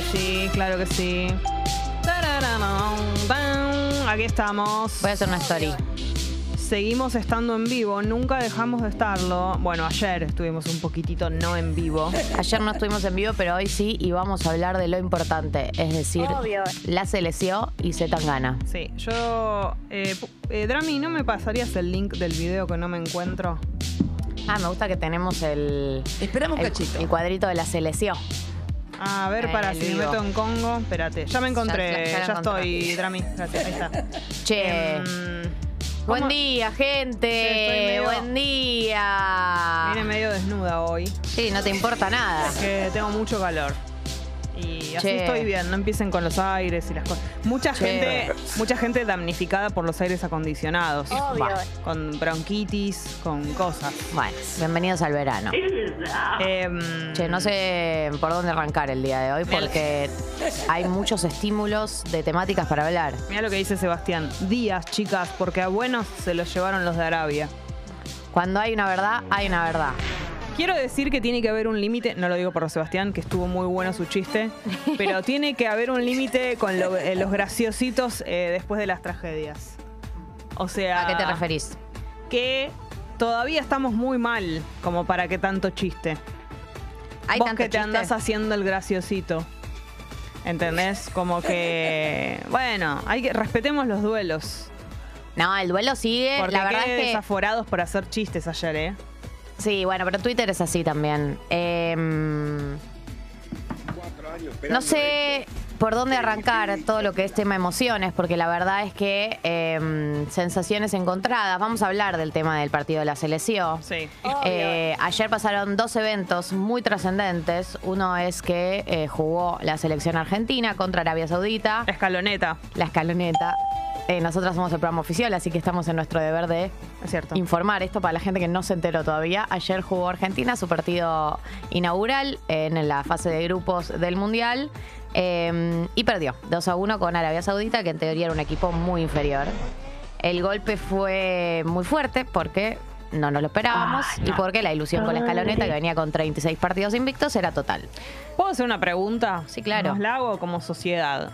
que sí, claro que sí. Tan. Aquí estamos. Voy a hacer una story. Seguimos estando en vivo, nunca dejamos de estarlo. Bueno, ayer estuvimos un poquitito no en vivo. Ayer no estuvimos en vivo, pero hoy sí, y vamos a hablar de lo importante, es decir, Obvio. la selección y Z gana. Sí, yo. Eh, eh, Drami, ¿no me pasarías el link del video que no me encuentro? Ah, me gusta que tenemos el, Esperamos un el, cachito. el cuadrito de la selección. A ver, Eh, para el si me meto en Congo. Espérate, ya me encontré, Ya- estoy. Drami. Espérate, ahí está. Che, Em, buen ¿cómo- día, Sí, gente. medio- Buen día. Vine medio desnuda hoy, Sí, no te importa nada. que tengo mucho calor. Y así Che. estoy bien, no empiecen con los aires y las cosas. Mucha Che. gente, mucha gente damnificada por los aires acondicionados. Obvio. Con bronquitis, con cosas. Bueno, bienvenidos al verano. Em, Che, no sé por dónde arrancar el día de hoy porque hay muchos estímulos de temáticas para hablar. Mira lo que dice Sebastián. Días, chicas, porque a buenos se los llevaron los de Arabia. Cuando hay una verdad, hay una verdad. Quiero decir que tiene que haber un límite, no lo digo por Sebastián, que estuvo muy bueno su chiste, pero tiene que haber un límite con lo- eh, los graciositos eh, después de las tragedias. O sea, ¿A qué te referís? que todavía estamos muy mal como para que tanto chiste. ¿Hay Vos tanto que te chiste? andás haciendo el graciosito. ¿Entendés? Como que, bueno, hay que respetemos los duelos. No, el duelo sigue. Porque la verdad qué es que. desaforados por hacer chistes ayer, ¿eh? Sí, bueno, pero Twitter es así también. Em, no sé por dónde arrancar todo lo que es tema emociones, porque la verdad es que em, sensaciones encontradas. Vamos a hablar del tema del partido de la selección. Sí. Eh, ayer pasaron dos eventos muy trascendentes. Uno es que eh, jugó la selección argentina contra Arabia Saudita, Escaloneta, la escaloneta. Eh, nosotros somos el programa oficial, así que estamos en nuestro deber de es cierto. informar esto para la gente que no se enteró todavía. Ayer jugó Argentina su partido inaugural en la fase de grupos del Mundial eh, y perdió 2 a 1 con Arabia Saudita, que en teoría era un equipo muy inferior. El golpe fue muy fuerte porque no nos lo esperábamos y porque la ilusión con la escaloneta, que venía con 36 partidos invictos, era total. ¿Puedo hacer una pregunta? Sí, claro. Nos la hago como sociedad.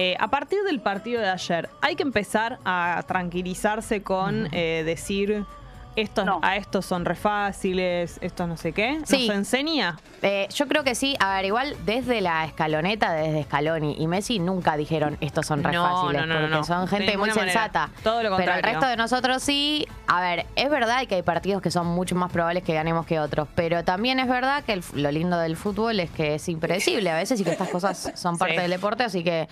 Eh, a partir del partido de ayer, ¿hay que empezar a tranquilizarse con eh, decir estos, No. a estos son re fáciles, estos no sé qué? ¿Nos Sí. enseña? Eh, yo creo que sí. A ver, igual desde la escaloneta, desde Scaloni y Messi, nunca dijeron estos son re No, fáciles. no, no, porque son gente muy manera. sensata. Todo lo Pero el contrario. resto de nosotros sí. A ver, es verdad que hay partidos que son mucho más probables que ganemos que otros. Pero también es verdad que el- lo lindo del fútbol es que es impredecible a veces y que estas cosas son parte Sí. del deporte, así que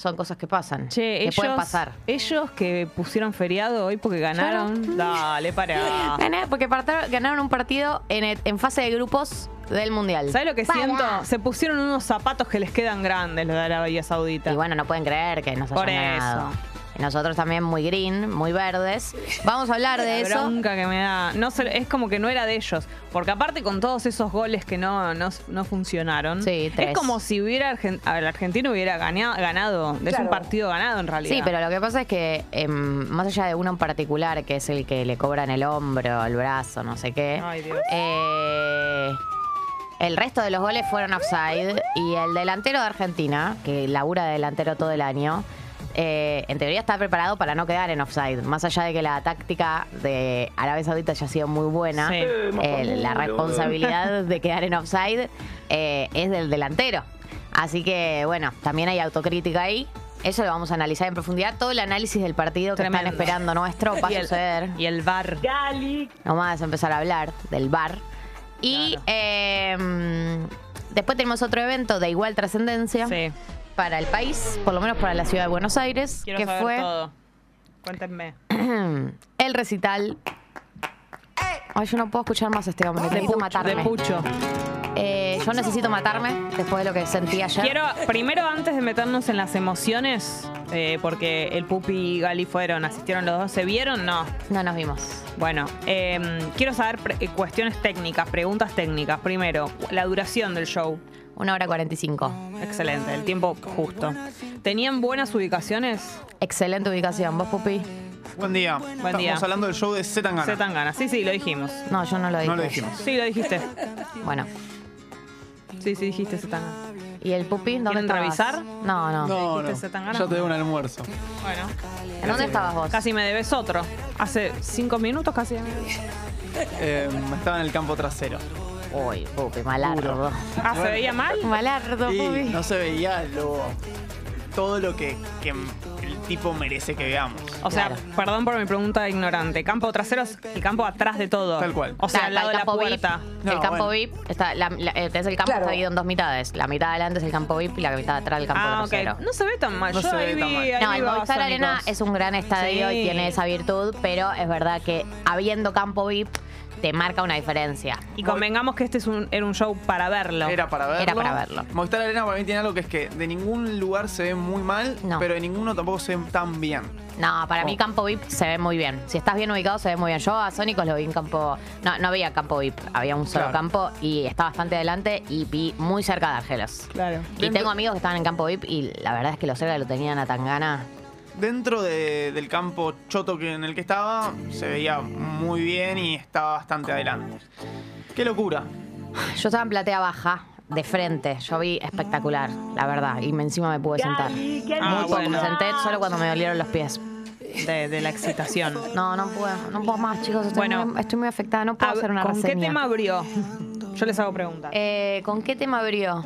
son cosas que pasan. Che, que ellos, pueden pasar. ellos que pusieron feriado hoy porque ganaron, dale, para. Gané- Porque ganaron un partido en, en fase de grupos del Mundial. ¿Sabes lo que Para. siento? Se pusieron unos zapatos que les quedan grandes los de Arabia Saudita. Y bueno, no pueden creer que nos Por hayan ganado. eso. Nosotros también muy green, muy verdes. Vamos a hablar de eso. bronca que me da. No sé, es como que no era de ellos. Porque aparte con todos esos goles que no, no, no funcionaron. Sí, tres. Es como si hubiera Argen- a ver, Argentina hubiera ganado. ganado. Es un partido ganado en realidad. Sí, pero lo que pasa es que em, más allá de uno en particular, que es el que le cobran el hombro, el brazo, no sé qué, Ay, Dios. eh, el resto de los goles fueron offside y el delantero de Argentina, que labura de delantero todo el año, eh, en teoría está preparado para no quedar en offside. Más allá de que la táctica de Arabia Saudita haya sido muy buena, Sí. eh, la responsabilidad de quedar en offside eh, es del delantero. Así que, bueno, también hay autocrítica ahí. Eso lo vamos a analizar en profundidad. Todo el análisis del partido que Tremendo. están esperando nuestro va a suceder. y el bar. No vamos a empezar a hablar del bar. Y Claro. eh, después tenemos otro evento de igual trascendencia Sí. Para el país, por lo menos para la ciudad de Buenos Aires, Quiero que saber fue todo. Cuéntenme. el recital. Ay, yo no puedo escuchar más a este hombre, necesito Pucho, matarme. de Pucho. Eh, yo necesito matarme después de lo que sentí ayer. Quiero, primero, antes de meternos en las emociones, eh, porque el Pupi y Gali fueron, asistieron los dos, ¿se vieron? No. No nos vimos. Bueno, eh, quiero saber cuestiones técnicas, preguntas técnicas. Primero, la duración del show. Una hora 45. Excelente, el tiempo justo. ¿Tenían buenas ubicaciones? Excelente ubicación. ¿Vos, Pupi? Buen día. Buen Estamos día. hablando del show de Z Tangana. Se tan ganas. Sí, sí, lo dijimos. No, yo no lo dije. No lo dijimos. Sí, lo dijiste. Bueno, Sí, sí, dijiste se tan ganas. ¿Y el pupi? ¿Dónde ¿Quieren estabas? revisar? No, no. No, no. Zetangana? Yo te doy un almuerzo. Bueno, ¿En dónde estabas vos? casi me debes otro. Hace cinco minutos casi. Eh, estaba en el campo trasero. Uy, pupi, malardo. Ah, ¿se veía mal? Malardo, pupi. no se veía lo, todo lo que, que el tipo merece que veamos. O sea, Claro. perdón por mi pregunta ignorante. Campo trasero es el campo atrás de todo. Tal cual. O sea, al lado de la el campo puerta. VIP, No, el campo bueno. VIP, está, la, la- eh, tenés el campo está dividido en dos mitades. La mitad de adelante es el campo VIP y la mitad atrás el campo Ah, trasero. No se ve tan mal. No Yo se ahí ve vi, tan mal. ahí No, vi el Movistar babasónicos. Arena es un gran estadio Sí. y tiene esa virtud, pero es verdad que habiendo campo VIP te marca una diferencia. Y convengamos que este es un, era un show para verlo. Era para verlo. Era para verlo. Movistar Arena para mí tiene algo que es que de ningún lugar se ve muy mal, No. pero de ninguno tampoco se ve tan bien. No, para Oh. mí campo VIP se ve muy bien. Si estás bien ubicado, se ve muy bien. Yo a Sónicos lo vi en campo. No, no había campo VIP, había un solo Claro. campo y está bastante adelante y vi muy cerca de Argelos. Claro. Y Dentro- tengo amigos que estaban en campo VIP y la verdad es que los cerca lo tenían a Tangana. Dentro de- del campo choto que, en el que estaba, se veía muy bien y estaba bastante adelante. ¡Qué locura! Yo estaba en platea baja, de frente. Yo vi espectacular, la verdad. Y encima me pude sentar. Ah, Muy poco. bueno. Me senté solo cuando me dolieron los pies. De, de la excitación. No, no puedo, no puedo más, chicos. Estoy, Bueno. muy, estoy muy afectada. No puedo A- hacer una ¿Con reseña. qué tema abrió? Yo les hago preguntas. Eh, ¿Con qué tema abrió?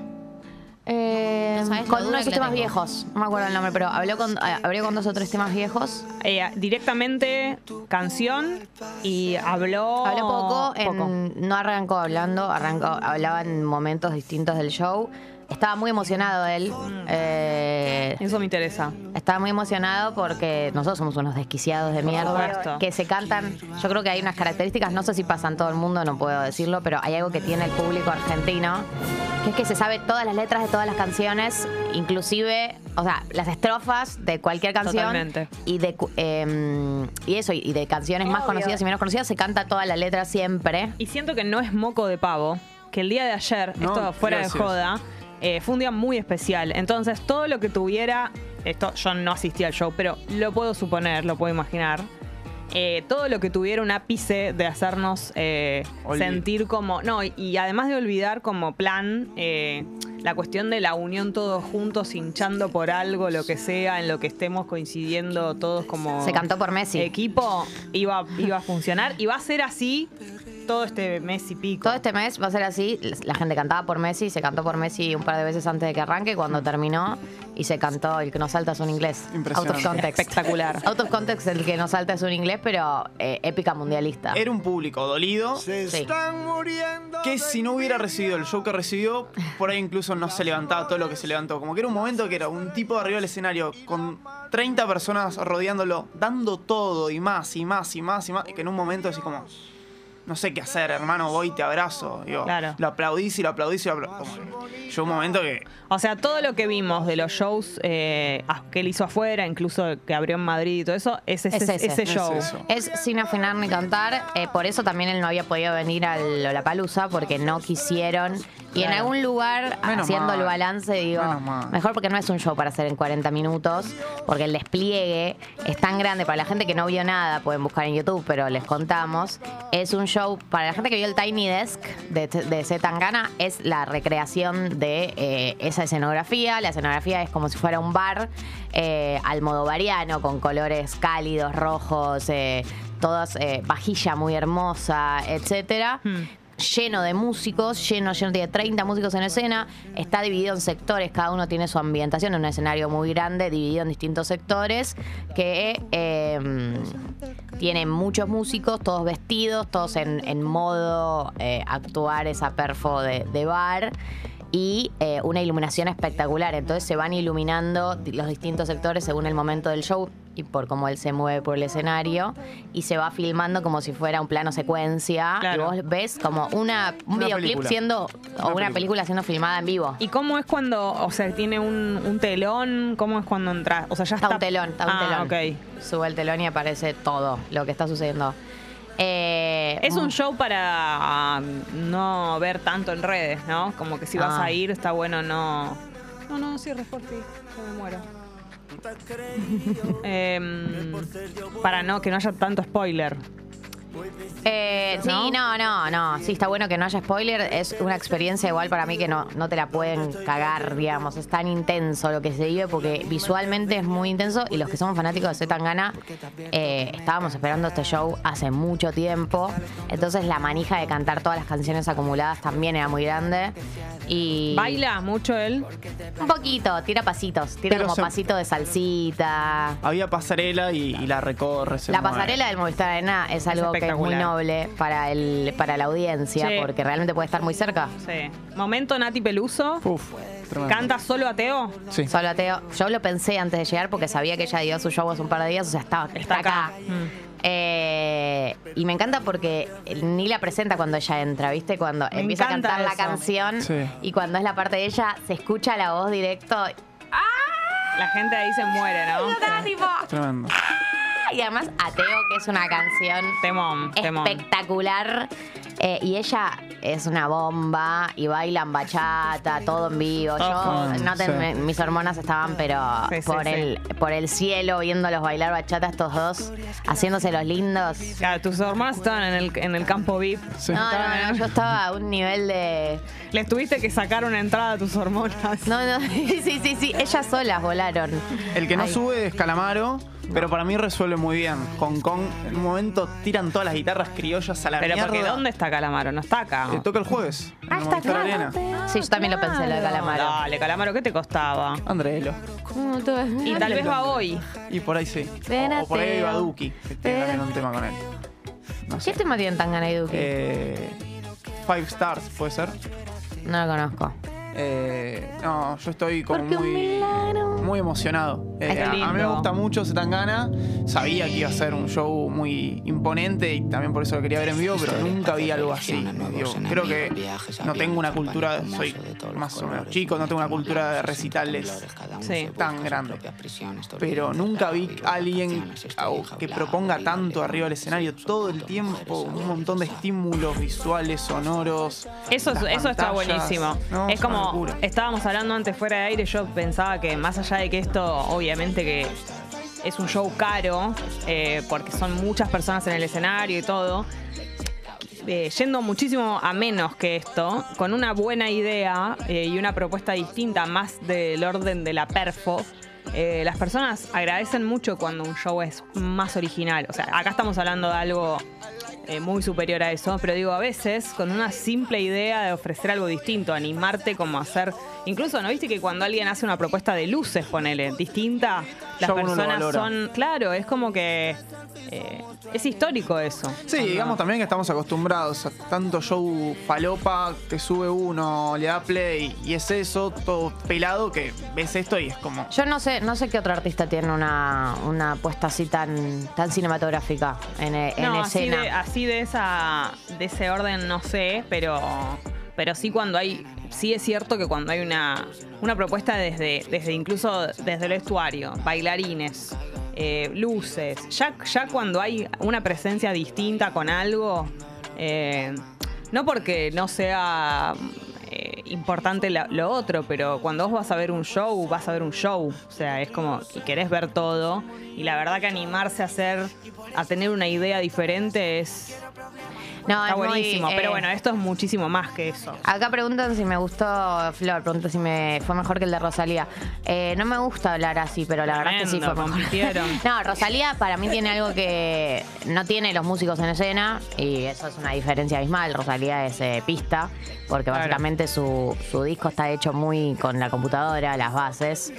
Eh, No sabes lo con dura uno de que sus la temas tengo. viejos. No me acuerdo el nombre, pero habló con, eh, abrió con dos o tres temas viejos. Eh, directamente canción y habló. Habló poco, en- poco. no arrancó hablando, arrancó, hablaba en momentos distintos del show. Estaba muy emocionado él. eh, Eso me interesa. Estaba muy emocionado porque nosotros somos unos desquiciados de mierda que se cantan. Yo creo que hay unas características, no sé si pasan todo el mundo, no puedo decirlo, pero hay algo que tiene el público argentino, que es que se sabe todas las letras de todas las canciones, inclusive, o sea, las estrofas de cualquier canción. Totalmente. Y de eh, y eso, y de canciones más conocidas y menos conocidas, se canta toda la letra siempre. Y siento que no es moco de pavo, que el día de ayer, No, esto fuera de joda, eh, fue un día muy especial. Entonces, todo lo que tuviera, esto yo no asistí al show, pero lo puedo suponer, lo puedo imaginar. eh, todo lo que tuviera un ápice de hacernos eh, sentir como. No, y, y además de olvidar como plan la cuestión de la unión todos juntos, hinchando por algo, lo que sea, en lo que estemos coincidiendo todos como Se cantó por Messi. equipo, iba, iba a funcionar. Y va a ser así todo este mes y pico. Todo este mes va a ser así. La gente cantaba por Messi, se cantó por Messi un par de veces antes de que arranque, cuando terminó, y se cantó El que no salta es un inglés. Out Impresionante. of context. Espectacular. Out of context, el que no salta es un inglés, pero eh, épica mundialista. Era un público dolido Sí. que si no hubiera recibido el show que recibió, por ahí incluso no se levantaba todo lo que se levantó. Como que era un momento que era un tipo arriba del escenario con 30 personas rodeándolo, dando todo y más y más y más y más, y que en un momento así como, no sé qué hacer, hermano, voy y te abrazo. Digo, Claro. Lo aplaudís y lo aplaudís y lo aplaudís. Llegó un momento que O sea, todo lo que vimos de los shows eh, que él hizo afuera, incluso que abrió en Madrid y todo eso, es ese, Es ese. ese Es show. Es sin afinar ni cantar, eh, por eso también él no había podido venir al Lollapalooza, porque no quisieron. Y en algún lugar, Menos haciendo el balance, digo, mejor porque no es un show para hacer en 40 minutos, porque el despliegue es tan grande para la gente que no vio nada, pueden buscar en YouTube, pero les contamos. Es un show, para la gente que vio el Tiny Desk de, de Tangana, es la recreación de eh, esa escenografía. La escenografía es como si fuera un bar eh, almodovariano, con colores cálidos, rojos, eh, todas eh, vajilla muy hermosa, etcétera Hmm. Lleno de músicos, lleno, lleno, tiene 30 músicos en escena, está dividido en sectores, cada uno tiene su ambientación, en un escenario muy grande, dividido en distintos sectores, que eh, tiene muchos músicos, todos vestidos, todos en, en modo eh, actuar esa perfo de, de bar. Y eh, una iluminación espectacular. Entonces se van iluminando los distintos sectores según el momento del show y por cómo él se mueve por el escenario. Y se va filmando como si fuera un plano secuencia. Claro. Y vos ves como una, un Una videoclip película. siendo, o Una una película. película siendo filmada en vivo. ¿Y cómo es cuando, o sea, tiene un, un telón? ¿Cómo es cuando entras? O sea, ya Está está. un telón, está un ah, telón. ok. Sube el telón y aparece todo lo que está sucediendo. Eh, Es un show para um, no ver tanto en redes, ¿no? Como que si vas Ah. a ir, está bueno no. No, no, cierres por ti. Yo me muero. Em, para no, que no haya tanto spoiler. Eh, sí, no, no, no. Sí, está bueno que no haya spoiler. Es una experiencia igual para mí que no, no te la pueden cagar, digamos. Es tan intenso lo que se vive porque visualmente es muy intenso y los que somos fanáticos de Zetangana eh, estábamos esperando este show hace mucho tiempo. Entonces la manija de cantar todas las canciones acumuladas también era muy grande. Y ¿Baila mucho él? un poquito, tira pasitos, tira Pero como se- pasito de salsita. Había pasarela y, y la recorre. La mueve. pasarela del Movistar Arena es algo que es muy noble para el para la audiencia Sí. porque realmente puede estar muy cerca. Sí. Momento Nati Peluso. Uf, tremendo. ¿Canta solo ateo? Sí. Solo ateo. Yo lo pensé antes de llegar porque sabía que ella dio su show hace un par de días, o sea, estaba, está, Está acá. acá. Mm. Eh, y me encanta porque ni la presenta cuando ella entra, ¿viste? Cuando Me empieza a encanta cantar la eso. canción Sí. y cuando es la parte de ella, se escucha la voz directo. La gente ahí se muere, ¿no? Tipo, Tremendo. Y además, Ateo, que es una canción Temón, temón. Eh, y ella es una bomba y bailan bachata, todo en vivo. Yo, no te- Sí. me- mis hormonas estaban, pero Sí, sí, por, sí. El, por el cielo, viéndolos bailar bachata estos dos, haciéndose los lindos. Claro, tus hormonas estaban en el, en el campo VIP. Sí. No, no, no, yo estaba a un nivel de. Les tuviste que sacar una entrada a tus hormonas. No, no, sí, sí, sí, ellas solas volaron. El que no Ay. sube es Calamaro, pero para mí resuelve muy bien. Hong Kong, en un momento tiran todas las guitarras criollas a la Pero mierda. porque ¿dónde está Calamaro? No está acá. Eh, toca el jueves. Ah, está. Arena. Sí, yo también lo pensé, lo de Calamaro. Dale, Calamaro, ¿qué te costaba? Andrelo. Y tal vez va hoy. Y por ahí sí. Ven, O, o por ahí ateo. va Duki, que tiene Ven. también un tema con él. No ¿Qué sé. tema tienen tan ganas de Duki? Eh, Five Stars, ¿puede ser? No lo conozco. Eh, no, yo estoy como Porque muy, muy emocionado. Eh, a, a mí me gusta mucho Zetangana. Sabía que iba a ser un show muy imponente y también por eso lo quería ver en vivo, pero nunca vi algo así. Digo, creo que no tengo una cultura, soy más o menos chico, no tengo una cultura de recitales Sí. tan grande. Pero nunca vi a alguien que proponga tanto arriba del escenario todo el tiempo, un montón de estímulos visuales, sonoros. Eso, eso está buenísimo. No, es una estábamos hablando antes fuera de aire, yo pensaba que más allá de que esto, obviamente que es un show caro, eh, porque son muchas personas en el escenario y todo, eh, yendo muchísimo a menos que esto, con una buena idea eh, y una propuesta distinta, más del orden de la perfo, las personas agradecen mucho cuando un show es más original. O sea, acá estamos hablando de algo eh, muy superior a eso, pero digo, a veces con una simple idea de ofrecer algo distinto, animarte como a hacer, incluso, ¿no viste que cuando alguien hace una propuesta de luces, ponele, distinta, las personas son, claro, es como que eh, es histórico eso. Sí, Cuando- digamos también que estamos acostumbrados a tanto show falopa que sube uno, le da play y es eso, todo pelado, que ves esto y es como. Yo no sé, no sé qué otro artista tiene una, una puesta así tan, tan cinematográfica en, en no, así escena. de, así de esa de ese orden no sé, pero pero sí cuando hay sí es cierto que cuando hay una una propuesta desde desde incluso desde el vestuario, bailarines, eh, luces, ya ya cuando hay una presencia distinta con algo eh, no porque no sea eh, importante lo otro, pero cuando vos vas a ver un show, vas a ver un show. O sea, es como que querés ver todo. Y la verdad que animarse a hacer, a tener una idea diferente es No, está es muy, buenísimo. eh, pero bueno, esto es muchísimo más que eso. Acá preguntan si me gustó, Flor, pregunta si me fue mejor que el de Rosalía. Eh, no me gusta hablar así, pero la verdad es que sí fue mejor. no, Rosalía para mí tiene algo que no tiene los músicos en escena y eso es una diferencia abismal. Rosalía es eh, pista, porque Claro. básicamente su, su disco está hecho muy con la computadora, las bases.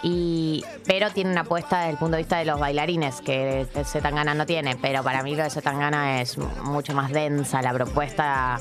Y, pero tiene una apuesta desde el punto de vista de los bailarines, que Zetangana no tiene. Pero para mí lo de Zetangana es mucho más densa la propuesta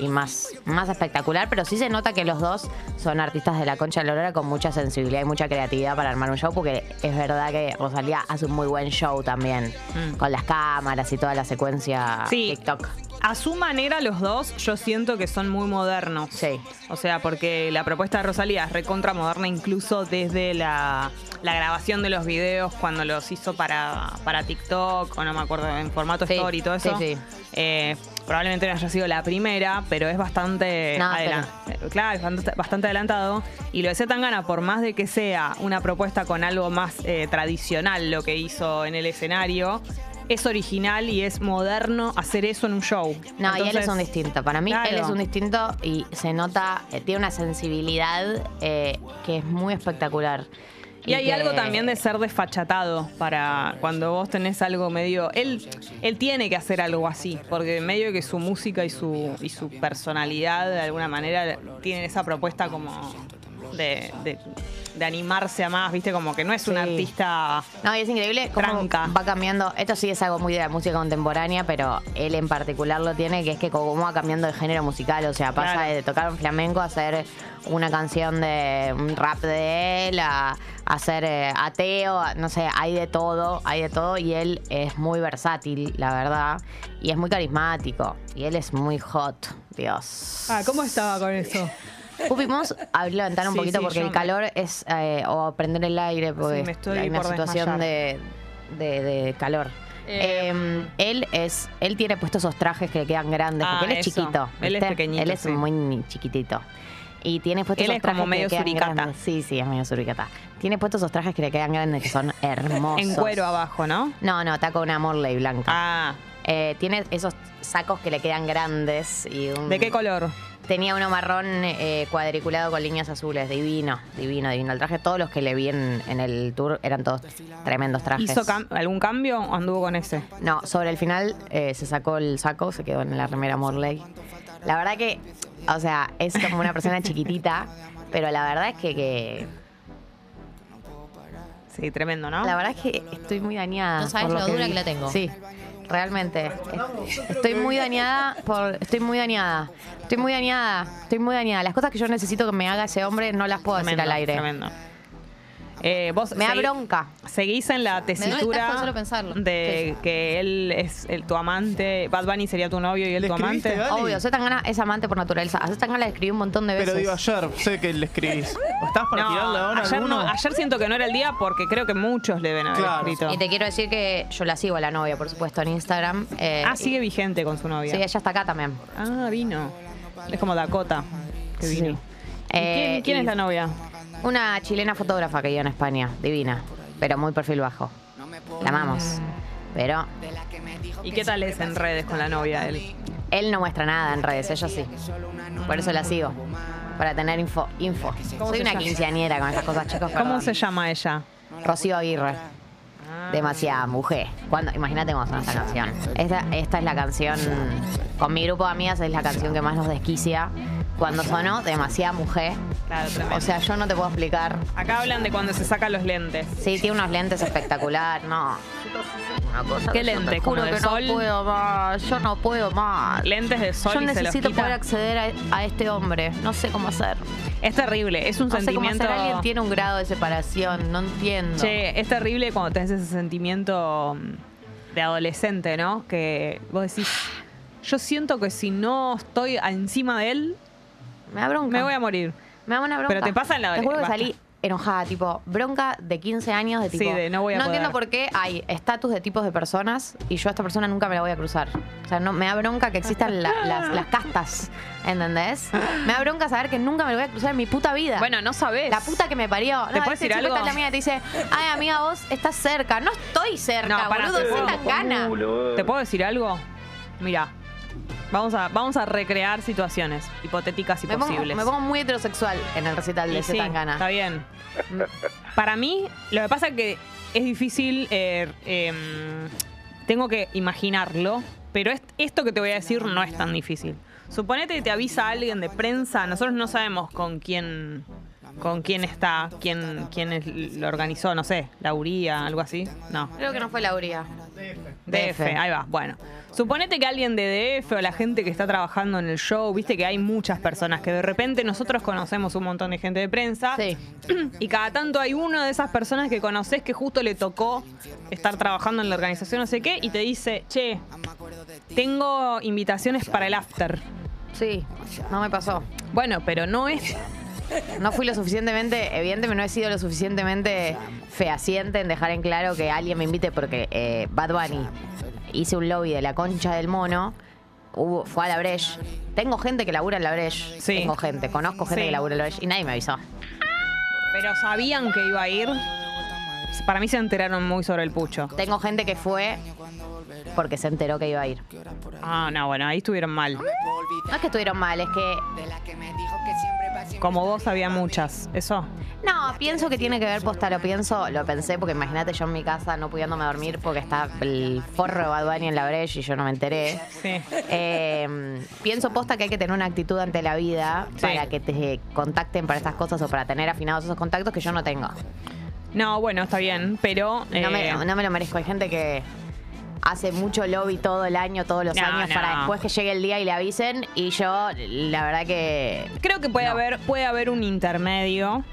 y más, más espectacular. Pero sí se nota que los dos son artistas de la concha de la lora con mucha sensibilidad y mucha creatividad para armar un show, porque es verdad que Rosalía hace un muy buen show también, Mm. con las cámaras y toda la secuencia Sí. TikTok. A su manera, los dos, yo siento que son muy modernos. Sí. O sea, porque la propuesta de Rosalía es recontra moderna incluso desde la, la grabación de los videos cuando los hizo para, para TikTok o no me acuerdo, en formato Sí, story y todo eso. sí, sí. Eh, probablemente no haya sido la primera, pero es bastante, No, adela- eh, claro, es bastante, bastante adelantado. Y lo de Zetangana, por más de que sea una propuesta con algo más eh, tradicional, lo que hizo en el escenario, es original y es moderno hacer eso en un show. No, y él es un distinto. Para mí, Claro. él es un distinto y se nota, eh, tiene una sensibilidad eh, que es muy espectacular. Y hay que- algo también de ser desfachatado para cuando vos tenés algo medio. Él, él tiene que hacer algo así, porque medio que su música y su, y su personalidad de alguna manera tienen esa propuesta como de, de- de animarse a más, viste, como que no es un artista. No, y es increíble cómo va cambiando. Esto sí es algo muy de la música contemporánea, pero él en particular lo tiene, que es que como va cambiando de género musical. O sea, pasa Claro. de tocar un flamenco a hacer una canción de un rap de él, a, a hacer eh, ateo, a- no sé, hay de todo, hay de todo. Y él es muy versátil, la verdad. Y es muy carismático. Y él es muy hot, Dios. Ah, ¿cómo estaba con eso? Pupi, vamos a levantar un Sí, poquito sí, porque el me- calor es. eh, o prender el aire porque Sí, estoy hay una situación de, de- de calor. Eh, Eh, él es él tiene puestos esos trajes que le quedan grandes Ah, porque él es eso. chiquito. Él es pequeñito, Él es muy chiquitito. Y tiene puestos Él esos es como trajes que medio quedan suricata. grandes. Sí, sí, es medio suricata. Tiene puestos esos trajes que le quedan grandes que son hermosos. En cuero abajo, ¿no? No, no, está con una Morley blanca. Ah, Eh, tiene esos sacos que le quedan grandes y un- ¿de qué color? Tenía uno marrón eh, cuadriculado con líneas azules. Divino, divino, divino. El traje, todos los que le vi en, en el tour eran todos tremendos trajes. ¿Hizo cam- algún cambio o anduvo con ese? No, sobre el final eh, se sacó el saco, se quedó en la remera Morley. La verdad que, o sea, es como una persona chiquitita, pero la verdad es que, que- Sí, tremendo, ¿no? la verdad es que estoy muy dañada. No sabes por lo que dura vi. que la tengo. Sí, realmente. Estoy muy dañada por, estoy muy dañada. Estoy muy dañada, estoy muy dañada. Las cosas que yo necesito que me haga ese hombre no las puedo Tremendo, al aire. Tremendo. Eh, vos Me da bronca. Seguís en la tesitura tajo solo pensarlo. de que él es el, tu amante, Bad Bunny sería tu novio y él ¿Le tu amante. Obvio, Zetangana es amante por naturaleza. A Zetangana le escribí un montón de veces. Pero digo, ayer sé que le escribís. ¿Estás para No, tirarle ahora ayer, alguno? no, ayer siento que no era el día porque creo que muchos le deben haber Claro. escrito. Y te quiero decir que yo la sigo a la novia, por supuesto, en Instagram. Eh, Ah, sigue vigente con su novia. Sí, ella está acá también. Ah, vino. Es como Dakota que Sí. vino. ¿Y Eh, ¿Quién, quién y es la novia? Una chilena fotógrafa que vive en España, divina, pero muy perfil bajo. La amamos. Pero ¿Y qué tal es en redes con la novia él? él no muestra nada en redes, ella sí. Por eso la sigo. Para tener info. info. ¿Cómo Soy una quinceañera con esas cosas, chicos. ¿Cómo perdón. se llama ella? Rocío Aguirre. Demasiada mujer. Cuando, imagínate cómo suena esta canción. Esta, esta es la canción, con mi grupo de amigas es la canción que más nos desquicia. Cuando sonó, demasiada mujer. Claro, tremendo. O sea, yo no te puedo explicar. Acá hablan de cuando se saca los lentes. Sí, tiene unos lentes espectacular, no. Una cosa ¿Qué lentes? ¿Como juro que sol? no puedo más. Yo no puedo más. Lentes de sol Yo y se los necesito quita. poder acceder a, a este hombre. No sé cómo hacer. Es terrible, es un No sé cómo sentimiento. hacer. Alguien tiene un grado de separación. No entiendo. Che, es terrible cuando tenés ese sentimiento mm, de adolescente, ¿no? Que vos decís, yo siento que si no estoy encima de él, Me da bronca. me voy a morir. Me da una bronca. Pero te pasa en la Te juro que basta. salí enojada, tipo, bronca de 15 años, de tipo. Sí, de no voy a poder. entiendo por qué hay estatus de tipos de personas y yo a esta persona nunca me la voy a cruzar. O sea, no, me da bronca que existan la- las, las castas, ¿entendés? Me da bronca saber que nunca me lo voy a cruzar en mi puta vida. Bueno, no sabés. La puta que me parió. ¿Te No, puedo ese decir algo? está en la mía y te dice, ay, amiga, vos estás cerca. No estoy cerca, No, pará, boludo. te Soy puedo- tan gana. ¿Te puedo decir algo? Mira, vamos a, vamos a recrear situaciones hipotéticas y Me pongo, posibles. me pongo muy heterosexual en el recital de sí, tan gana. Está bien. Para mí, lo que pasa es que es difícil. eh, em, tengo que imaginarlo, pero es- esto que te voy a decir no es tan difícil. Suponete que te avisa alguien de prensa, nosotros no sabemos con quién con quién está, quién, quién es- lo organizó, no sé, Lauría, algo así. No. Creo que no fue Lauría. DF, DF. ahí va. Bueno, suponete que alguien de DF o la gente que está trabajando en el show, viste que hay muchas personas que de repente nosotros conocemos un montón de gente de prensa Sí. y cada tanto hay una de esas personas que conoces que justo le tocó estar trabajando en la organización, no sé qué, y te dice, che, tengo invitaciones para el after. Sí, no me pasó. Bueno, pero no es. No fui lo suficientemente, evidentemente no he sido lo suficientemente fehaciente en dejar en claro que alguien me invite porque eh, Bad Bunny hice un lobby de la concha del mono, hubo, fue a la Breche. Tengo gente que labura en la Breche. Sí. Tengo gente, conozco gente Sí. que labura en la Breche y nadie me avisó. Pero sabían que iba a ir. para mí se enteraron muy sobre el pucho. Tengo gente que fue porque se enteró que iba a ir. Ah, no, bueno, ahí estuvieron mal. No es que estuvieron mal, es que. Como vos había muchas, ¿eso? No, pienso que tiene que ver posta, lo pienso, lo pensé, porque imagínate yo en mi casa no pudiéndome dormir porque está el forro de Bad en la brecha y yo no me enteré. Sí. Eh, pienso posta que hay que tener una actitud ante la vida Sí. para que te contacten para estas cosas o para tener afinados esos contactos que yo no tengo. No, bueno, está bien, pero... No, me, eh, no me lo merezco. Hay gente que hace mucho lobby todo el año, todos los No, años, no. para después que llegue el día y le avisen. Y yo, la verdad que. Creo que puede No. haber, puede haber un intermedio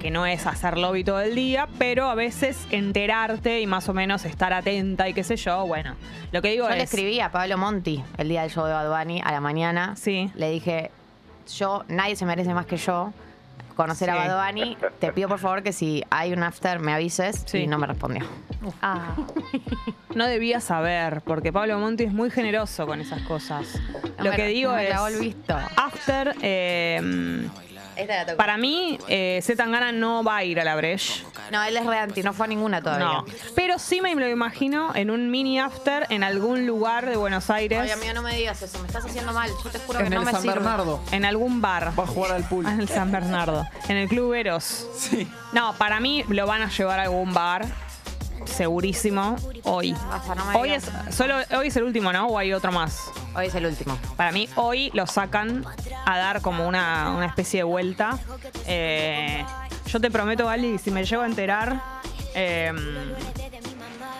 que no es hacer lobby todo el día, pero a veces enterarte y más o menos estar atenta y qué sé yo, bueno. Lo que digo Yo es. le escribí a Pablo Monti el día del show de Bad Bunny a la mañana. Sí. Le dije, yo, nadie se merece más que yo conocer a Sí. Bad Bunny. Te pido por favor que si hay un after me avises. Sí. Y no me respondió. Ah. No debía saber, porque Pablo Monti es muy generoso con esas cosas. No Lo me- que digo no es. visto. After. eh, Esta la tocó. para mí, eh, Zetangana no va a ir a la Breche. No, él es re anti, no fue a ninguna todavía. No. Pero sí me lo imagino en un mini after en algún lugar de Buenos Aires. Ay, amigo, no me digas eso, me estás haciendo mal. Yo te juro que En no el me San sirve. Bernardo. En algún bar. Va a jugar al pool. En el San Bernardo. En el Club Eros. Sí. No, para mí lo van a llevar a algún bar. Segurísimo. Hoy. Basta, no me Hoy digas. es, solo, hoy es el último, ¿no? ¿O hay otro más? Hoy es el último. Para mí, hoy lo sacan a dar como una, una especie de vuelta. Eh, yo te prometo, Gali, si me llego a enterar, eh,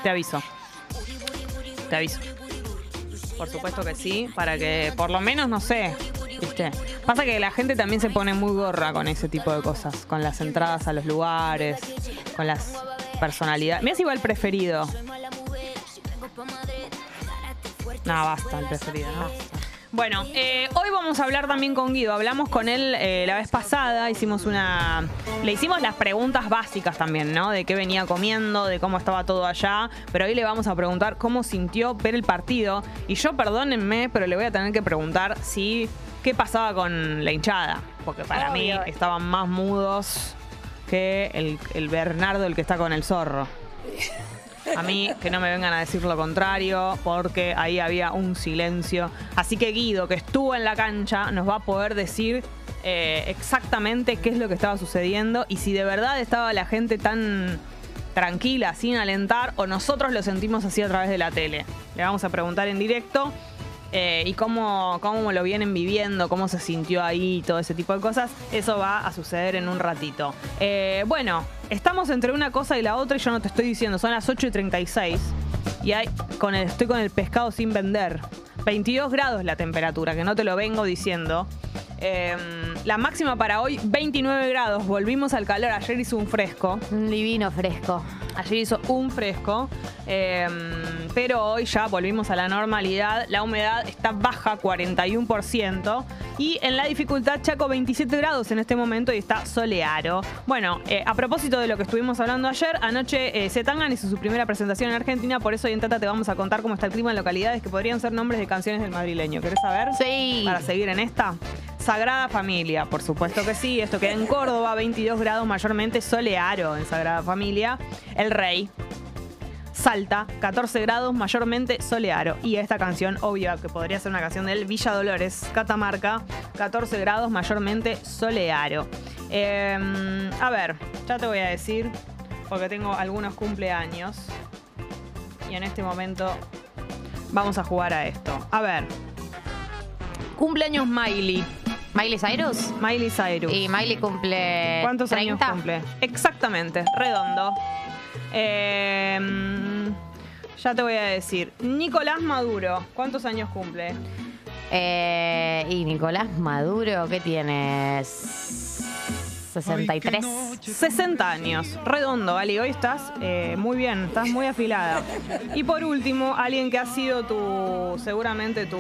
te aviso. Te aviso. Por supuesto que sí, para que por lo menos, no sé, ¿viste? Pasa que la gente también se pone muy gorra con ese tipo de cosas, con las entradas a los lugares, con las personalidades. Mira si va el preferido. No, basta, el preferido, ¿no? Bueno, eh, hoy vamos a hablar también con Guido. Hablamos con él eh, la vez pasada, hicimos una. Le hicimos las preguntas básicas también, ¿no? De qué venía comiendo, de cómo estaba todo allá. Pero hoy le vamos a preguntar cómo sintió ver el partido. Y yo, perdónenme, pero le voy a tener que preguntar si. ¿Qué pasaba con la hinchada? Porque para mí estaban más mudos que el, el Bernardo, el que está con el zorro. A mí que no me vengan a decir lo contrario, porque ahí había un silencio. Así que Guido, que estuvo en la cancha, nos va a poder decir eh, exactamente qué es lo que estaba sucediendo y si de verdad estaba la gente tan tranquila, sin alentar, o nosotros lo sentimos así a través de la tele. Le vamos a preguntar en directo. Eh, y cómo, cómo lo vienen viviendo, cómo se sintió ahí, todo ese tipo de cosas. Eso va a suceder en un ratito. Eh, bueno, estamos entre una cosa y la otra y yo no te estoy diciendo, son las 8 y 36 y hay, con el, estoy con el pescado sin vender. 22 grados la temperatura, que no te lo vengo diciendo. Eh, la máxima para hoy, 29 grados. Volvimos al calor. Ayer hizo un fresco. Un divino fresco. Ayer hizo un fresco, eh, pero hoy ya volvimos a la normalidad. La humedad está baja, 41%. Y en la dificultad, Chaco, 27 grados en este momento y está soleado. Bueno, eh, a propósito de lo que estuvimos hablando ayer, anoche eh, Zetangana hizo su primera presentación en Argentina. Por eso hoy en Tata te vamos a contar cómo está el clima en localidades que podrían ser nombres de canciones del madrileño. ¿Querés saber? Sí. Para seguir en esta. Sagrada Familia, por supuesto que sí. Esto queda en Córdoba, 22 grados mayormente soleado en Sagrada Familia. El Rey. Salta, 14 grados mayormente soleado. Y esta canción, obvio que podría ser una canción del Villa Dolores, Catamarca, 14 grados mayormente soleado. Eh, a ver, ya te voy a decir, porque tengo algunos cumpleaños. Y en este momento vamos a jugar a esto. A ver. Cumpleaños Miley. Miley Cyrus. Miley Cyrus. Y Miley cumple. ¿Cuántos 30? años cumple? Exactamente, redondo. Eh, ya te voy a decir. Nicolás Maduro, ¿cuántos años cumple? Eh, y Nicolás Maduro, ¿qué tienes? 63. 60 años, redondo, Ali. Hoy estás eh, muy bien, estás muy afilada. Y por último, alguien que ha sido tu, seguramente tu,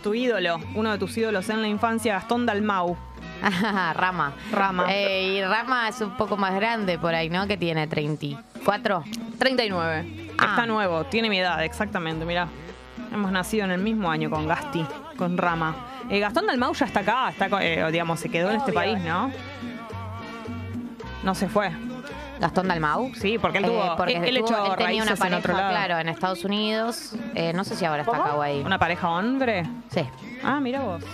tu ídolo, uno de tus ídolos en la infancia, Gastón Dalmau. Rama. Rama. Eh, y Rama es un poco más grande por ahí, ¿no? Que tiene 34. 39. Ah. Está nuevo, tiene mi edad, exactamente, mirá. Hemos nacido en el mismo año con Gasti, con Rama. Eh, Gastón Dalmau ya está acá, está, eh, digamos, se quedó en este país, ¿no? No se fue. Gastón Dalmau. Sí, porque él Eh, tuvo. porque él, él tuvo- echó él tenía una en pareja, otro lado. claro, en Estados Unidos. Eh, no sé si ahora está acá o ahí. ¿Una pareja hombre? Sí. Ah, mira vos.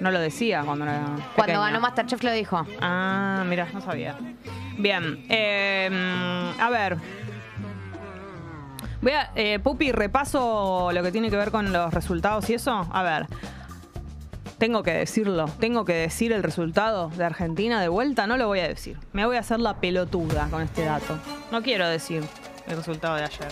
No lo decía cuando era. Cuando ganó Masterchef lo dijo. Ah, mira, no sabía. Bien, eh, a ver. Voy a, eh, Pupi, repaso lo que tiene que ver con los resultados y eso. A ver. Tengo que decirlo. Tengo que decir el resultado de Argentina de vuelta. No lo voy a decir. Me voy a hacer la pelotuda con este dato. No quiero decir el resultado de ayer.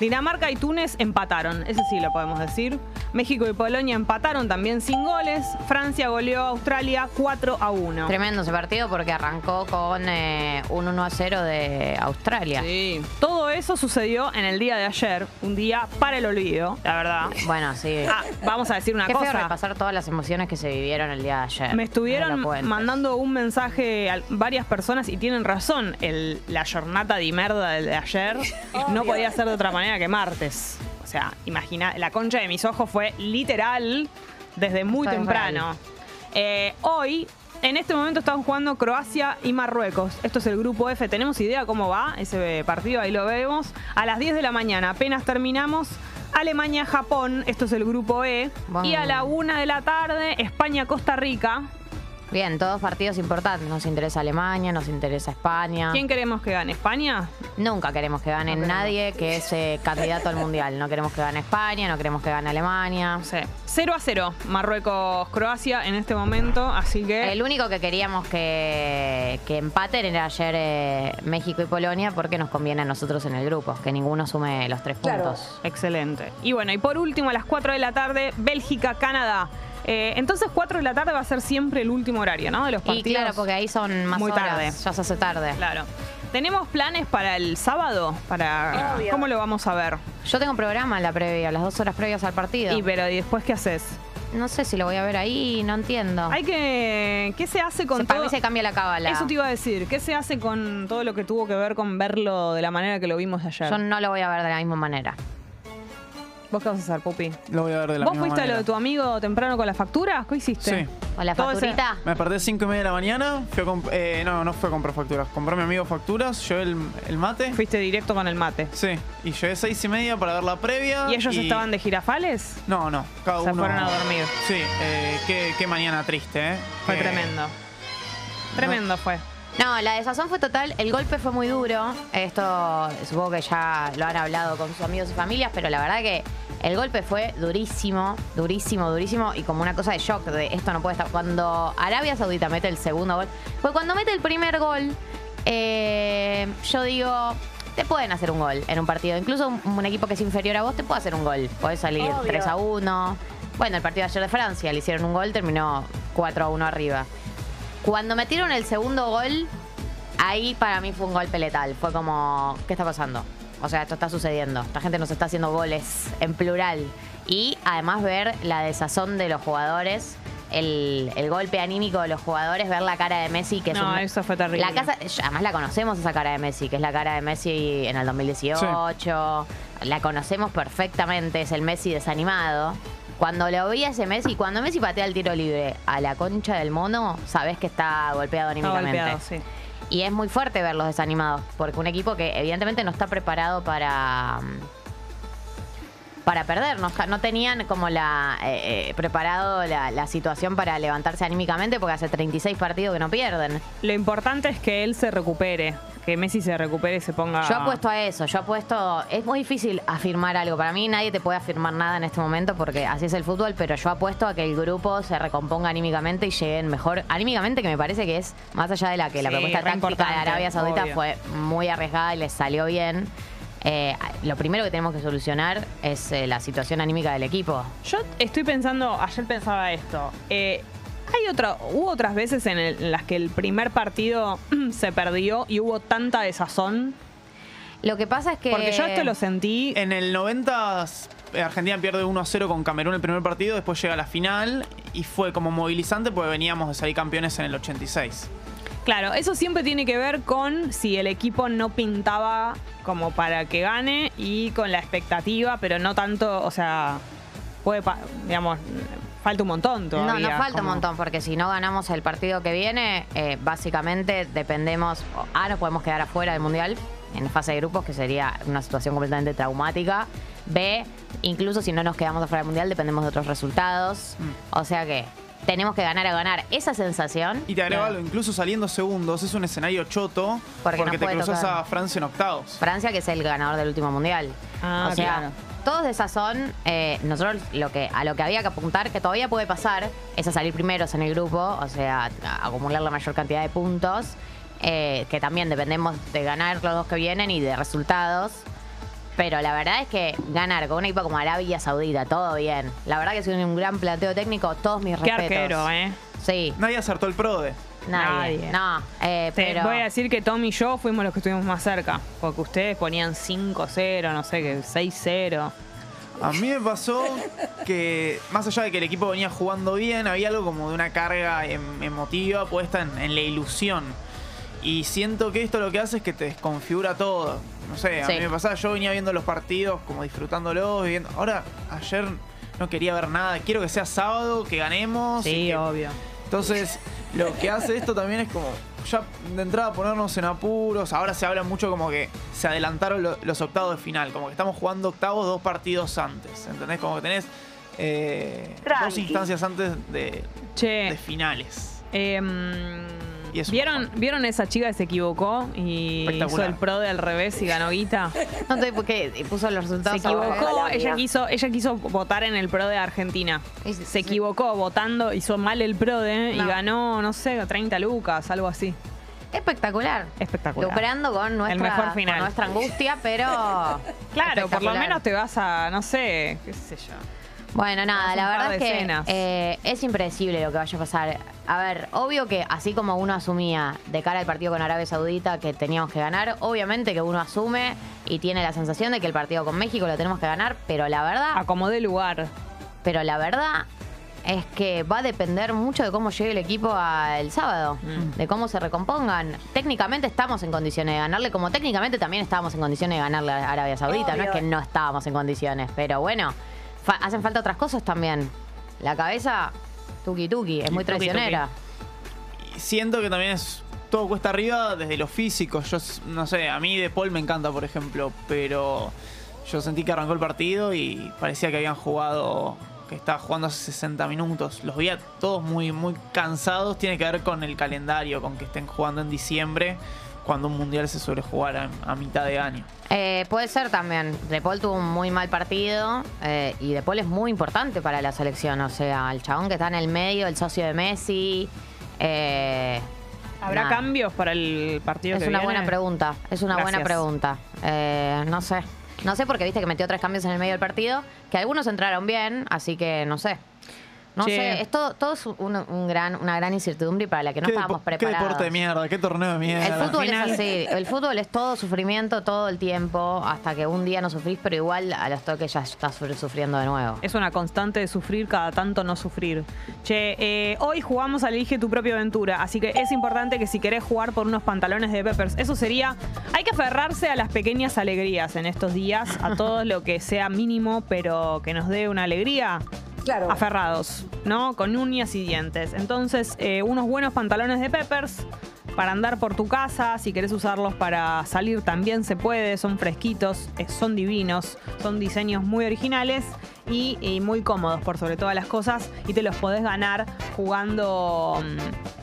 Dinamarca y Túnez empataron. Ese sí lo podemos decir. México y Polonia empataron también sin goles. Francia goleó a Australia 4 a 1. Tremendo ese partido porque arrancó con eh, un 1 a 0 de Australia. Sí. Todo eso sucedió en el día de ayer, un día para el olvido, la verdad. Bueno, sí. Ah, vamos a decir una Qué feo cosa. repasar todas las emociones que se vivieron el día de ayer. Me estuvieron mandando un mensaje a varias personas y tienen razón. El, la jornada de merda del de ayer no podía ser de otra manera que martes. O sea, imagina, la concha de mis ojos fue literal desde muy temprano. Eh, hoy, en este momento están jugando Croacia y Marruecos. Esto es el grupo F. ¿Tenemos idea cómo va ese partido? Ahí lo vemos. A las 10 de la mañana, apenas terminamos. Alemania-Japón, esto es el grupo E. Y a la 1 de la tarde, España-Costa Rica. Bien, todos partidos importantes. Nos interesa Alemania, nos interesa España. ¿Quién queremos que gane? ¿España? Nunca queremos que gane No queremos. nadie que es eh, candidato al mundial. No queremos que gane España, no queremos que gane Alemania. No sé. 0 a 0, Marruecos-Croacia en este momento, así que... El único que queríamos que, que empaten era ayer eh, México y Polonia porque nos conviene a nosotros en el grupo, que ninguno sume los tres puntos. Excelente. Y bueno, y por último, a las 4 de la tarde, Bélgica-Canadá. Eh, entonces 4 de la tarde va a ser siempre el último horario, ¿no? De los Y partidos. claro, porque ahí son más Muy horas, tarde. ya se hace tarde. Claro. ¿Tenemos planes para el sábado? Para ¿Cómo lo vamos a ver? Yo tengo un programa en la previa, las dos horas previas al partido. Y pero ¿y después qué haces? no sé si lo voy a ver ahí, no entiendo. Hay que ¿qué se hace con Se- para todo? mí se cambia la cábala. Eso te iba a decir, ¿qué se hace con todo lo que tuvo que ver con verlo de la manera que lo vimos ayer? Yo no lo voy a ver de la misma manera. ¿Vos qué vas a hacer, Pupi? Lo voy a ver de la ¿Vos misma fuiste a lo de tu amigo temprano con la factura? ¿Qué hiciste? Sí. ¿Con la Todo ese- facturita? Me desperté 5 y media de la mañana, fui a comp- eh, no, no fue a comprar facturas, compró mi amigo facturas, llevé el, el mate. Fuiste directo con el mate. Sí, y llegué 6 y media para ver la previa. ¿Y ellos estaban de girafales? No, no, cada Se uno... fueron a dormir. Sí, eh, qué, qué mañana triste, ¿eh? Fue tremendo. Tremendo fue. No, la desazón fue total. El golpe fue muy duro. Esto supongo que ya lo han hablado con sus amigos y familias, pero la verdad que el golpe fue durísimo, durísimo, durísimo y como una cosa de shock de esto no puede estar. Cuando Arabia Saudita mete el segundo gol, pues cuando mete el primer gol, eh, yo digo, te pueden hacer un gol en un partido. Incluso un, un equipo que es inferior a vos te puede hacer un gol. Podés salir 3 a 1. Bueno, el partido de ayer de Francia le hicieron un gol, terminó 4 a 1 arriba. Cuando metieron el segundo gol, ahí para mí fue un golpe letal. Fue como, ¿qué está pasando? O sea, esto está sucediendo. Esta gente nos está haciendo goles en plural. Y además ver la desazón de los jugadores, el, el golpe anímico de los jugadores, ver la cara de Messi, que es No, un- eso fue terrible. La casa, además la conocemos esa cara de Messi, que es la cara de Messi en el 2018. La conocemos perfectamente, es el Messi desanimado. Cuando lo vi a ese Messi, cuando Messi patea el tiro libre a la concha del mono, sabes que está golpeado Está anímicamente. golpeado, sí. Y es muy fuerte verlos desanimados, porque un equipo que evidentemente no está preparado para mm, para perder, no, no tenían como la eh, eh, preparado la, la situación para levantarse anímicamente, porque hace 36 partidos que no pierden. Lo importante es que él se recupere. Que Messi se recupere y se ponga. Yo apuesto a eso, yo apuesto, es muy difícil afirmar algo, para mí nadie te puede afirmar nada en este momento porque así es el fútbol, pero yo apuesto a que el grupo se recomponga anímicamente y lleguen mejor, anímicamente que me parece que es, más allá de la que la Sí, propuesta táctica de Arabia Saudita obvio. fue muy arriesgada y les salió bien. eh, lo primero que tenemos que solucionar es eh, la situación anímica del equipo. Yo estoy pensando, ayer pensaba esto. eh, hay otra, hubo otras veces en, el- en las que el primer partido se perdió y hubo tanta desazón. Lo que pasa es que... Porque yo esto lo sentí. En el 90 eh, Argentina pierde 1 a 0 con Camerún el primer partido, después llega a la final y fue como movilizante porque veníamos de salir campeones en el 86. Claro, eso siempre tiene que ver con si el equipo no pintaba como para que gane y con la expectativa, pero no tanto, o sea, puede, digamos, falta un montón todavía. No, nos falta como- un montón, porque si no ganamos el partido que viene, eh, básicamente dependemos. A, nos podemos quedar afuera del mundial en fase de grupos, que sería una situación completamente traumática. B, incluso si no nos quedamos afuera del mundial, dependemos de otros resultados. Mm. O sea que tenemos que ganar a ganar. Esa sensación. Y te agrego algo, incluso saliendo segundos, es un escenario choto Porque porque, no te cruzas tocar. a Francia en octavos. Francia, que es el ganador del último mundial. Ah, o sea, claro. Todos esas son, eh, nosotros lo que, a lo que había que apuntar, que todavía puede pasar, es a salir primeros en el grupo, o sea, a acumular la mayor cantidad de puntos, eh, que también dependemos de ganar los dos que vienen y de resultados. Pero la verdad es que ganar con un equipo como Arabia Saudita, todo bien. La verdad que es un gran planteo técnico, todos mis Qué respetos. arquero, ¿eh? Sí, Nadie acertó el PRODE. Nadie. Nadie. No, eh, Te pero... voy a decir que Tom y yo fuimos los que estuvimos más cerca. Porque ustedes ponían 5-0, no sé qué, 6-0. A mí me pasó que, más allá de que el equipo venía jugando bien, había algo como de una carga em- emotiva puesta en, en la ilusión. Y siento que esto lo que hace es que te desconfigura todo. No sé, a Sí. mí me pasaba, yo venía viendo los partidos, como disfrutándolos, viviendo. Ahora, ayer no quería ver nada. Quiero que sea sábado, que ganemos. y Sí, que- obvio. Entonces, lo que hace esto también es como ya de entrada ponernos en apuros. Ahora se habla mucho como que se adelantaron lo- los octavos de final, como que estamos jugando octavos dos partidos antes. ¿Entendés? Como que tenés eh, dos instancias antes de, Che, de finales. em, Y ¿vieron. ¿vieron esa chica que se equivocó y hizo el pro de al revés y ganó guita? No sé por qué puso los Se resultados. equivocó, abajo. ella quiso, ella quiso votar en el pro de Argentina. Y sí, Se sí. equivocó votando, hizo mal el pro de y No. ganó, no sé, 30 lucas, algo así. Espectacular. Espectacular. Lucrando con nuestra, mejor final. con nuestra angustia, pero. Claro, por lo menos te vas a, no sé, qué sé yo. Bueno, nada, la verdad es que eh, es impredecible lo que vaya a pasar. A ver, obvio que así como uno asumía de cara al partido con Arabia Saudita que teníamos que ganar, obviamente que uno asume y tiene la sensación de que el partido con México lo tenemos que ganar, pero la verdad, Acomodé lugar. pero la verdad es que va a depender mucho de cómo llegue el equipo a- el sábado, Mm. de cómo se recompongan. Técnicamente estamos en condiciones de ganarle, como técnicamente también estábamos en condiciones de ganarle a Arabia Saudita. No es que no estábamos en condiciones, pero bueno, fa- hacen falta otras cosas también. La cabeza, tuki tuki, es muy Tuki, tuki. traicionera. Y siento que también es todo cuesta arriba desde lo físico. Yo no sé, a mí De Paul me encanta, por ejemplo, pero yo sentí que arrancó el partido y parecía que habían jugado, que estaba jugando hace 60 minutos. Los veía todos muy, muy cansados. Tiene que ver con el calendario, con que estén jugando en diciembre, cuando un mundial se suele jugar a, a mitad de año. Eh, puede ser también. De Paul tuvo un muy mal partido eh, y De Paul es muy importante para la selección. O sea, el chabón que está en el medio, el socio de Messi. eh, ¿Habrá cambios para el partido Es que una viene? buena pregunta. Es una buena pregunta. Eh, no sé. No sé porque viste que metió tres cambios en el medio del partido, que algunos entraron bien, así que no sé. No Che. sé, es todo, todo es un, un gran, una gran incertidumbre para la que no ¿Qué, estábamos depo- qué preparados. deporte de mierda, qué torneo de mierda. El fútbol Final. es así. El fútbol es todo sufrimiento todo el tiempo, hasta que un día no sufrís, pero igual a los toques ya estás sufri- sufriendo de nuevo. Es una constante de sufrir cada tanto no sufrir. Che, eh, hoy jugamos a Elige tu propia aventura, así que es importante que si querés jugar por unos pantalones de Peppers, eso sería, hay que aferrarse a las pequeñas alegrías en estos días, a todo lo que sea mínimo, pero que nos dé una alegría. Aferrados, ¿no? Con uñas y dientes. Entonces, eh, unos buenos pantalones de Peppers para andar por tu casa, si querés usarlos para salir también se puede, son fresquitos, eh, son divinos, son diseños muy originales y, y muy cómodos por sobre todas las cosas y te los podés ganar jugando... mm,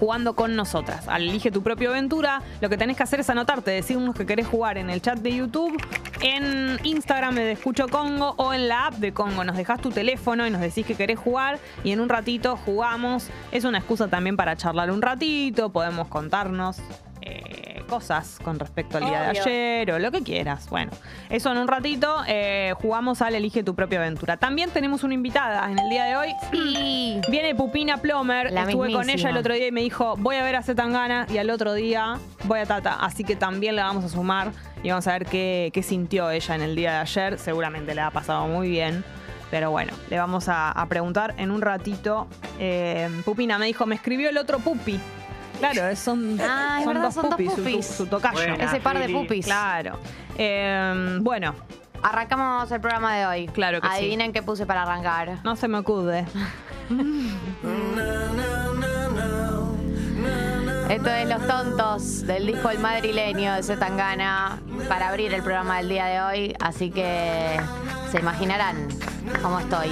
jugando con nosotras. Al Elige tu propia aventura, lo que tenés que hacer es anotarte, decirnos que querés jugar en el chat de YouTube, en Instagram de Escucho Congo o en la app de Congo. Nos dejás tu teléfono y nos decís que querés jugar y en un ratito jugamos. Es una excusa también para charlar un ratito, podemos contarnos. Eh, cosas con respecto al día de ayer o lo que quieras. Bueno, eso en un ratito eh, jugamos al Elige tu propia aventura. También tenemos una invitada en el día de hoy. Y Viene Pupina Plomer, La estuve con mismísima. ella el otro día y me dijo, voy a ver a Zetangana y al otro día voy a Tata. Así que también la vamos a sumar y vamos a ver qué, qué sintió ella en el día de ayer. Seguramente le ha pasado muy bien. Pero bueno, le vamos a, a preguntar en un ratito. Eh, Pupina me dijo, me escribió el otro Pupi. Claro, son, Ah, son verdad, dos son dos pupis, su- tocayo. Buena, ese par de pupis. Claro. Eh, bueno, arrancamos el programa de hoy. Claro que sí. Adivinen qué puse para arrancar. No se me acude. Esto es Los Tontos del disco El Madrileño de Zetangana para abrir el programa del día de hoy. Así que se imaginarán cómo estoy.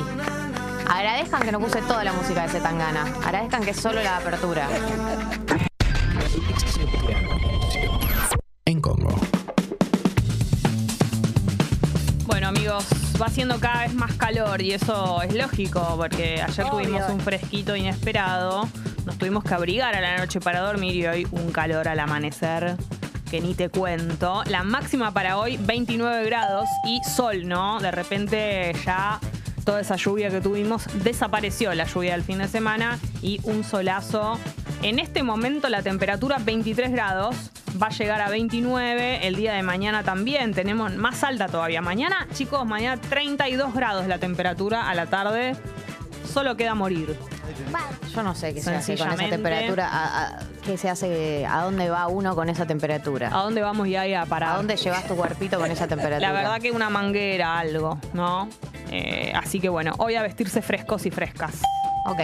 Agradezcan que no puse toda la música de Zetangana. Agradezcan que es solo la apertura. En Congo. Bueno, amigos, va haciendo cada vez más calor y eso es lógico porque ayer Obvio. tuvimos un fresquito inesperado. Nos tuvimos que abrigar a la noche para dormir y hoy un calor al amanecer que ni te cuento. La máxima para hoy 29 grados y sol, ¿no? De repente ya toda esa lluvia que tuvimos desapareció la lluvia del fin de semana y un solazo. En este momento la temperatura 23 grados, va a llegar a 29, el día de mañana también tenemos más alta todavía. Mañana, chicos, mañana 32 grados la temperatura a la tarde, solo queda morir. Yo no sé qué se hace con esa Sencillamente. temperatura. A, a- ¿Qué se hace? ¿A dónde va uno con esa temperatura? ¿A dónde vamos ya a parar? ¿A dónde llevas tu cuerpito con esa temperatura? La verdad que una manguera, algo, ¿no? Eh, así que bueno, hoy a vestirse frescos y frescas. Ok.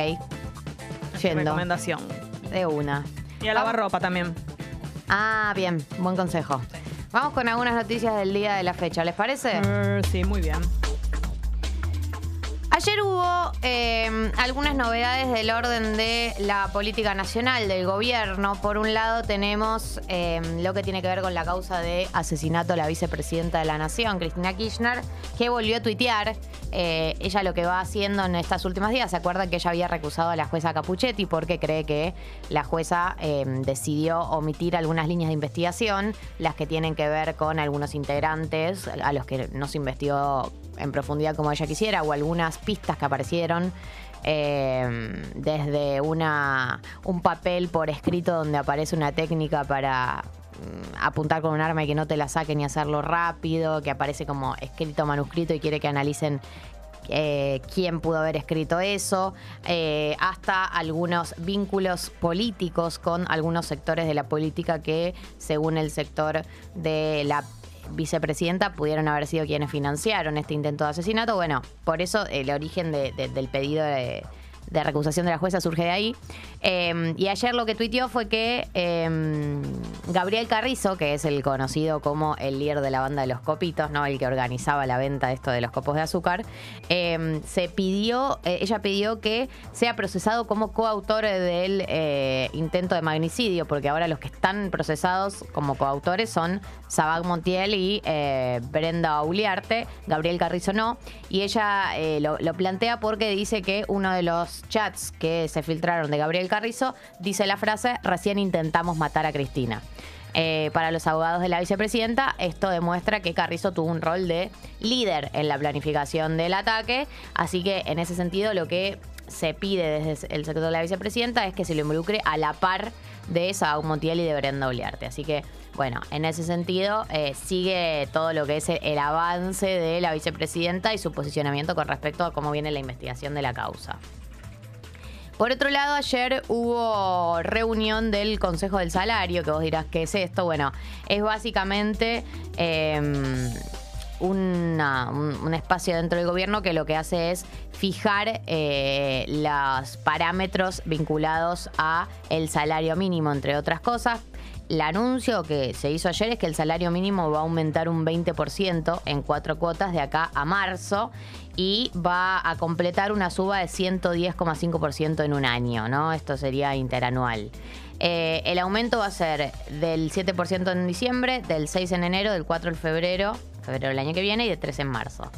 Yendo. Recomendación. De una. Y a lavar ropa también. Ah, bien. Buen consejo. Vamos con algunas noticias del día de la fecha, ¿les parece? Eh, sí, muy bien. Ayer hubo eh, algunas novedades del orden de la política nacional del gobierno. Por un lado tenemos eh, lo que tiene que ver con la causa de asesinato a la vicepresidenta de la Nación, Cristina Kirchner, que volvió a tuitear. Eh, ella lo que va haciendo en estos últimos días, ¿se acuerdan que ella había recusado a la jueza Capuchetti porque cree que la jueza eh, decidió omitir algunas líneas de investigación, las que tienen que ver con algunos integrantes a los que no se investigó en profundidad como ella quisiera o algunas pistas que aparecieron eh, desde una, un papel por escrito donde aparece una técnica para mm, apuntar con un arma y que no te la saquen y hacerlo rápido, que aparece como escrito manuscrito y quiere que analicen eh, quién pudo haber escrito eso, eh, hasta algunos vínculos políticos con algunos sectores de la política que, según el sector de la vicepresidenta, pudieron haber sido quienes financiaron este intento de asesinato. Bueno, por eso el origen de- de- del pedido de, de recusación de la jueza surge de ahí. Eh, y ayer lo que tuiteó fue que eh, Gabriel Carrizo, que es el conocido como el líder de la banda de los copitos, ¿no? El que organizaba la venta de esto de los copos de azúcar, eh, se pidió, eh, ella pidió que sea procesado como coautor del eh, intento de magnicidio, porque ahora los que están procesados como coautores son Sabag Montiel y eh, Brenda Uliarte, Gabriel Carrizo no, y ella lo plantea porque dice que uno de los chats que se filtraron de Gabriel Carrizo dice la frase, recién intentamos matar a Cristina. Eh, para los abogados de la vicepresidenta, esto demuestra que Carrizo tuvo un rol de líder en la planificación del ataque, así que en ese sentido lo que se pide desde el sector de la vicepresidenta es que se lo involucre a la par de Saúl Montiel y de Brenda Uliarte. Así que, bueno, en ese sentido eh, sigue todo lo que es el avance de la vicepresidenta y su posicionamiento con respecto a cómo viene la investigación de la causa. Por otro lado, ayer hubo reunión del Consejo del Salario, que vos dirás, ¿qué es esto? Bueno, es básicamente eh, una- un, espacio dentro del gobierno que lo que hace es fijar eh, los parámetros vinculados a el salario mínimo, entre otras cosas. El anuncio que se hizo ayer es que el salario mínimo va a aumentar un 20% en cuatro cuotas de acá a marzo y va a completar una suba de 110,5% en un año, ¿no? Esto sería interanual. Eh, el aumento va a ser del 7% en diciembre, del 6 en enero, del 4 en febrero, febrero del año que viene y de 3 en marzo.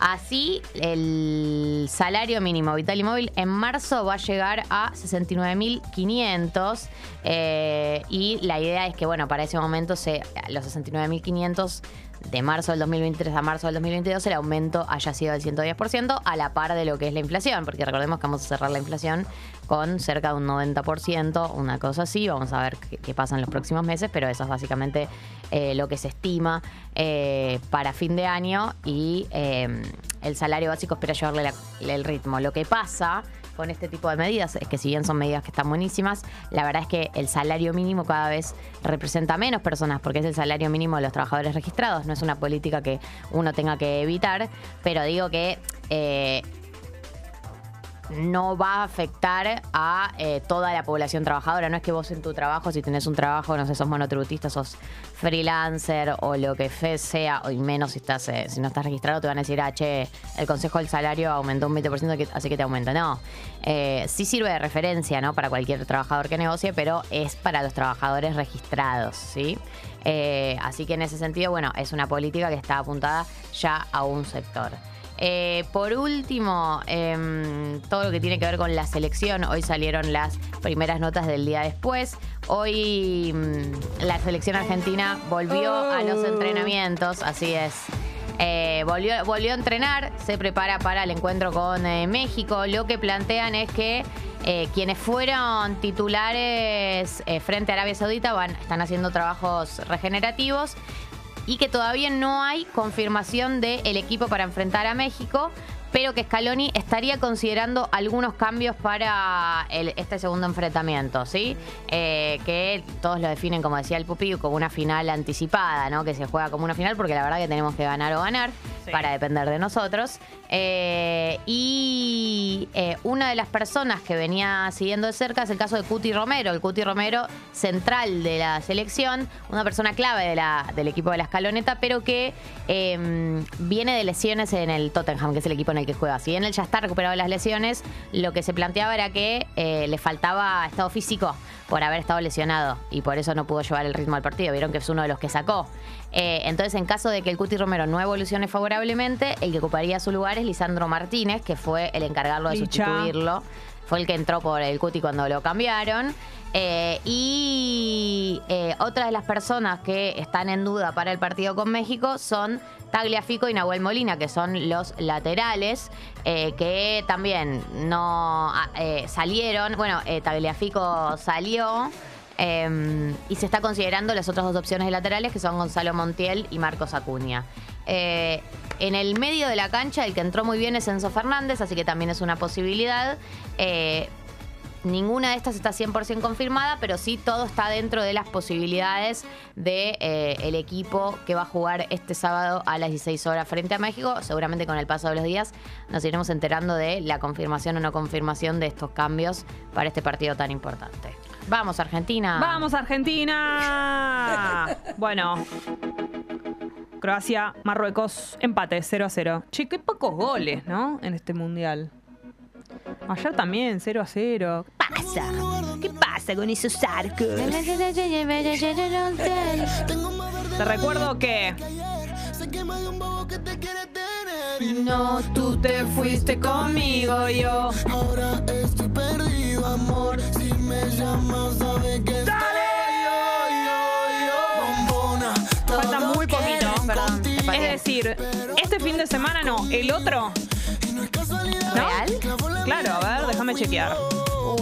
Así, el salario mínimo vital y móvil en marzo va a llegar a 69.500 eh, y la idea es que, bueno, para ese momento se, los 69.500 de marzo del 2023 a marzo del 2022 el aumento haya sido del 110% a la par de lo que es la inflación, porque recordemos que vamos a cerrar la inflación con cerca de un 90%, una cosa así, vamos a ver qué, pasa en los próximos meses, pero eso es básicamente eh, lo que se estima eh, para fin de año y eh, el salario básico espera llevarle el ritmo. Lo que pasa con este tipo de medidas es que si bien son medidas que están buenísimas, la verdad es que el salario mínimo cada vez representa menos personas porque es el salario mínimo de los trabajadores registrados. No es una política que uno tenga que evitar, pero digo que... eh, no va a afectar a eh, toda la población trabajadora. No es que vos en tu trabajo, si tenés un trabajo, no sé, sos monotributista, sos freelancer o lo que fe sea, o menos si estás eh, si no estás registrado, te van a decir, ah, che, el consejo del salario aumentó un 20%, que- así que te aumenta. No. Eh, sí sirve de referencia, ¿no? Para cualquier trabajador que negocie, pero es para los trabajadores registrados, ¿sí? Así que en ese sentido, bueno, es una política que está apuntada ya a un sector. Eh, por último, em, todo lo que tiene que ver con la selección. Hoy salieron las primeras notas del día después. Hoy mm, la selección argentina volvió a los entrenamientos, así es. Eh, volvió, volvió a entrenar, se prepara para el encuentro con eh, México. Lo que plantean es que quienes fueron titulares frente a Arabia Saudita van, están haciendo trabajos regenerativos y que todavía no hay confirmación del equipo para enfrentar a México, pero que Scaloni estaría considerando algunos cambios para el- este segundo enfrentamiento, ¿sí? Eh, que todos lo definen, como decía el Pupi, como una final anticipada, ¿no? Que se juega como una final porque la verdad que tenemos que ganar o ganar Sí. para depender de nosotros. Eh, y eh, una de las personas que venía siguiendo de cerca es el caso de Cuti Romero, el Cuti Romero central de la selección, una persona clave de la- del equipo de la escaloneta, pero que eh, viene de lesiones en el Tottenham, que es el equipo en el que juega. Si bien él ya está recuperado de las lesiones, lo que se planteaba era que eh, le faltaba estado físico por haber estado lesionado y por eso no pudo llevar el ritmo al partido. Vieron que es uno de los que sacó. Eh, entonces, en caso de que el Cuti Romero no evolucione favorablemente, el que ocuparía su lugar es Lisandro Martínez, que fue el encargado de Licha. sustituirlo. Fue el que entró por el Cuti cuando lo cambiaron. Eh, y eh, otras de las personas que están en duda para el partido con México son Tagliafico y Nahuel Molina, que son los laterales, eh, que también no ah, eh, salieron. Bueno, Tagliafico salió. eh, y se está considerando las otras dos opciones de laterales, que son Gonzalo Montiel y Marcos Acuña. En el medio de la cancha, el que entró muy bien es Enzo Fernández, así que también es una posibilidad. Ninguna de estas está 100% confirmada, pero sí todo está dentro de las posibilidades de eh, el equipo que va a jugar este sábado a las 16 horas frente a México. Seguramente con el paso de los días nos iremos enterando de la confirmación o no confirmación de estos cambios para este partido tan importante. Vamos, Argentina. ¡Vamos, Argentina! bueno. Croacia, Marruecos, empate 0 a 0. Che, qué pocos goles, ¿no? En este mundial. Ayer también, 0 a 0. ¿Qué pasa? ¿Qué pasa con esos arcos? Te recuerdo que. No, tú te fuiste conmigo, yo. Ahora estoy perdido, amor. Si me llamas, sabes que. Bombona, Falta muy poquito. Perdón, Es decir, este fin de semana no, el otro. ¿Real? Claro, a ver, déjame chequear.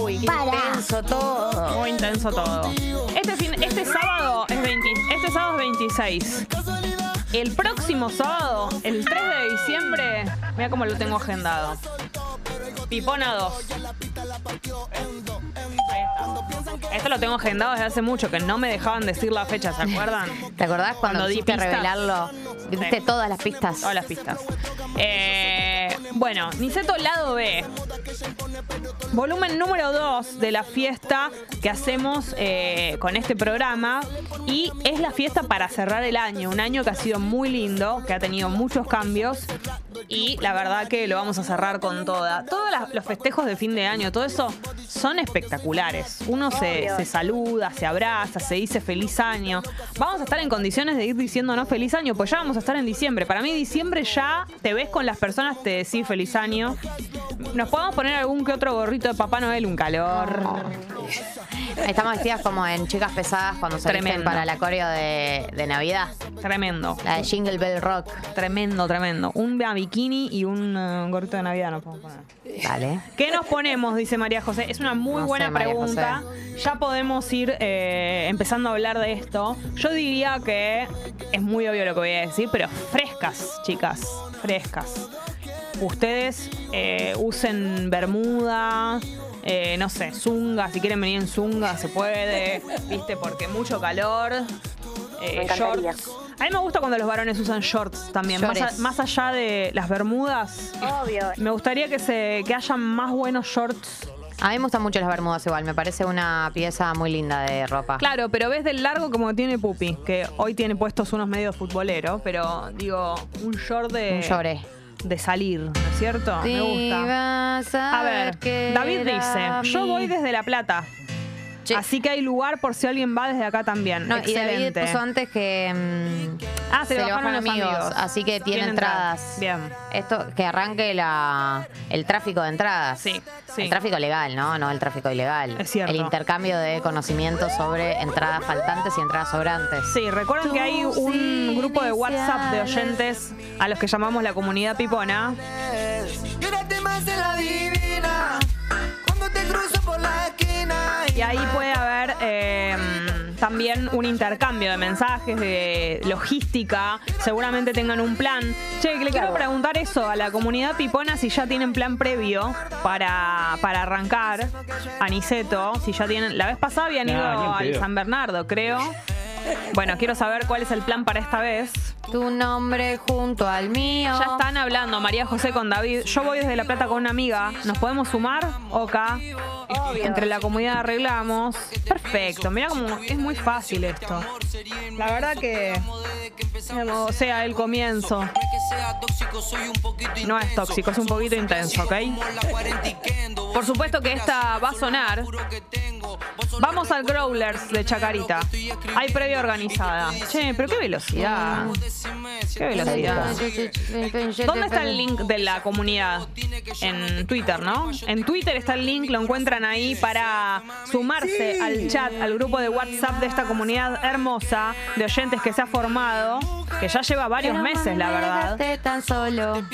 Uy, qué intenso todo. Muy intenso todo. Este, fin, este sábado es 20 este sábado es 26. Casualidad. El próximo sábado, el 3 de diciembre, mira cómo lo tengo agendado. Pipona 2. Esto lo tengo agendado desde hace mucho, que no me dejaban decir la fecha, ¿se acuerdan? ¿Te acordás cuando, Cuando di pistas. revelarlo? Diste Sí. todas las pistas. Todas las pistas. Eh, bueno, Niceto lado B. Volumen número 2 de la fiesta que hacemos eh, con este programa. Y es la fiesta para cerrar el año. Un año que ha sido muy lindo, que ha tenido muchos cambios. Y la verdad que lo vamos a cerrar con toda. Todos los festejos de fin de año, todo eso son espectaculares. Uno se, se saluda, se abraza, se dice feliz año. Vamos a estar en condiciones de ir diciéndonos feliz año, pues ya vamos a estar en diciembre. Para mí diciembre ya te ves con las personas, te decís feliz año. Nos podemos poner algún que otro gorrito de Papá Noel, un calor. Estamos vestidas como en chicas pesadas cuando se visten para la coreo de, de Navidad. Tremendo. La de Jingle Bell Rock. Tremendo, tremendo. Un bikini y un eh, gorrito de Navidad nos podemos poner. Vale. ¿Qué nos ponemos? Dice María José. Es una muy No buena sé, pregunta. Ya podemos ir eh, empezando a hablar de esto. Yo diría que es muy obvio lo que voy a decir, pero frescas, chicas. Frescas. ustedes eh, usen bermuda, eh, no sé, zunga, si quieren venir en zunga se puede, viste, porque mucho calor. eh, Me shorts. A mí me gusta cuando los varones usan shorts también, más, a- más allá de las bermudas. Obvio. Me gustaría que se que haya más buenos shorts. A mí me gustan mucho las bermudas igual, me parece una pieza muy linda de ropa. Claro, pero ves del largo como que tiene Pupi, que hoy tiene puestos unos medios futboleros, pero digo, un short de, Un lloré. De salir, ¿no es cierto? Me gusta. a, A ver, David dice, yo mí". voy desde La Plata. Sí. Así que hay lugar por si alguien va desde acá también. No, y David Excelente. puso antes que mm, Ah, se, se le le bajaron bajaron los amigos, amigos. así que tiene Tiene entradas. Bien. Esto, que arranque la, el tráfico de entradas. Sí, sí. El tráfico legal, ¿no? No el tráfico ilegal. Es cierto. El intercambio de conocimientos sobre entradas faltantes y entradas sobrantes. Sí, recuerden que hay un grupo de WhatsApp de oyentes a los que llamamos la comunidad pipona. Quédate más en la divina. Cuando te cruzo por la esquina. Y ahí puede haber eh, también un intercambio de mensajes, de logística. Seguramente tengan un plan. Che, le quiero preguntar eso a la comunidad pipona si ya tienen plan previo para, para arrancar a Niceto. Si ya tienen. La vez pasada habían ido al. San Bernardo, creo. Bueno, quiero saber cuál es el plan para esta vez. Tu nombre junto al mío. Ya están hablando María José con David. Yo voy desde La Plata con una amiga. ¿Nos podemos sumar? Oka. Entre la comunidad arreglamos. Perfecto. Mira cómo es muy fácil esto. La verdad que. O sea, el comienzo. No es tóxico, es un poquito intenso, ¿ok? Por supuesto que esta va a sonar. Vamos al Growlers de Chacarita. Hay previa organizada. Che, pero qué velocidad. Qué velocidad. ¿Dónde está el link de la comunidad? En Twitter, ¿no? En Twitter está el link, lo encuentran ahí para sumarse al chat, al grupo de WhatsApp de esta comunidad hermosa de oyentes que se ha formado, que ya lleva varios meses, la verdad. tan solo.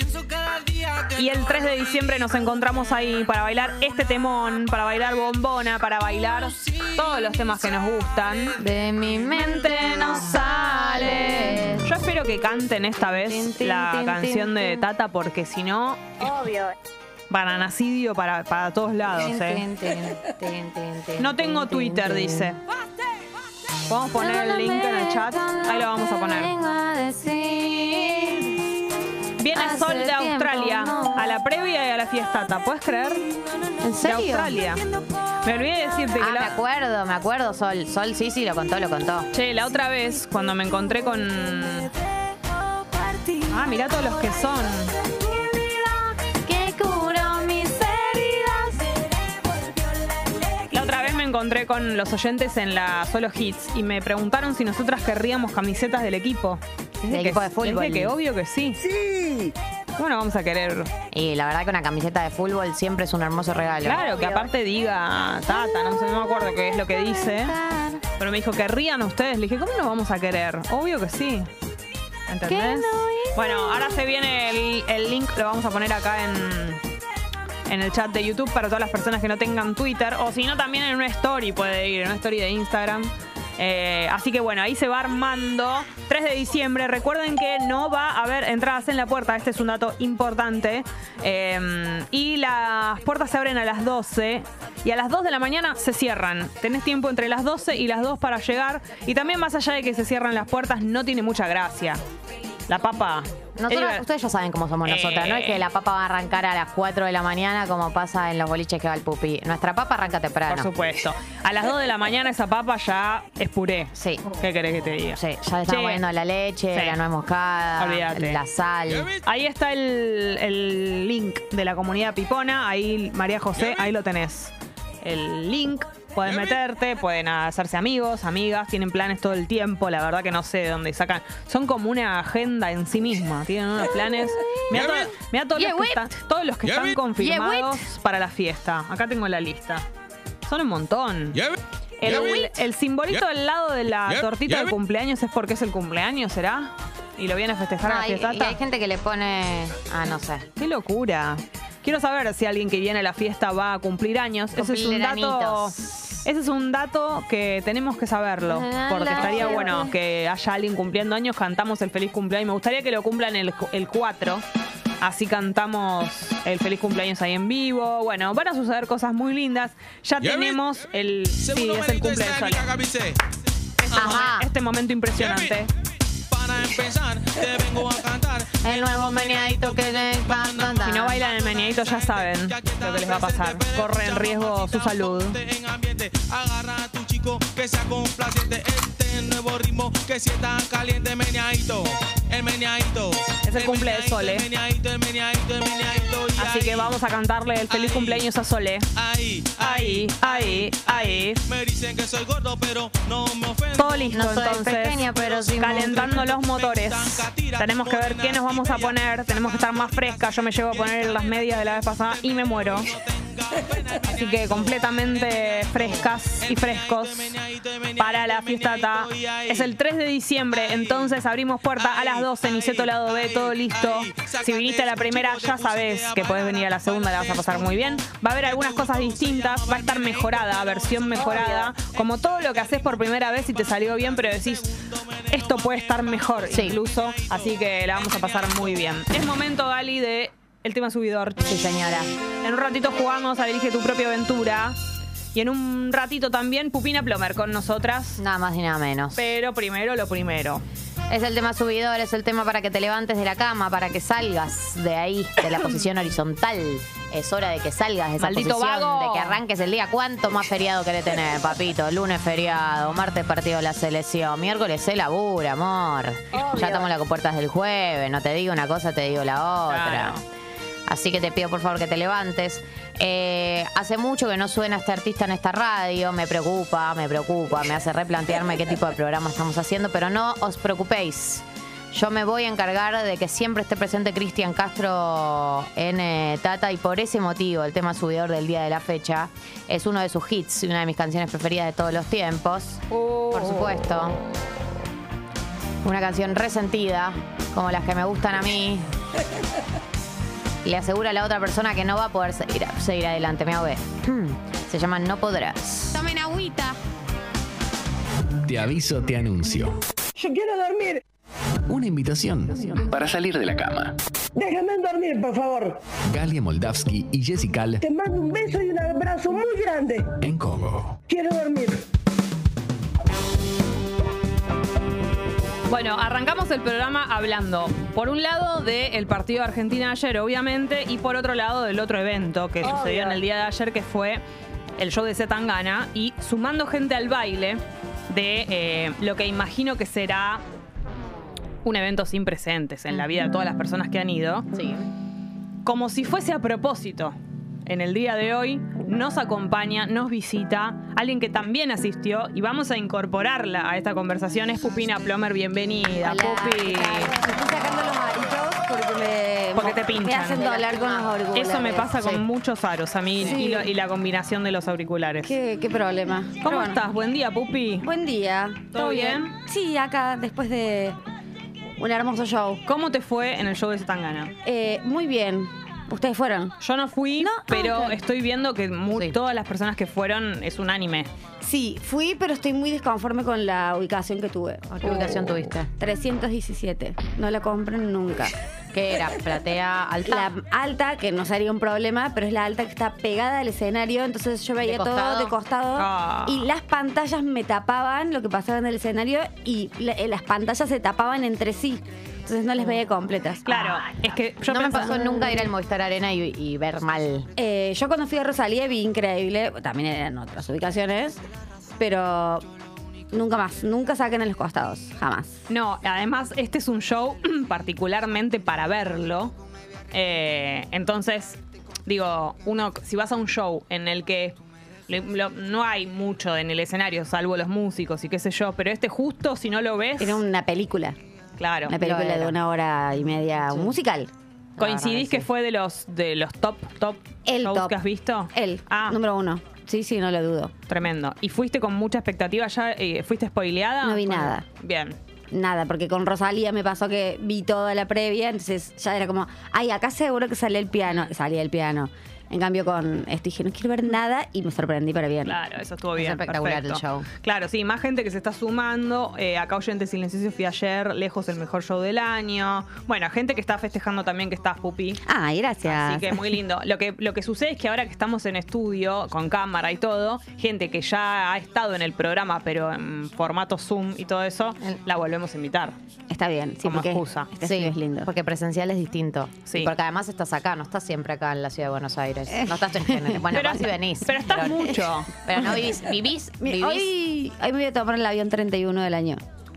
Y el 3 de diciembre nos encontramos ahí para bailar este temón, para bailar bombona, para bailar todos los temas que nos gustan. De mi mente no sale. Yo espero que canten esta vez la canción de. Tata porque si no, Obvio. bananacidio para, para todos lados, ¿eh? No tengo Twitter, dice. Podemos poner el link en el chat. Ahí lo vamos a poner. Viene Sol de Australia a la previa y a la fiestata. ¿Puedes creer? ¿En De serio? Australia. Me olvidé de decirte que Ah, me acuerdo, me acuerdo, Sol. Sol, sí, sí, lo contó, lo contó. che, la otra vez cuando me encontré con. Ah, mirá todos los que son. La otra vez me encontré con los oyentes en la Solo Hits y me preguntaron si nosotras querríamos camisetas del equipo. Del equipo de fútbol. dije que obvio que sí. Sí. Bueno, vamos a querer. Y la verdad que una camiseta de fútbol siempre es un hermoso regalo. Claro, que aparte diga Tata, no sé, no me acuerdo qué es lo que dice. Pero me dijo, ¿querrían ustedes? Le dije, ¿cómo nos vamos a querer? Obvio que sí. ¿Entendés? Bueno, ahora se viene el, el link, lo vamos a poner acá en, en el chat de YouTube para todas las personas que no tengan Twitter. O si no, también en una story puede ir, en una story de Instagram. Eh, así que bueno, ahí se va armando. 3 de diciembre. Recuerden que no va a haber entradas en la puerta. Este es un dato importante. Eh, y las puertas se abren a las 12. Y a las 2 de la mañana se cierran. Tenés tiempo entre las 12 y las 2 para llegar. Y también más allá de que se cierran las puertas, no tiene mucha gracia. La papa. Nosotros- es- ustedes ya saben cómo somos nosotras, no es que la papa va a arrancar a las 4 de la mañana como pasa en los boliches que va el pupi. Nuestra papa arranca temprano. Por supuesto. A las 2 de la mañana esa papa ya es puré. Sí. ¿Qué querés que te diga? Sí, ya le estamos poniendo la leche, Sí. la nuez moscada, Olvídate. la sal. Ahí está el, el link de la comunidad Pipona. Ahí, María José, ahí lo tenés. El link. Pueden meterte, pueden hacerse amigos, amigas, tienen planes todo el tiempo. La verdad que no sé de dónde sacan. Son como una agenda en sí misma. Tienen unos planes. Mira todos, Yeah, los que wait. están, todos los que Yeah, están confirmados Yeah, para la fiesta. Acá tengo la lista. Son un montón. El, ve- el simbolito al lado de la tortita de cumpleaños es porque es el cumpleaños, ¿será? Y lo viene a festejar No, a la fiesta. y hay gente que le pone. Ah, no sé. ¡Qué locura! Quiero saber si alguien que viene a la fiesta va a cumplir años. Ese es un dato. Ese es un dato que tenemos que saberlo. Porque estaría bueno que haya alguien cumpliendo años, cantamos el feliz cumpleaños. Me gustaría que lo cumplan el, el 4. así cantamos el feliz cumpleaños ahí en vivo. Bueno, van a suceder cosas muy lindas. Ya tenemos el. Sí, es el cumpleaños. Ajá. Este momento impresionante. Para empezar, te vengo a cantar. El nuevo meneadito que le Si no bailan el meneadito ya saben lo que les va a pasar. Corre en riesgo su salud. Agarra a tu chico que sea complaciente. Este nuevo ritmo que sienta caliente, meneadito. El meneadito. Es el cumple de Sole. El meneadito, el meneadito, el meneadito. y Así ahí, que vamos a cantarle el feliz cumpleaños a Sole. Ahí, Ahí, ahí, ahí. Me dicen que soy gordo, pero no me ofendo. Todo listo, No soy entonces. pequeña, pero sí calentando los motores. Tenemos que ver qué nos vamos a poner. Tenemos que estar más frescas. Yo me llevo a poner las medias de la vez pasada y me muero. Así que completamente frescas y frescos para la fiestata. Es el 3 de diciembre, entonces abrimos puerta a las 12, Niceto lado B, todo listo. Si viniste a la primera, ya sabes que puedes venir a la segunda, la vas a pasar muy bien. Va a haber algunas cosas distintas, va a estar mejorada, versión mejorada. Como todo lo que haces por primera vez y te salió bien, pero decís, esto puede estar mejor Sí. incluso. Así que la vamos a pasar muy bien. Es momento, Gali, de el tema subidor. Sí, señora. En un ratito jugamos a Elige tu propia aventura. Y en un ratito también Pupina Plomer con nosotras. Nada más y nada menos. Pero primero lo primero. Es el tema subidor, es el tema para que te levantes de la cama, para que salgas de ahí, de la posición horizontal. Es hora de que salgas de esa Maldito posición, vago. de que arranques el día. ¿Cuánto más feriado querés tener, papito? Lunes feriado, martes partido de la selección, miércoles se labura, amor. Ya estamos en las puertas del jueves, no te digo una cosa, te digo la otra. Claro. Así que te pido por favor que te levantes. Eh, hace mucho que no suena este artista en esta radio, me preocupa, me preocupa, me hace replantearme qué tipo de programa estamos haciendo, pero no os preocupéis. Yo me voy a encargar de que siempre esté presente Cristian Castro en eh, Tata y por ese motivo el tema subidor del día de la fecha es uno de sus hits, una de mis canciones preferidas de todos los tiempos, por supuesto. Una canción resentida, como las que me gustan a mí. Le asegura a la otra persona que no va a poder seguir, seguir adelante. Me ahogué. Se llama No Podrás. Tomen agüita. Te aviso, te anuncio. Yo quiero dormir. Una invitación para salir de la cama. Déjame dormir, por favor. Galia Moldavsky y Jessica Te mando un beso y un abrazo muy grande. en Congo. Quiero dormir. Bueno, arrancamos el programa hablando, por un lado, del partido de Argentina ayer, obviamente, y por otro lado, del otro evento que sucedió en el día de ayer, que fue el show de Zetangana, y sumando gente al baile de eh, lo que imagino que será un evento sin precedentes en la vida de todas las personas que han ido. Sí. como si fuese a propósito. En el día de hoy nos acompaña, nos visita alguien que también asistió y vamos a incorporarla a esta conversación. Es Pupina Plomer, bienvenida. Hola, Pupi. Estoy sacando los aritos porque me, Porque te pinchan. me hacen doler con los auriculares. Eso me pasa con Sí. muchos aros a mí Sí. y, lo- y la combinación de los auriculares. ¿Qué, qué problema? ¿Cómo bueno. estás? Buen día, Pupi. Buen día. ¿Todo bien? Sí, acá después de un hermoso show. ¿Cómo te fue en el show de Zetangana? Eh, muy bien. ¿Ustedes fueron? Yo no fui, No, ah, pero ok. estoy viendo que mu- Sí. todas las personas que fueron es unánime. Sí, fui, pero estoy muy desconforme con la ubicación que tuve. ¿A qué ubicación tuviste? 317. No la compren nunca. ¿Qué era? ¿Platea alta? La alta, que no sería un problema, pero es la alta que está pegada al escenario, entonces yo veía todo costado? de costado Ah. y las pantallas me tapaban lo que pasaba en el escenario y la- eh, las pantallas se tapaban entre sí, entonces no les veía completas. Claro, es que yo no me pensaba- pasó nunca ir al Movistar Arena y, y ver mal. Eh, yo cuando fui a Rosalía vi increíble, también eran otras ubicaciones, pero nunca más, nunca saquen en los costados, jamás. No, además este es un show particularmente para verlo. Eh, entonces, digo, uno, si vas a un show en el que le- lo- no hay mucho en el escenario, salvo los músicos y qué sé yo, pero este justo, si no lo ves, Era una película, claro. una película de una hora y media, un musical. ¿Coincidís que fue de los de los top, top El shows top. que has visto? Él, Ah, número uno. Sí, sí, no lo dudo. tremendo. ¿Y fuiste con mucha expectativa ya? eh, ¿Fuiste spoileada? No vi nada. Bien. Nada, porque con Rosalía me pasó que vi toda la previa, entonces ya era como, ay, acá seguro que sale el piano, salía el piano. En cambio, con esto dije, no quiero ver nada y me sorprendí para bien. Claro, eso estuvo bien. espectacular el show. Claro, sí, más gente que se está sumando. Eh, acá Oyente Silencioso fui ayer, lejos el mejor show del año. Bueno, gente que está festejando también que estás, Pupi. Ay, gracias. Así que muy lindo. Lo que, lo que sucede es que ahora que estamos en estudio, con cámara y todo, gente que ya ha estado en el programa, pero en formato Zoom y todo eso, la volvemos a invitar. Está bien, sí, Como porque excusa. este estudio es lindo. Porque presencial es distinto. Sí. Y Porque además estás acá, no estás siempre acá en la ciudad de Buenos Aires. No estás en general. Bueno, Pero- vas y venís. pero estás mucho. Pero no vivís, vivís, vivís. Hoy, hoy me voy a tomar el avión 31 del año.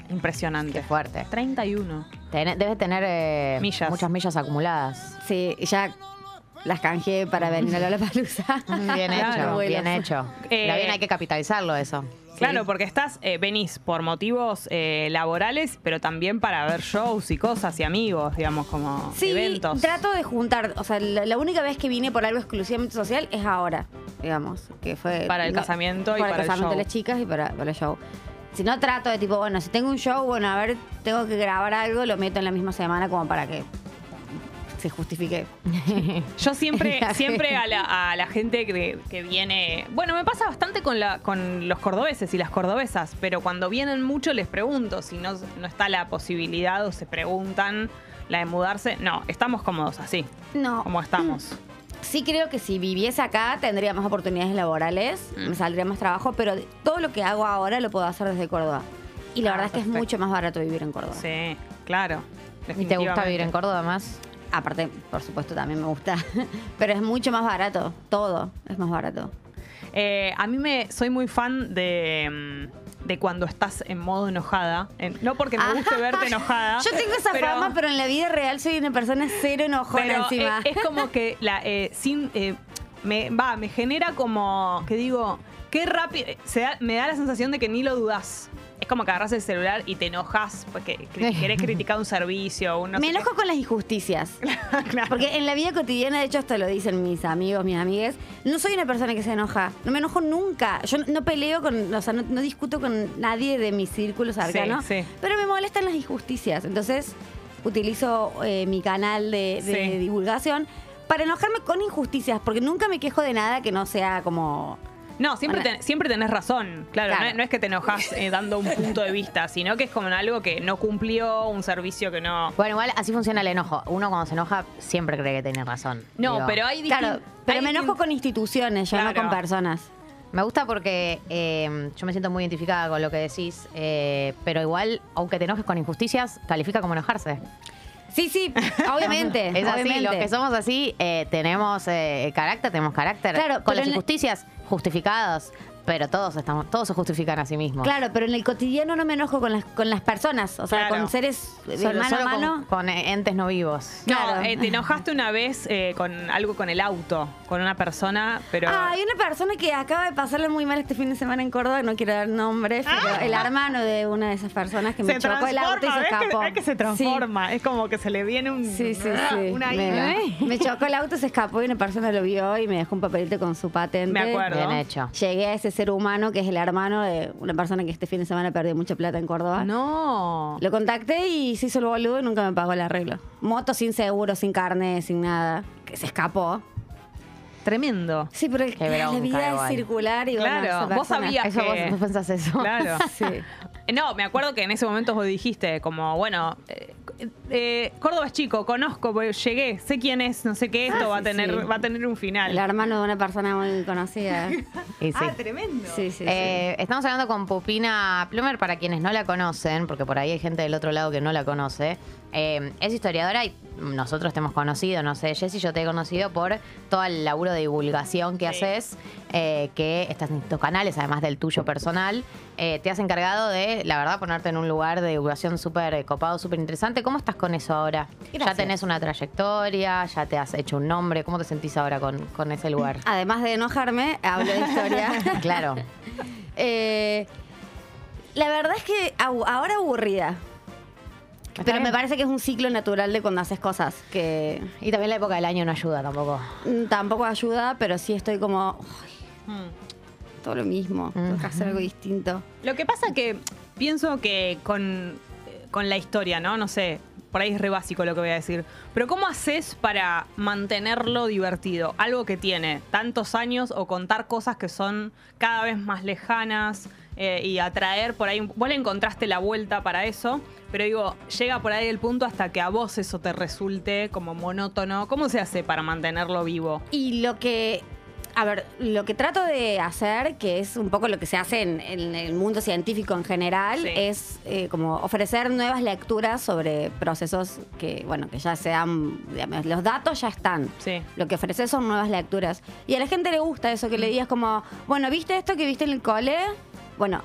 Impresionante. Qué fuerte. 31. Ten- debes tener eh, Millas. muchas millas acumuladas. Sí, ya las canjeé para venir a Lollapalooza. Bien Claro. hecho, bien hecho. Eh, Pero bien hay que capitalizarlo eso. Claro, porque estás, eh, venís por motivos eh, laborales, pero también para ver shows y cosas y amigos, digamos, como Sí, eventos. trato de juntar. O sea, la, la única vez que vine por algo exclusivamente social es ahora, digamos. Que fue. Para el casamiento y para para el el casamiento de show. las chicas y para, para el show. Si no trato de tipo, bueno, si tengo un show, bueno, a ver, tengo que grabar algo, lo meto en la misma semana como para que se justifique. Yo siempre, siempre a la, a la gente que, que viene. Bueno, me pasa bastante con, la, con los cordobeses y las cordobesas, pero cuando vienen mucho les pregunto si no, no está la posibilidad o se preguntan la de mudarse. No, estamos cómodos así, No. como estamos. Sí creo que si viviese acá tendría más oportunidades laborales, Mm. me saldría más trabajo, pero todo lo que hago ahora lo puedo hacer desde Córdoba. Y la Ah, verdad es que perfecto. es mucho más barato vivir en Córdoba. Sí, claro. ¿Y te gusta vivir en. Córdoba más? Aparte, por supuesto, también me gusta. Pero es mucho más barato. Todo es más barato. Eh, a mí me soy muy fan de, mm, de cuando estás en modo enojada. En- no porque me guste verte enojada. Yo tengo esa pero- fama, pero en la vida real soy una persona cero enojona Pero encima. Es, es como que la, eh, sin, eh, me, va, me genera como que digo, qué rápido. eh, se da- me da la sensación de que ni lo dudás. Como que agarras el celular y te enojas porque cri- querés criticar un servicio. Un no me sé enojo con las injusticias. Claro. Porque en la vida cotidiana, de hecho, hasta lo dicen mis amigos, mis amigues, no soy una persona que se enoja. No me enojo nunca. Yo no peleo con, o sea, no, no discuto con nadie de mis círculos cercanos. sí. Pero me molestan las injusticias. Entonces, utilizo eh, mi canal de, de Sí. divulgación para enojarme con injusticias, porque nunca me quejo de nada que no sea como. No, siempre, Bueno. ten- siempre tenés razón. Claro, Claro. No, es- no es que te enojas eh, dando un punto de vista, sino que es como en algo que no cumplió, un servicio que no. Bueno, igual así funciona el enojo. Uno cuando se enoja siempre cree que tiene razón. No, Digo, pero hay Claro, pero hay me enojo con instituciones, ya no con personas. Me gusta porque eh, yo me siento muy identificada con lo que decís, eh, pero igual, aunque te enojes con injusticias, califica como enojarse. Sí, sí, obviamente. Es así, los que somos así eh, tenemos eh, carácter, tenemos carácter. Claro, con las injusticias justificadas, pero todos estamos, todos se justifican a sí mismos. Claro, pero en el cotidiano no me enojo con las, con las personas, o sea, Claro. con seres de Solo, mano solo a con- mano. Con, eh, entes no vivos. No, Claro. eh, te enojaste una vez eh, con algo con el auto, con una persona, pero. Ah, hay una persona que acaba de pasarle muy mal este fin de semana en Córdoba, no quiero dar nombres, pero el hermano de una de esas personas que me chocó el auto y se transforma, ¿ves que- escapó. ves que se transforma. Es como que se le viene un. Sí, sí, sí. sí. Una me, ira. me chocó el auto, se escapó y una persona lo vio y me dejó un papelito con su patente. Me acuerdo. Bien hecho. Llegué a ese ser humano que es el hermano de una persona que este fin de semana perdió mucha plata en Córdoba. No. Lo contacté y se hizo el boludo y nunca me pagó el arreglo. Moto sin seguro, sin carne, sin nada. Que se escapó. Tremendo. Sí, pero el- Qué la bronca vida es circular y bueno, Claro, esa vos persona- sabías Eso que- vos, vos pensás eso. Claro. Sí. No, me acuerdo que en ese momento vos dijiste, como, bueno, eh, eh, Córdoba es chico, conozco, llegué, sé quién es, no sé qué, esto Ah, va, a tener, sí. va a tener un final. El hermano de una persona muy conocida. Y sí. Ah, tremendo. Sí, sí, sí. Eh, estamos hablando con Pupina Plumer, para quienes no la conocen, porque por ahí hay gente del otro lado que no la conoce. Eh, es historiadora y nosotros te hemos conocido, no sé, Jessy, yo te he conocido por todo el laburo de divulgación que Sí. haces, eh, que estás en estos canales, además del tuyo personal. Eh, te has encargado de, la verdad, ponerte en un lugar de divulgación súper copado, súper interesante. ¿Cómo estás con eso ahora? ¿Ya tenés una trayectoria? ¿Ya te has hecho un nombre? ¿Cómo te sentís ahora con, con ese lugar? Además de enojarme, hablo de historia. claro. Eh, la verdad es que ahora aburrida. Pero me parece que es un ciclo natural de cuando haces cosas que Y también la época del año no ayuda tampoco. mm, tampoco ayuda, pero sí estoy como "Ay, Mm. todo lo mismo, tengo que hacer algo distinto. Lo que pasa que pienso que con, con la historia, ¿no? No sé, por ahí es re básico lo que voy a decir. Pero ¿cómo haces para mantenerlo divertido? Algo que tiene tantos años o contar cosas que son cada vez más lejanas eh, y atraer por ahí. Vos le encontraste la vuelta para eso, pero digo, llega por ahí el punto hasta que a vos eso te resulte como monótono. ¿Cómo se hace para mantenerlo vivo? Y lo que. A ver, lo que trato de hacer, que es un poco lo que se hace en, en el mundo científico en general, Sí. es eh, como ofrecer nuevas lecturas sobre procesos que, bueno, que ya sean, digamos, los datos ya están. Sí. Lo que ofreces son nuevas lecturas. Y a la gente le gusta eso, que le digas como, bueno, ¿viste esto que viste en el cole? Bueno,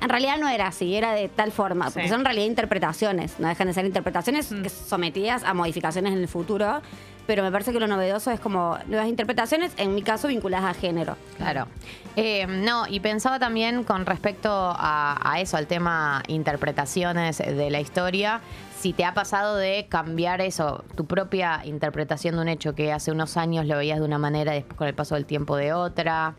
en realidad no era así, era de tal forma, porque son en realidad interpretaciones, no dejan de ser interpretaciones Mm. sometidas a modificaciones en el futuro, pero me parece que lo novedoso es como nuevas interpretaciones, en mi caso vinculadas a género. Claro. Eh, no, y pensaba también con respecto a, a eso, al tema interpretaciones de la historia, si te ha pasado de cambiar eso, tu propia interpretación de un hecho que hace unos años lo veías de una manera y después con el paso del tiempo de otra.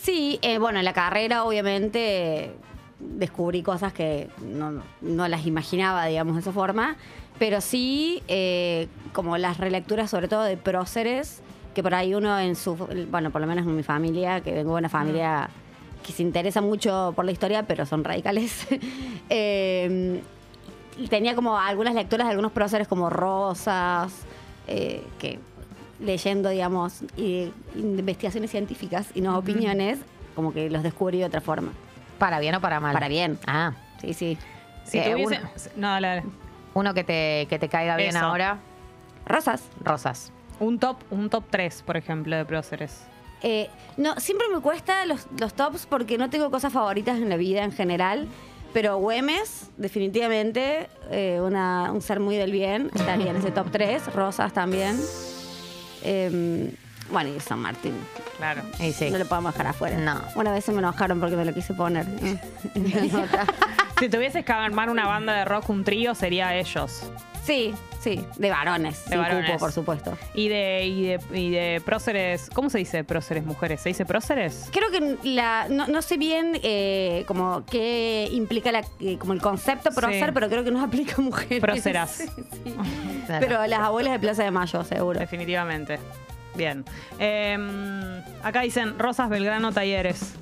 Sí, eh, bueno, en la carrera obviamente descubrí cosas que no, no las imaginaba, digamos, de esa forma, pero sí eh, como las relecturas sobre todo de próceres, que por ahí uno en su, bueno, por lo menos en mi familia, que vengo de una familia que se interesa mucho por la historia, pero son radicales, eh, y tenía como algunas lecturas de algunos próceres como Rosas, eh, que leyendo, digamos, investigaciones científicas y no opiniones, como que los descubrí de otra forma. ¿Para bien o para mal? Para bien. Ah, Sí, sí. Si Eh, tuviese- No, dale, dale. uno que te, que te caiga bien Eso. ahora, Rosas. Rosas. Un top, un top 3, por ejemplo, de próceres. Eh, no, siempre me cuesta los, los tops porque no tengo cosas favoritas en la vida en general. Pero Güemes, definitivamente, eh, una- un ser muy del bien, estaría en ese top 3. Rosas también. Eh, bueno, y San Martín. Claro. Y sí. No lo podemos dejar afuera. No. Una vez se me enojaron porque me lo quise poner. eh. Si tuvieses que armar una banda de rock, un trío, sería ellos. Sí, sí, de varones. De sin varones. cupo, por supuesto. Y de, y de, y de próceres, ¿cómo se dice próceres mujeres? ¿Se dice próceres? Creo que la, no, no sé bien eh, como qué implica la, eh, como el concepto prócer, Sí. pero creo que no aplica a mujeres. Próceras. Sí, sí. Claro. Pero las abuelas de Plaza de Mayo, seguro. Definitivamente. Bien. Eh, acá dicen Rosas Belgrano Talleres.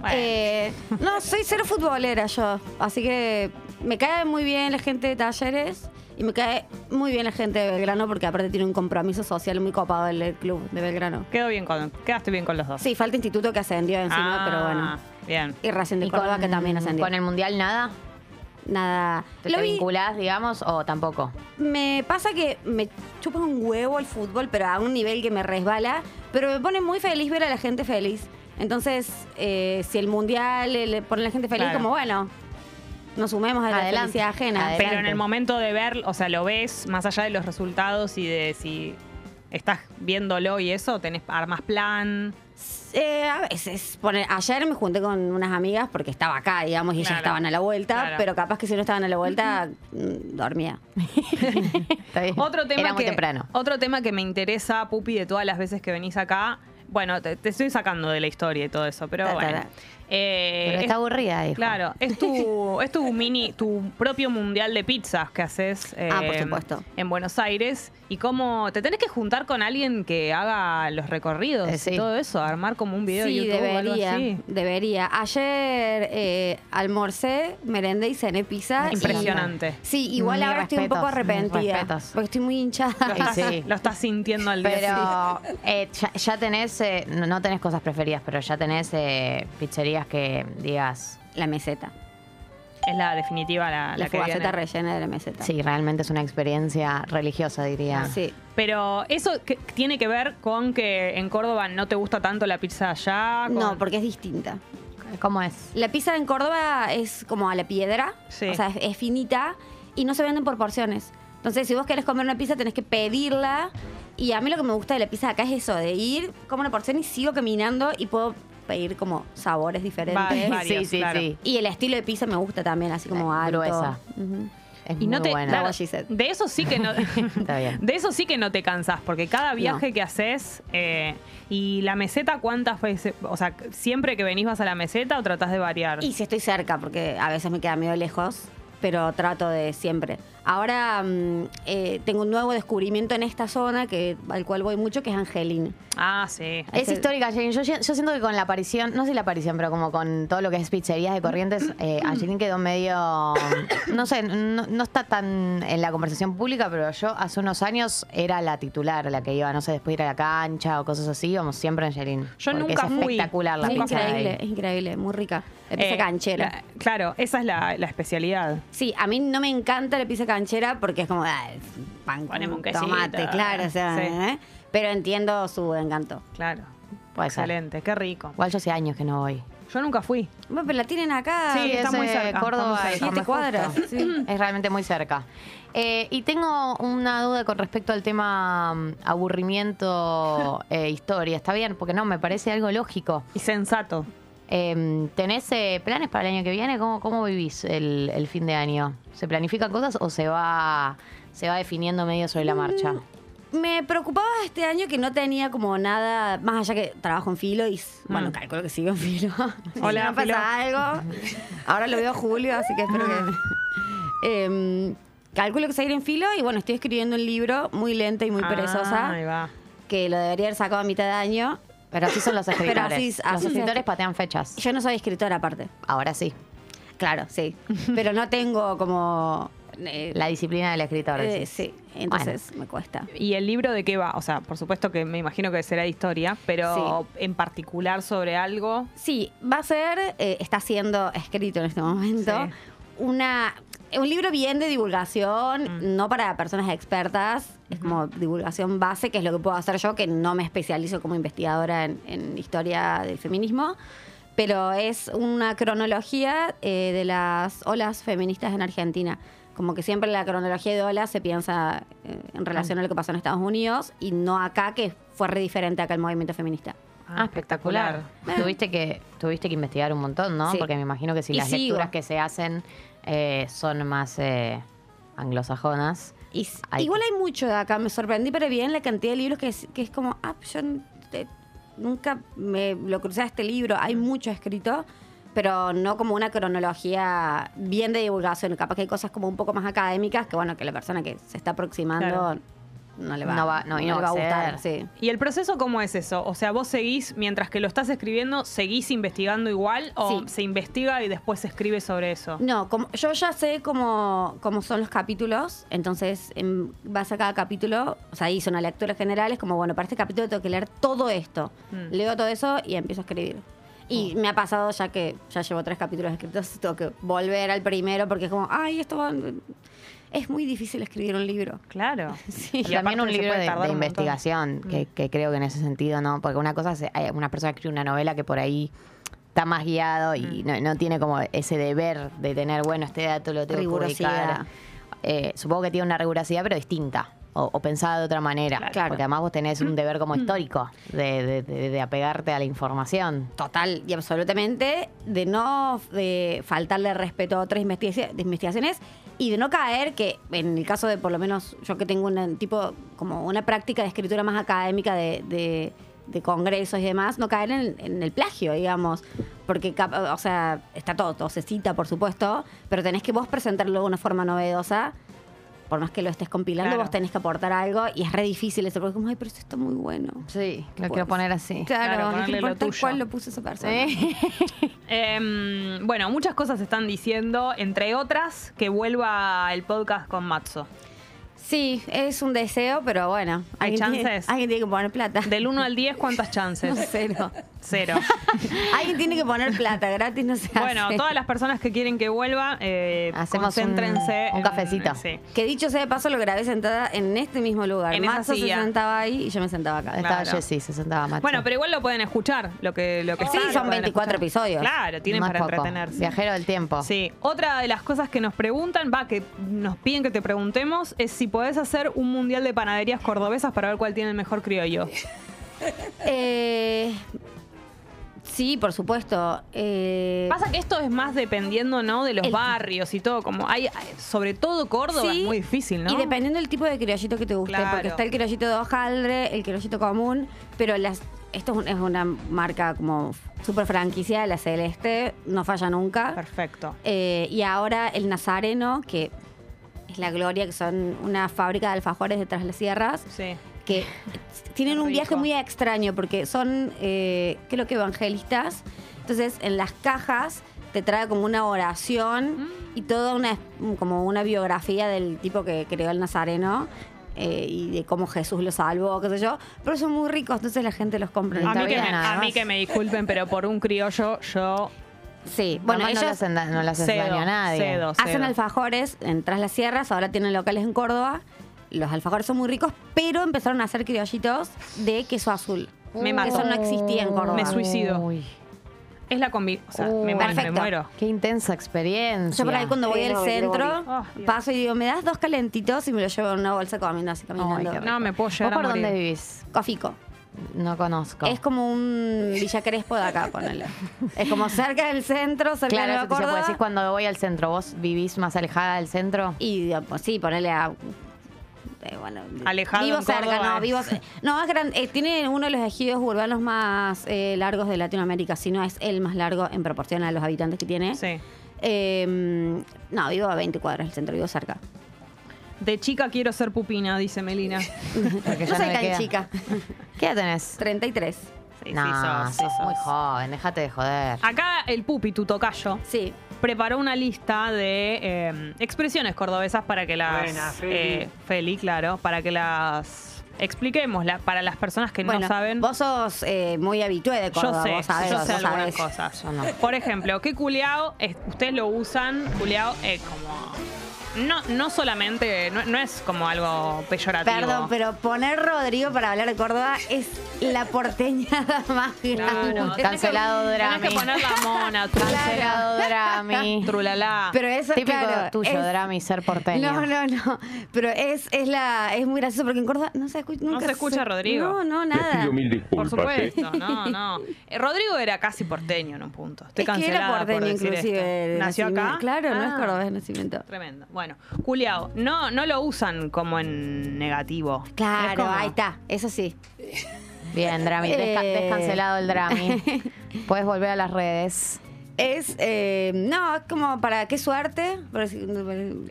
Bueno, Eh, no, soy cero futbolera yo, así que me cae muy bien la gente de talleres y me cae muy bien la gente de Belgrano porque aparte tiene un compromiso social muy copado el, club de Belgrano. quedó bien con, quedaste bien con los dos. Sí, falta instituto que ascendió encima, Ah, pero bueno. Bien. Y Racing de Córdoba que también ascendió. con el mundial nada. Nada. ¿Te, Lo te vi- vinculás, digamos, o tampoco? Me pasa que me chupa un huevo el fútbol, pero a un nivel que me resbala. Pero me pone muy feliz ver a la gente feliz. Entonces, eh, si el mundial le, le pone a la gente feliz, Claro. como bueno, nos sumemos a la Adelante, felicidad ajena. adelante. Pero en el momento de ver, o sea, lo ves más allá de los resultados y de si estás viéndolo y eso, tenés armas plan. Eh, a veces, poner, ayer me junté con unas amigas porque estaba acá, digamos, y ellas Claro. estaban a la vuelta, Claro. pero capaz que si no estaban a la vuelta, mm, dormía. Está bien. Otro tema Era muy que, temprano. Otro tema que me interesa, Pupi, de todas las veces que venís acá. Bueno, te, te estoy sacando de la historia y todo eso, pero Ta, ta, bueno. ta. Eh, Pero es- está aburrida, dijo. Claro, es tu, es tu mini, tu propio mundial de pizzas que haces eh, Ah, por supuesto. en Buenos Aires. Y cómo te tenés que juntar con alguien que haga los recorridos Eh, sí. y todo eso, armar como un video sí, de YouTube o algo debería, así. debería. Ayer eh, almorcé, merendé y cené pizza. y- Impresionante. Sí, igual ahora estoy un poco arrepentida. Porque estoy muy hinchada. Lo estás, sí. lo estás sintiendo al día Pero eh, ya, ya tenés, eh, no, tenés cosas preferidas, pero ya tenés eh, que digas, La meseta. Es la definitiva, la, La, la que fugaceta viene. rellena de la meseta. sí, realmente es una experiencia religiosa, diría. Sí. Pero eso que- tiene que ver con que en Córdoba no te gusta tanto la pizza allá. con- No, porque es distinta. ¿Cómo es? La pizza en Córdoba es como a la piedra. Sí. O sea, es, es finita y no se venden por porciones. Entonces, si vos querés comer una pizza, tenés que pedirla. Y a mí lo que me gusta de la pizza acá es eso, de ir, como una porción y sigo caminando y puedo pedir como sabores diferentes. Va- varios, sí, sí, claro. sí. Y el estilo de pizza me gusta también, así como Eh, alto. gruesa. Ujú. Es Y no muy te, buena. de eso sí que no, Está bien. de eso sí que no te cansás, porque cada viaje que haces eh, y la meseta, ¿cuántas veces? O sea, siempre que venís vas a la meseta o tratás de variar. Y si estoy cerca, porque a veces me queda medio lejos, pero trato de siempre. Ahora mm, eh, tengo un nuevo descubrimiento en esta zona que, al cual voy mucho, que es Angelín. Ah, sí. Es histórica, Angelina. Yo, yo siento que con la aparición, no sé la aparición, pero como con todo lo que es pizzerías de corrientes, eh, Angelina quedó medio. No sé, no, no está tan en la conversación pública, pero yo hace unos años era la titular, la que iba, no sé, después de ir a la cancha o cosas así, íbamos siempre a Angelina. Yo porque nunca es fui. espectacular la Es pizza de ahí. increíble, es increíble, muy rica. La pizza Eh, canchera. la- claro, esa es la, la especialidad. Sí, a mí no me encanta la pizza canchera porque es como, ah, es pan con Poneme un quesito. tomate, claro, o sea, Sí. ¿eh? pero entiendo su encanto. Claro. Puede ser. Excelente, qué rico. Igual yo hace años que no voy. Yo nunca fui. Bueno, pero la tienen acá. Sí, está es, muy eh, cerca, Córdoba, está muy es cerca. Siete justo. cuadras, sí. Es realmente muy cerca. Eh, y tengo una duda con respecto al tema mm, aburrimiento e historia. ¿Está bien? Porque no, me parece algo lógico. Y sensato. Eh, ¿Tenés eh, planes para el año que viene? ¿Cómo, cómo vivís el, el fin de año? ¿Se planifican cosas o se va, se va definiendo medio sobre la marcha? Me preocupaba este año que no tenía como nada, más allá que trabajo en filo y, bueno, Mm. calculo que sigo en filo. Si Hola, no pasa Filo. algo. Ahora lo veo Julio, así que espero que... Em, calculo que seguir en filo y bueno, estoy escribiendo un libro muy lenta y muy perezosa Ah, ahí va. que lo debería haber sacado a mitad de año. Pero así son los Pero escritores. así- los así se- escritores patean fechas. Yo no soy escritora aparte. Ahora sí. Claro, sí. Pero no tengo como... eh, La disciplina del escritor. eh, decís. sí, entonces me cuesta. ¿Y el libro de qué va? O sea, por supuesto que me imagino que será de historia, pero en particular sobre algo. Sí, va a ser, eh, está siendo escrito en este momento, Sí. una, un libro bien de divulgación, Mm. no para personas expertas, es como divulgación base, que es lo que puedo hacer yo, que no me especializo como investigadora en, en historia del feminismo, pero es una cronología eh, de las olas feministas en Argentina. Como que siempre la cronología de olas se piensa eh, en relación a lo que pasó en Estados Unidos y no acá, que fue re diferente acá el movimiento feminista. Ah, espectacular. Tuviste que, tuviste que investigar un montón, ¿no? Sí. Porque me imagino que si Y las sigo. lecturas que se hacen eh, son más eh, anglosajonas. Y Hay- igual hay mucho de acá, me sorprendí, pero bien la cantidad de libros que es, que es como, ah, yo nunca me lo crucé a este libro, hay mucho escrito, pero no como una cronología bien de divulgación, capaz que hay cosas como un poco más académicas que bueno, que la persona que se está aproximando Claro. No le va, No va- no, y le no va a va a gustar. Sí. ¿Y el proceso cómo es eso? O sea, vos seguís, mientras que lo estás escribiendo, ¿seguís investigando igual o Sí. se investiga y después se escribe sobre eso? No, como, yo ya sé cómo, cómo son los capítulos, entonces en base a cada capítulo, o sea, hice una lectura general, es como, bueno, para este capítulo tengo que leer todo esto. Mm. Leo todo eso y empiezo a escribir. Y me ha pasado ya que ya llevo tres capítulos escritos, tengo que volver al primero porque es como, ay, esto va... Es muy difícil escribir un libro. Claro. Sí. Y también un libro de, de un investigación, que, que creo que en ese sentido, ¿no? Porque una cosa es, hay una persona que escribe una novela que por ahí está más guiado y no, no tiene como ese deber de tener, bueno, este dato lo tengo que publicar. Eh, supongo que tiene una rigurosidad, pero distinta. O, o pensada de otra manera. Claro. Porque además vos tenés un deber como histórico de, de- de- de apegarte a la información. Total y absolutamente de no de faltarle respeto a otras investigaciones y de no caer que en el caso de por lo menos yo que tengo un tipo como una práctica de escritura más académica de, de- de congresos y demás no caer en, en el plagio digamos porque o sea está todo todo se cita por supuesto pero tenés que vos presentarlo de una forma novedosa por más que lo estés compilando Claro. vos tenés que aportar algo y es re difícil eso porque como ay pero esto está muy bueno Sí, lo quiero poner así. Claro, Claro, no importa cuál lo puso esa persona. Sí. Em, bueno, muchas cosas están diciendo, entre otras, que vuelva el podcast con Matzo. Sí, es un deseo, pero bueno. ¿Hay alguien tiene- chances? alguien tiene que poner plata. Del 1 al 10, ¿cuántas chances? Cero. Cero. alguien tiene que poner plata, gratis no se Bueno, hace. todas las personas que quieren que vuelva, eh, Hacemos concéntrense. un cafecito. sí. Que dicho sea de paso, lo grabé sentada en este mismo lugar. En Mazo se sentaba ahí y yo me sentaba acá. Estaba Claro. Jessy, se sentaba Macho. Bueno, pero igual lo pueden escuchar, lo que, lo que Sí, está, son pueden 24 escuchar. episodios. Claro, tienen es para poco. entretenerse. Viajero del tiempo. Sí, otra de las cosas que nos preguntan, va, que nos piden que te preguntemos, es si podés hacer un mundial de panaderías cordobesas para ver cuál tiene el mejor criollo. Eh, sí, por supuesto. Eh, Pasa que esto es más dependiendo, ¿no? De los El- barrios y todo, como hay, sobre todo Córdoba Sí, es muy difícil, ¿no? Y dependiendo del tipo de criollito que te guste, Claro. porque está el criollito de hojaldre, el criollito común, pero las esto es, un- es una marca como súper franquicia, la Celeste, no falla nunca. Perfecto. Eh, y ahora el Nazareno, que es la gloria, que son una fábrica de alfajores detrás de las sierras, Sí. que tienen un viaje muy extraño porque son, eh, creo que evangelistas. Entonces, en las cajas te trae como una oración y toda una como una biografía del tipo que creó el Nazareno. eh, y de cómo Jesús lo salvó, qué sé yo, pero son muy ricos, entonces la gente los compra. A mí, que me, nada a mí que me disculpen, pero por un criollo yo Sí, Bueno, bueno, no le ellos hacen, da- no le cedo, daño a nadie. cedo, hacen alfajores en Tras las Sierras, ahora tienen locales en Córdoba. Los alfajores son muy ricos, pero empezaron a hacer criollitos de queso azul. Me Eso mato. no existía en Córdoba. Me suicido. Uy, Es la combi... O sea, Uh, me, mu- me perfecto. muero. qué intensa experiencia. Yo por ahí cuando voy Sí, al no, centro. Oh, paso y digo, ¿me das dos calentitos? Y me los llevo en una bolsa comiendo así caminando. qué rico. No, me puedo ¿Vos llegar a por morir. dónde vivís? Cofico. No conozco. Es como un Villa Crespo de acá, ponele. es como cerca del centro, cerca Claro, de puede Córdoba. decir cuando voy al centro. ¿Vos vivís más alejada del centro? Y pues, sí, ponele a. eh, bueno, Alejado Vivo cerca, Córdoba. no, vivo. No, es gran- eh, tiene uno de los ejidos urbanos más eh, largos de Latinoamérica, si no es el más largo en proporción a los habitantes que tiene. Sí. Eh, no, vivo a 20 cuadras del centro, vivo cerca. De chica quiero ser pupina, dice Melina. Porque Yo no soy me tan queda. chica. ¿Qué edad tenés? 33. Sí, no, sí sos, sí sos sos. muy joven, déjate de joder. Acá el pupi, tu tocayo, Sí. preparó una lista de eh, expresiones cordobesas para que las... Buena, Feli. eh, Feli, claro, para que las expliquemos la- para las personas que Bueno, no saben. vos sos eh, muy habitué de Córdoba, yo sé, vos sabés, yo sé vos algunas sabés. cosas. Yo no. Por ejemplo, ¿qué culiao? es- ustedes lo usan, culiao, eh, como... No, no solamente, no, no es como algo peyorativo. Perdón, pero poner Rodrigo para hablar de Córdoba es la porteñada más grande. Claro, Cancelado que- Drami. Tenés que poner la mona. Cancelado Drami. Trulala. Pero eso Típico claro, tuyo, es- Drami, ser porteño. No, no, no. Pero es, es la es muy gracioso porque en Córdoba no se escucha nunca se escucha a Rodrigo. No, no, Les nada. pido mil Por disculpas. ¿eh? supuesto, no, no. Eh, Rodrigo era casi porteño en un punto. Estoy es que era porteño por decir inclusive. esto. ¿Nació acá? Claro, no es Ah, cordobés de nacimiento. Tremendo. Bueno, culiao, no, no lo usan como en negativo. Es Claro, como- ahí está, eso sí. Bien, Drami, desca- Eh. descancelado el Drami. Puedes volver a las redes. Es, eh, no, es como para qué suerte. No sé,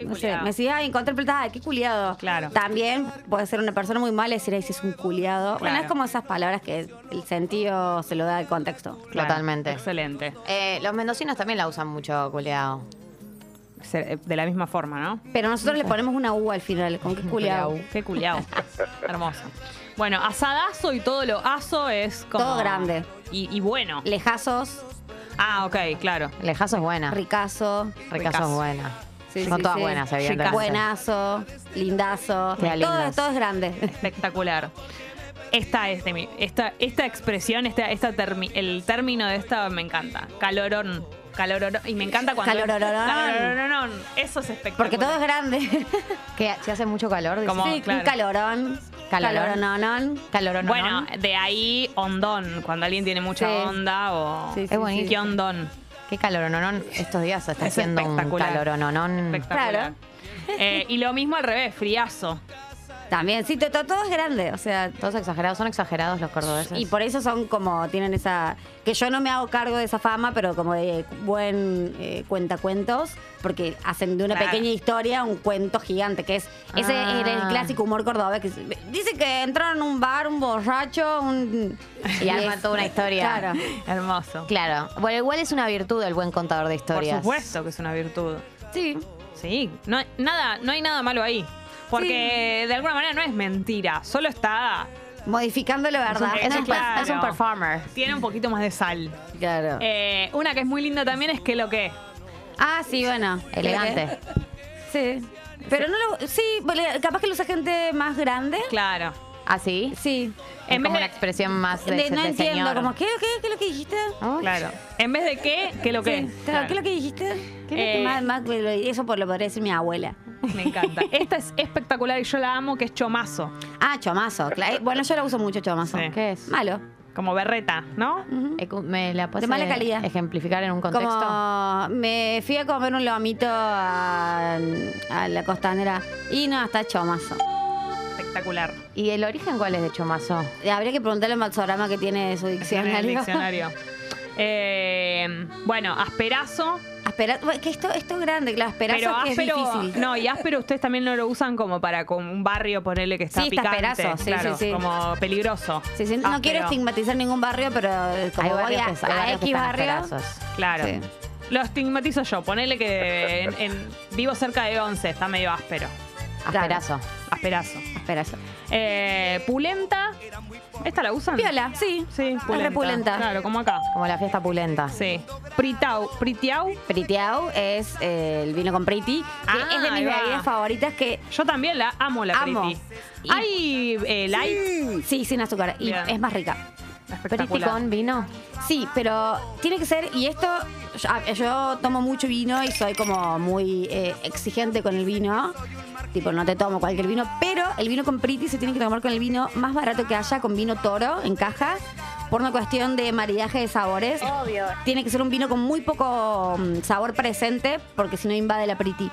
culiado. me decía, ay, encontré plata, ay, qué culiado. Claro. También puede ser una persona muy mala y decir, ay, si es un culiado. Bueno, es como esas palabras que el sentido se lo da el contexto. Claro, Totalmente. Excelente. Eh, los mendocinos también la usan mucho, culeado. Se- De la misma forma, ¿no? Pero nosotros le ponemos una U al final, con qué culiado. Qué culiao. Hermoso. Bueno, asadazo y todo lo aso es como. Todo grande. Y, y bueno. Lejazos, Ah, ok, claro. Lejazo es buena. ricazo. Ricazo Ricazo. es buena. Sí, Son sí, todas sí. buenas, evidentemente. Buenazo, lindazo. Todo, lindas. todo es grande. Espectacular. Esta es de mi. Esta, esta expresión, esta, esta termi- el término de esta me encanta. Calorón. Calorón. Y me encanta cuando. Calororón. Calororón. Eso es espectacular. Porque todo es grande. Que si hace mucho calor, Como- sí, claro. un calorón. Calorón. Calorón. ¿no? Bueno, de ahí ondón. Cuando alguien tiene mucha Sí. onda o. Sí, sí, Es buenísimo. ¿Qué ondón? Qué calorononón. Estos días se está Es haciendo un espectacular. calorononón. Espectacular. Claro. Eh, y lo mismo al revés, friazo. También, sí, to- to- todo, es grande. O sea, Todos exagerados, son exagerados los cordobeses. y por eso son como, tienen esa. Que yo no me hago cargo de esa fama, pero como de buen eh, cuentacuentos, porque hacen de una Claro. pequeña historia un cuento gigante, que es. Ese Ah. era el clásico humor cordobés. Que es- dice que entraron a un bar, un borracho, un. Y arma es- toda una historia. Claro. Hermoso. Claro. Bueno, igual es una virtud el buen contador de Por historias. supuesto que es una virtud. Sí. Sí, no hay nada, no hay nada malo ahí. Porque de alguna manera no es mentira, solo está. Modificando la verdad. Es un, Claro. es un performer. Tiene un poquito más de sal. Claro. Eh, una que es muy linda también es que lo que. Ah, sí, bueno. Elegante. Sí. Pero no lo. Sí, capaz que lo usa gente más grande. Claro. ¿Ah, sí? Sí. Es En vez como de- una expresión más de, De- no de entiendo, señor. como, ¿qué, qué, qué es lo que dijiste? Oh, Claro. En vez de qué, ¿qué lo que? Sí, claro, ¿Qué es lo que dijiste? ¿Qué es lo que Eh, más, más- eso por lo podría decir mi abuela. Me encanta. Esta es espectacular y yo la amo, que es chomazo. Ah, chomazo. eh, Bueno, yo la uso mucho, chomazo. Sí. ¿Qué es? Malo. Como berreta, ¿no? ¿Me la puedes De mala eh, calidad. ejemplificar en un contexto? Como me fui a comer un lomito a, a la costanera y no, está chomazo. Espectacular. ¿Y el origen cuál es de chomazo? Eh, Habría que preguntarle al Matsorama que tiene su Tiene el diccionario. Eh, bueno, asperazo. Que esto, esto es grande, claro, esperazo Pero que áspero, es difícil. no, y áspero ustedes también no lo usan como para con un barrio ponerle que está Sí, está picante, asperazo, sí, claro, sí, sí. como peligroso. Sí, sí, no quiero estigmatizar ningún barrio, pero como Hay voy barrios a, que- hay a barrios que X están barrio, asquerosos. Claro. Sí. Lo estigmatizo yo. Ponele que en, en- vivo cerca de 11, está medio áspero. Asperazo. Asperazo. esperazo. Eh, pulenta. ¿Esta la usan? Piola, sí. Sí, pulenta. repulenta. Claro, como acá. Como la fiesta pulenta. Sí. Pritau. Pritiau. Pritiau es eh, el vino con Priti, que Ah, es de ahí mis va. bebidas favoritas que Yo también la amo, la Amo. Priti. Y- Hay eh, light. sí, sin azúcar y Bien. es más rica. ¿Priti Espectacular. con vino? Sí, pero tiene que ser, y esto, yo tomo mucho vino y soy como muy eh, exigente con el vino. Tipo, no te tomo cualquier vino, pero el vino con Priti se tiene que tomar con el vino más barato que haya, con vino toro en caja, por una cuestión de maridaje de sabores. Obvio. Tiene que ser un vino con muy poco mm, sabor presente, porque si no invade la Priti.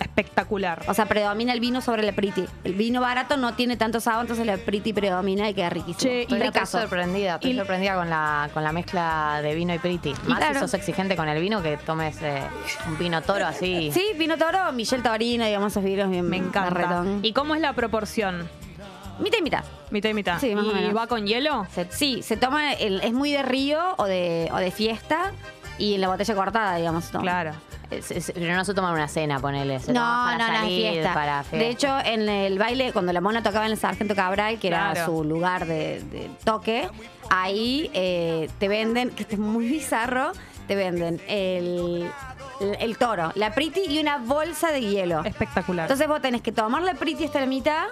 Espectacular. O sea, predomina el vino sobre la Priti. El vino barato no tiene tanto sabor, entonces la Priti predomina y queda riquísimo. Che, Estoy, Y estoy sorprendida, estoy Y- sorprendida con la, con la mezcla de vino y priti. Más claro. si sos exigente con el vino, que tomes eh, un vino toro así. Sí, vino toro, Michelle Torino, digamos, esos vinos bien Me encanta. ¿Y cómo es la proporción? Mitad y mitad. Mitad y mitad. Sí, más o ¿Y menos. va con hielo? Se- sí, se toma, el- es muy de río o de, o de fiesta y en la botella cortada, digamos. toma. Claro. Pero no se toma en una cena, ponele. Se No, toma para no, no, salir, fiesta. Para De hecho, en el baile, cuando la mona tocaba en el Sargento Cabral, que era Claro. su lugar de, de toque, ahí eh, te venden, que esto es muy bizarro, te venden el, el, el toro, la priti y una bolsa de hielo. Espectacular. Entonces vos tenés que tomar la priti hasta la mitad,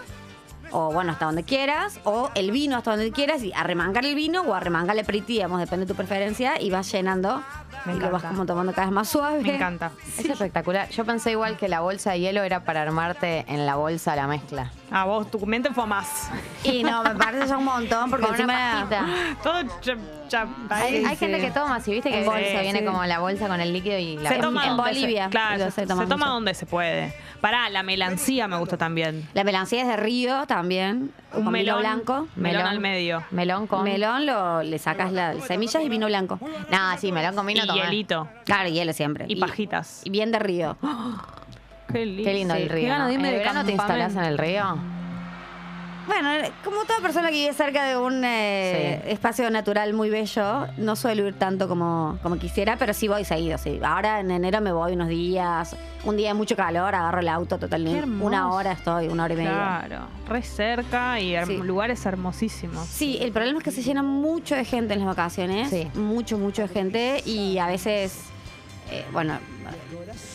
o bueno, hasta donde quieras, o el vino hasta donde quieras, y arremangar el vino o arremangar la priti, digamos, depende de tu preferencia, y vas llenando Me y lo vas encanta. como tomando cada vez más suave. Me encanta. Es espectacular. Yo pensé igual que la bolsa de hielo era para armarte en la bolsa la mezcla. A vos, tu mente fue más. Y no, me parece ya un montón, porque Con una pajita. Todo cha- cha- Hay, gente que toma, si viste que En bolsa bolsa, viene como la bolsa con el líquido y la Se En- toma en donde Bolivia, Se, claro, se, se se toma toma mucho. donde se puede. Pará, la melancía me gusta también. La melancía es de río también, Un con melón vino blanco. Melón al medio. Melón con. Melón lo, le sacas las semillas y vino blanco. No, sí, melón con vino y tomé. hielito. Claro, hielo siempre. Y pajitas. Y bien de río. Qué lindo. Qué lindo el río. ¿no? ¿En el verano te instalás en el río? Bueno, como toda persona que vive cerca de un eh, Sí. espacio natural muy bello, no suelo ir tanto como, como quisiera, pero sí voy seguido. Sí. Ahora en enero me voy unos días, un día de mucho calor, agarro el auto totalmente. Una hora estoy, una hora y media. Claro, re cerca y her- Sí. lugares hermosísimos. Sí, el problema es que se llena mucho de gente en las vacaciones. Sí. Mucho, mucho de gente. Y a veces, eh, bueno,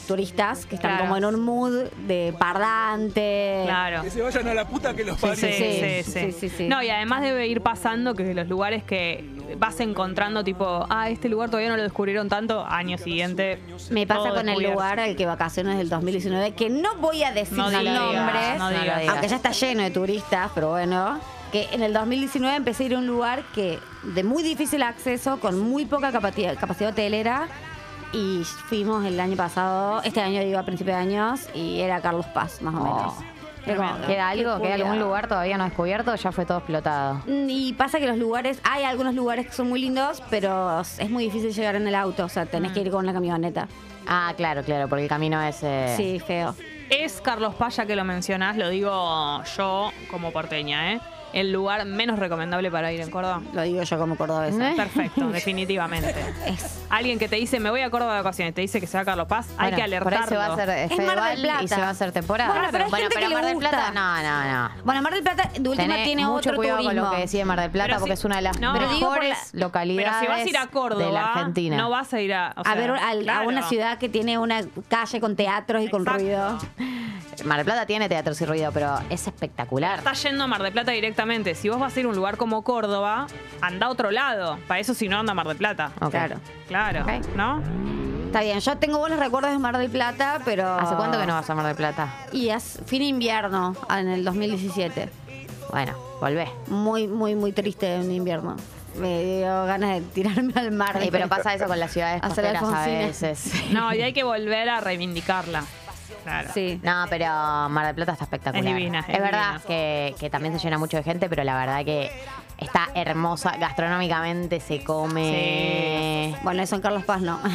turistas que están Claro. como en un mood de parlante. Claro. Que se vayan a la puta que los parió. Sí, sí, Sí, sí, sí, sí, sí. No, y además debe ir pasando que los lugares que vas encontrando, tipo, ah, este lugar todavía no lo descubrieron tanto, año siguiente. Me pasa con el lugar al que vacaciones del 2019, que no voy a decir No digas, nombres, no digas. aunque ya está lleno de turistas, pero bueno, que en el 2019 empecé a ir a un lugar que de muy difícil acceso, con muy poca capacidad, capacidad hotelera, y fuimos el año pasado, este año digo a principios de años, y era Carlos Paz, más o menos. Como, tremendo. ¿Queda algo? qué ¿Queda algún lugar todavía no descubierto ya fue todo explotado? Y pasa que los lugares, hay algunos lugares que son muy lindos, pero es muy difícil llegar en el auto, o sea, tenés que ir con la camioneta. Ah, claro, claro, porque el camino es... eh, Sí, feo. Es Carlos Paya que lo mencionás, lo digo yo como porteña, ¿eh? El lugar menos recomendable para ir en Córdoba. Lo digo yo como cordobesa. ¿Eh? Perfecto, definitivamente. Es Alguien que te dice, me voy a Córdoba de vacaciones, te dice que se va a Carlos Paz, hay Bueno, que Por alertarlo. ahí se va a hacer Es Mar del Plata. y se va a hacer temporada. Bueno, pero hay gente que le Mar del. Plata, no, no, no. Bueno, Mar del Plata de última Tenés tiene mucho otro cuidado turismo. con lo que decide Mar del Plata Pero porque si- es una de las no. Pero digo por mejores la- localidades Pero si vas a ir a Córdoba, de la Argentina. no vas a ir a... o a ver claro. a una ciudad que tiene una calle con teatros y con Exacto. ruido. Mar del Plata tiene teatros y ruido, pero es espectacular. Estás yendo a Mar del Plata directamente. Si vos vas a ir a un lugar como Córdoba, anda a otro lado. Para eso si no anda a Mar del Plata. Claro. Claro. ¿no? Está bien, yo tengo buenos recuerdos de Mar del Plata, pero... ¿Hace cuánto que no vas a Mar del Plata? Y es fin de invierno, en el 2017. Bueno, volvé. Muy, muy, muy triste un invierno. Me dio ganas de tirarme al mar. Ey, pero pasa eso con las ciudades Hacer costeras a Alfonsina. veces. No, y hay que volver a reivindicarla. Claro. Sí. No, pero Mar del Plata está espectacular. Es divina, es verdad divina. que, que también se llena mucho de gente, pero la verdad que está hermosa. Gastronómicamente se come. Bueno, eso en Carlos Paz no.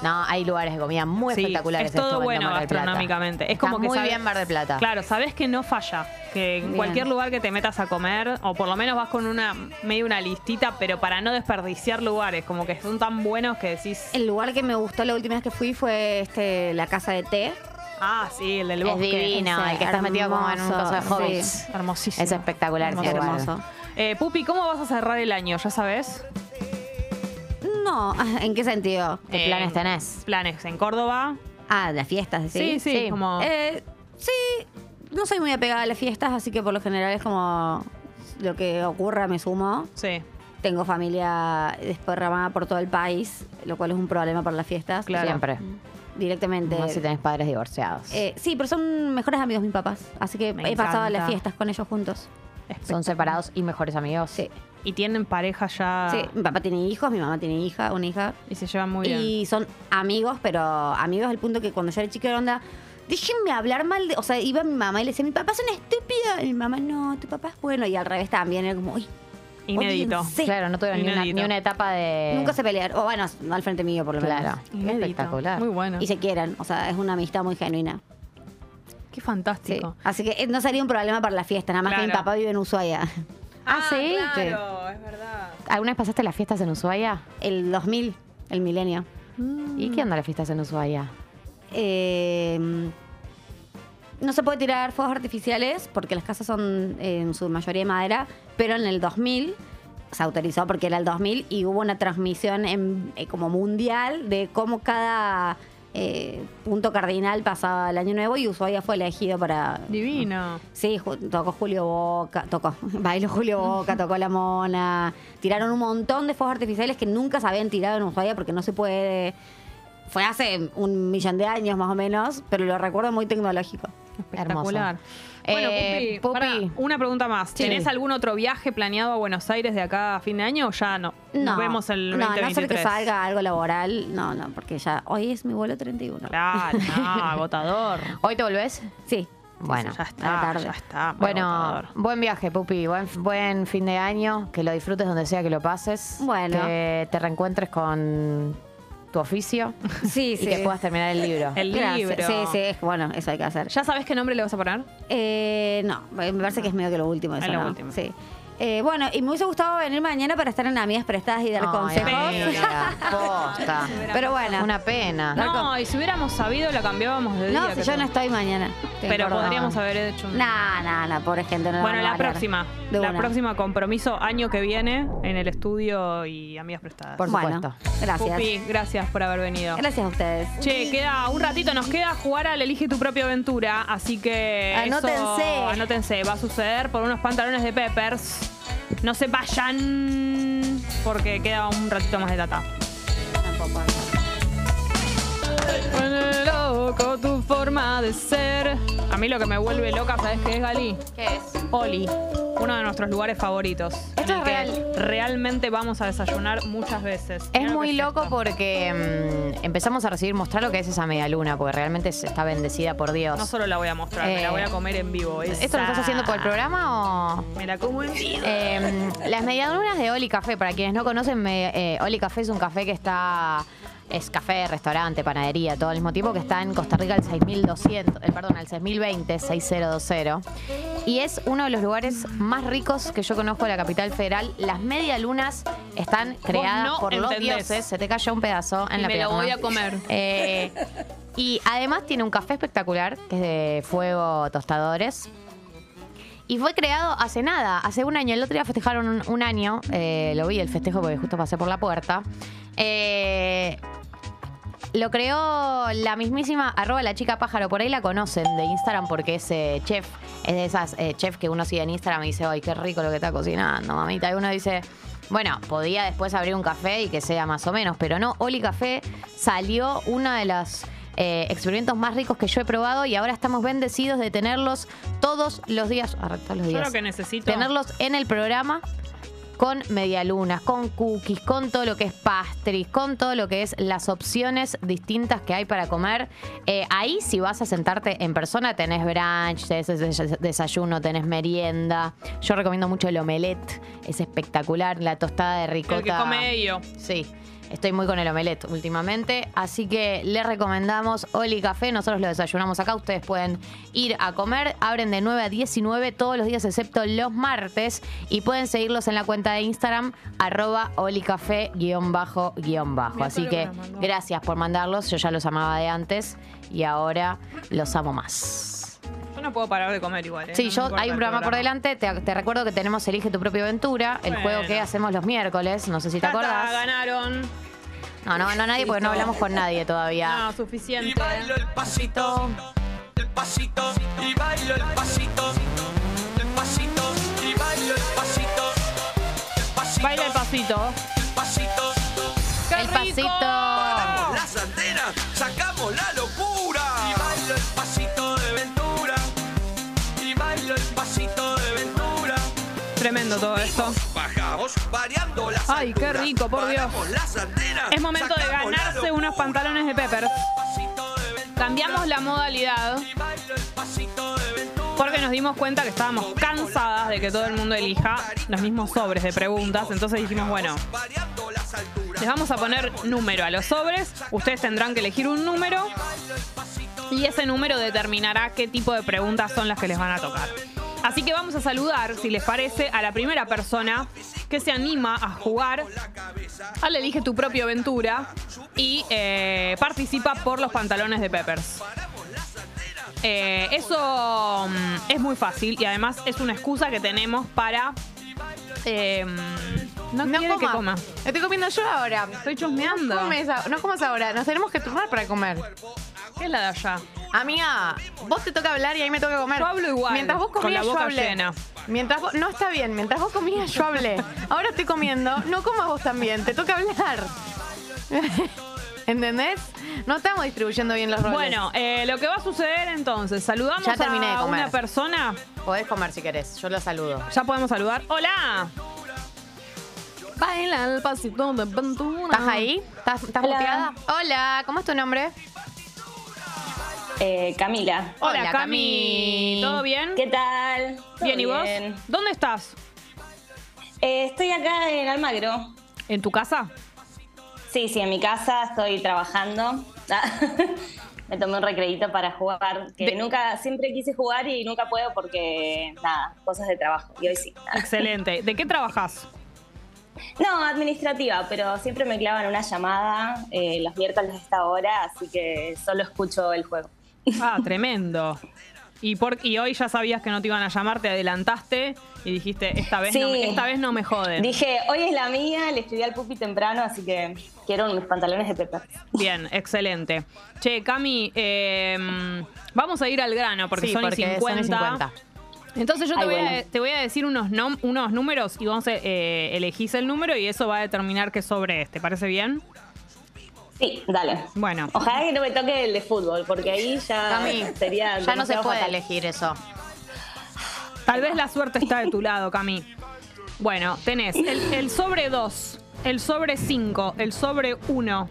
No, hay lugares de comida muy Sí, espectaculares. es todo bueno gastronómicamente. Es Está como que muy sabe- bien Mar del Plata. Claro, sabes que no falla. Que en Bien. cualquier lugar que te metas a comer, o por lo menos vas con una medio una listita, pero para no desperdiciar lugares, como que son tan buenos que decís. El lugar que me gustó la última vez que fui fue este la casa de té. Ah, sí, el del Es bosque. divino, Ese, el que estás metido como en un hermoso, coso de sí. hobbits. Hermosísimo. Es espectacular ese Hermoso. lugar. Hermoso. Eh, Pupi, ¿cómo vas a cerrar el año? ¿Ya sabes? No, ¿en qué sentido? ¿Qué Eh, planes tenés? Planes en Córdoba. Ah, las fiestas, Sí, ¿sí? sí, Sí. como. Eh, sí, no soy muy apegada a las fiestas, así que por lo general es como lo que ocurra me sumo. sí. Tengo familia desparramada por todo el país, lo cual es un problema para las fiestas. Claro. Siempre. Directamente. Más si tenés padres divorciados. Eh, sí, pero son mejores amigos mis papás, así que Me he pasado las fiestas con ellos juntos. Son separados y mejores amigos. Sí. Y tienen pareja ya. Sí, mi papá tiene hijos, mi mamá tiene hija, una hija. Y se llevan muy bien. Y son amigos, pero amigos al punto que cuando yo era chica era onda, déjenme hablar mal de. O sea, iba mi mamá y le decía, mi papá es una estúpida. Y mi mamá, no, tu papá es bueno. Y al revés también, era como, uy, Inédito. odiense". Claro, no tuvieron ni una, Inédito. ni una etapa de. Nunca se pelearon. O bueno, no al frente mío, por lo menos. Claro. Inédito. Espectacular. Muy bueno. Y se quieren. O sea, es una amistad muy genuina. Qué Sí. fantástico. Así que eh, no sería un problema para la fiesta, nada más que mi papá vive en Ushuaia. Ah, ¿sí? Claro, es verdad. ¿Alguna vez pasaste las fiestas en Ushuaia? El 2000, el milenio. ¿Y qué onda las fiestas en Ushuaia? Eh, no se puede tirar fuegos artificiales porque las casas son eh, en su mayoría de madera, pero en el 2000 se autorizó porque era el 2000 y hubo una transmisión en- eh, como mundial de cómo cada eh, punto cardinal pasaba el año nuevo y Ushuaia fue elegido para... Divino. Sí, ju- tocó Julio Boca, tocó, bailó Julio Boca, tocó La Mona. Tiraron un montón de fuegos artificiales que nunca se habían tirado en Ushuaia porque no se puede. Fue hace un millón de años más o menos, pero lo recuerdo muy tecnológico. Espectacular. Hermoso. Bueno, Eh, Pupi, Pupi. una pregunta más. Sí. ¿Tenés algún otro viaje planeado a Buenos Aires de acá a fin de año o ya no? Nos vemos el no, a no ser 2023. que salga algo laboral, no, no, porque ya hoy es mi vuelo 31. Claro, no, agotador. ¿Hoy te volvés? Sí. Bueno. ya está, tarde. ya está. Bueno, agotador. buen viaje, Pupi. Buen, buen fin de año. Que lo disfrutes donde sea que lo pases. Bueno. Que te reencuentres con tu oficio. Sí, y sí. que puedas terminar el libro. El libro. Sí, sí, es- bueno, eso hay que hacer. ¿Ya sabes qué nombre le vas a poner? Eh, no, me parece que es medio que lo último. Eso, Es lo ¿no? último. Sí. Eh, bueno, y me hubiese gustado venir mañana para estar en Amigas Prestadas y dar Ay, consejos. amiga, posta. Pero bueno. Una pena. No, y si hubiéramos sabido, la cambiábamos de día. No, si yo no estoy mañana. Estoy Pero podríamos haber hecho un... No, no, no, pobre gente. No Bueno, van a la próxima. De la una. próxima compromiso, año que viene, en el estudio y amigas prestadas. Por Bueno, supuesto. gracias. Pupi, gracias por haber venido. Gracias a ustedes. Che, queda un ratito, nos queda jugar al Elige tu propia aventura, así que. eso- Anótense. anótense, va a suceder por unos pantalones de Peppers. No se vayan, porque queda un ratito más de tata. Tampoco. Pone loco tu forma de ser. A mí lo que me vuelve loca, ¿sabes qué es, Gali? ¿Qué es? Oli, uno de nuestros lugares favoritos. Esto es real. realmente vamos a desayunar muchas veces. Es Mirá muy loco porque mm, empezamos a recibir mostrar lo que es esa media luna, porque realmente está bendecida por Dios. No solo la voy a mostrar, me la Eh, voy a comer en vivo. ¿Esto lo estás haciendo por el programa o...? Me la como en vivo. Eh, las medialunas de Oli Café, para quienes no conocen, me- eh, Oli Café es un café que está. Es café, restaurante, panadería, todo al mismo tiempo que está en Costa Rica al 6200, eh, perdón, al 6020, 6020. Y es uno de los lugares más ricos que yo conozco de la capital federal. Las medialunas están creadas no por los dioses. Se te cayó un pedazo en Y la me lo pierna. voy a comer. Eh, y además tiene un café espectacular, que es de fuego tostadores. Y fue creado hace nada, hace un año. El otro día festejaron un, un año. eh, lo vi el festejo porque justo pasé por la puerta. Eh, lo creó la mismísima arroba la chica pájaro. Por ahí la conocen de Instagram porque es eh, chef. Es de esas eh, chefs que uno sigue en Instagram y dice, ay, qué rico lo que está cocinando, mamita. Y uno dice, bueno, podía después abrir un café y que sea más o menos, pero no. Oli Café salió una de las eh, experimentos más ricos que yo he probado y ahora estamos bendecidos de tenerlos todos los días. arre, todos los Yo días. lo que necesito. Tenerlos en el programa. Con medialunas, con cookies, con todo lo que es pastries, con todo lo que es las opciones distintas que hay para comer. Eh, ahí si vas a sentarte en persona tenés brunch, tenés des- desayuno, tenés merienda. Yo recomiendo mucho el omelette, es espectacular, la tostada de ricota. El que come ello. Sí. Estoy muy con el omelette últimamente, así que les recomendamos Oli Café. Nosotros lo desayunamos acá. Ustedes pueden ir a comer. Abren de 9 a 19 todos los días, excepto los martes. Y pueden seguirlos en la cuenta de Instagram, arroba olicafé guion bajo guion bajo. Mira Así que gracias por mandarlos. Yo ya los amaba de antes y ahora los amo más. Yo no puedo parar de comer igual. ¿eh? Sí, No me yo importa hay un el programa por delante. Te, te recuerdo que tenemos Elige tu propia aventura, el Bueno. juego que hacemos los miércoles. No sé si te Ya está, acordás. ganaron. No, no ganó nadie porque no hablamos con nadie todavía. No, Y suficiente. bailo el pasito, el pasito, y bailo el pasito, el pasito, y bailo el pasito, el pasito, Baila el pasito. el pasito. ¡Qué El rico! pasito. Todo esto. Bajamos variando las Ay, qué rico, por Dios. Es momento de ganarse unos pantalones de Pepper. Cambiamos la modalidad porque nos dimos cuenta que estábamos cansadas de que todo el mundo elija los mismos sobres de preguntas. Entonces dijimos, bueno, les vamos a poner número a los sobres. Ustedes tendrán que elegir un número y ese número determinará qué tipo de preguntas son las que les van a tocar. Así que vamos a saludar, si les parece, a la primera persona que se anima a jugar al Elige tu propia aventura y eh, participa por los pantalones de Peppers. Eh, eso mm, es muy fácil y además es una excusa que tenemos para... eh, no, quiere que coma. Estoy comiendo yo ahora. Estoy chusmeando. No comes, a- no comas ahora. Nos tenemos que turnar para comer. ¿Qué es la de allá? Amiga, vos te toca hablar y a mí me toca comer. Yo hablo igual, Mientras vos con comías, yo hablé. llena. Mientras vos, no está bien. Mientras vos comías, yo hablé. Ahora estoy comiendo. No comas vos también. Te toca hablar. ¿Entendés? No estamos distribuyendo bien los roles. Bueno, eh, lo que va a suceder entonces, saludamos Ya terminé de a comer. una persona. podés comer si querés. Yo lo saludo. Ya podemos saludar. ¡Hola! Baila el pasito de aventura. ¿Estás ahí? ¿Estás, estás Hola. muteada? Hola, ¿cómo es tu nombre? Eh, Camila. Hola, Hola, Cami. Cami. ¿Todo bien? ¿Qué tal? ¿Todo Bien, ¿y vos? bien? ¿Dónde estás? Eh, estoy acá en Almagro. ¿En tu casa? Sí, sí, en mi casa estoy trabajando. Me tomé un recreíto para jugar, que De- nunca, siempre quise jugar y nunca puedo porque, nada, cosas de trabajo. Y hoy sí. Excelente. ¿De qué trabajas? No, administrativa, pero siempre me clavan una llamada eh, los miércoles a esta hora, así que solo escucho el juego. Ah, tremendo. Y, por, y hoy ya sabías que no te iban a llamar, te adelantaste y dijiste, esta vez, no, esta vez no me joden. Dije, hoy es la mía, le escribí al pupi temprano, así que quiero mis pantalones de Pepper. Bien, excelente. Che, Cami, eh, vamos a ir al grano porque sí, son, porque 50. son y 50. Entonces yo te, Ay, voy a, te voy a decir unos, nom- unos números y vos eh, elegís el número y eso va a determinar qué sobre es. ¿Te parece bien? Sí, dale. Bueno, Ojalá que no me toque el de fútbol, porque ahí ya Cami, sería. ya no se puede fatal. elegir eso. tal vez la suerte está de tu lado, Cami. Bueno, tenés el, el sobre 2, el sobre 5, el sobre 1,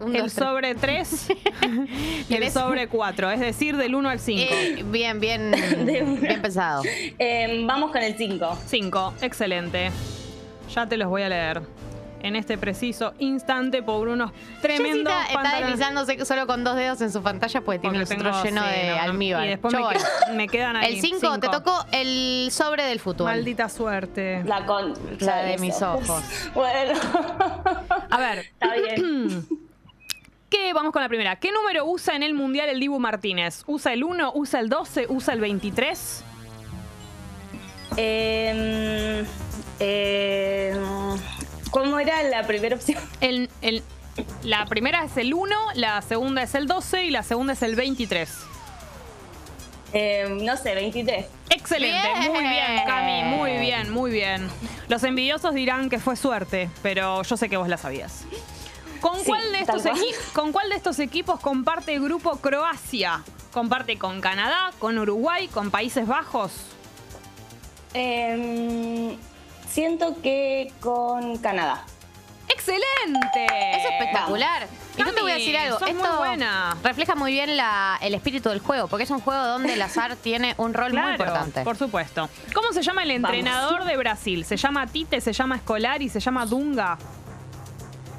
Un, el dos, tres. sobre 3 y el ¿Tenés? sobre 4, es decir, del 1 al 5. Eh, bien, bien, bien pensado. Eh, vamos con el 5. 5, excelente. Ya te los voy a leer. En este preciso instante por unos tremendos Jessita está deslizándose solo con dos dedos en su pantalla porque tiene Porque el otro tengo- lleno sí, de no, almíbar. Y después me, quedan ahí. El 5, te tocó el sobre del fútbol. Maldita suerte. La con. La de mis ojos. Bueno. A ver, Está bien. ¿qué? Vamos con la primera. ¿Qué número usa en el Mundial el Dibu Martínez? ¿Usa el 1, usa el 12, usa el 23? Eh, eh, ¿Cómo era la primera opción? El, el- la primera es el 1, la segunda es el 12 y la segunda es el 23. Eh, no sé, 23. Excelente, Bien. muy bien, Cami, muy bien, muy bien. Los envidiosos dirán que fue suerte, pero yo sé que vos la sabías. ¿Con, Sí, cuál, de estos cual. equi- ¿Con cuál de estos equipos comparte el grupo Croacia? ¿Comparte con Canadá, con Uruguay, con Países Bajos? Eh, siento que con Canadá. ¡Excelente! Es espectacular. Y yo te voy a decir algo. sos muy buena. refleja muy bien la- el espíritu del juego, porque es un juego donde el azar tiene un rol muy importante. por supuesto. ¿Cómo se llama el entrenador de Brasil? ¿Se llama Tite, se llama Scolari, se llama Dunga?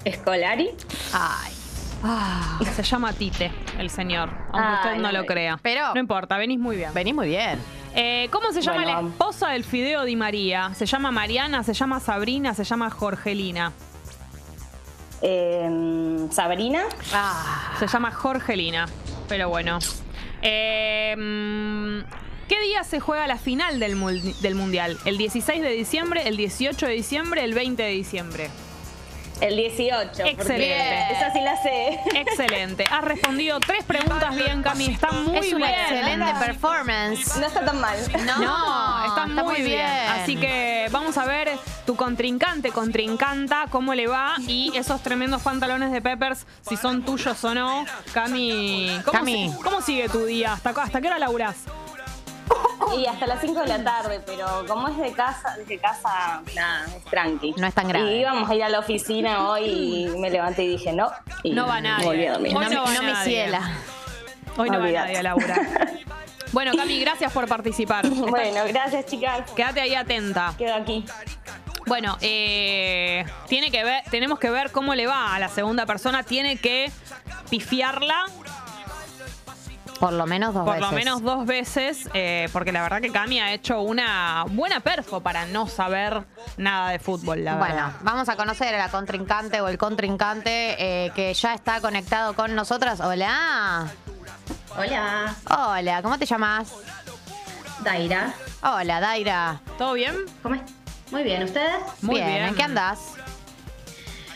¿Escolari? Ay. Ah, se llama Tite, el señor. Aunque Ay, usted no no lo crea. Pero- No importa, venís muy bien. Venís muy bien. Eh, ¿Cómo se llama Bueno, la esposa del Fideo Di María? ¿Se llama Mariana, se llama Sabrina, se llama Jorgelina? Eh, ¿Sabrina? Ah. Se llama Jorgelina. Pero bueno. Eh, mm, ¿Qué día se juega la final del, del Mundial? ¿El 16 de diciembre, el 18 de diciembre, el 20 de diciembre? El 18. porque Excelente. Esa sí la sé. Excelente. Has respondido tres preguntas bien, Cami. Está muy es una bien. excelente performance. No está tan mal. No, No, está, muy, bien. Así que vamos a ver tu contrincante, contrincanta, cómo le va y esos tremendos pantalones de Peppers, si son tuyos o no. Cami, ¿cómo, Cami. si- ¿cómo sigue tu día? ¿Hasta, ¿Hasta qué hora laburás? Y hasta las 5 de la tarde, pero como es de casa, desde casa, nada, es tranqui. No es tan grave. Y íbamos a ir a la oficina hoy y me levanté y dije no. Y No va nadie. Volví a dormir. Hoy No, no va me- no me nadie. ciela. Hoy no va Olvídate. nadie a laburar. Bueno, Cami, gracias por participar. Bueno, gracias chicas. Quédate ahí atenta. Quedo aquí. Bueno, eh, tiene que ver, tenemos que ver cómo le va a la segunda persona. Tiene que pifiarla Por lo menos dos por veces. lo menos dos veces, eh, porque la verdad que Cami ha hecho una buena perfo para no saber nada de fútbol, la Bueno, verdad. vamos a conocer a la contrincante o el contrincante eh, que ya está conectado con nosotras. Hola. Hola, Hola, ¿cómo te llamas? Daira. Hola, Daira. ¿Todo bien? ¿Cómo es? Muy bien, ¿ustedes? Muy bien. bien. ¿En qué andás?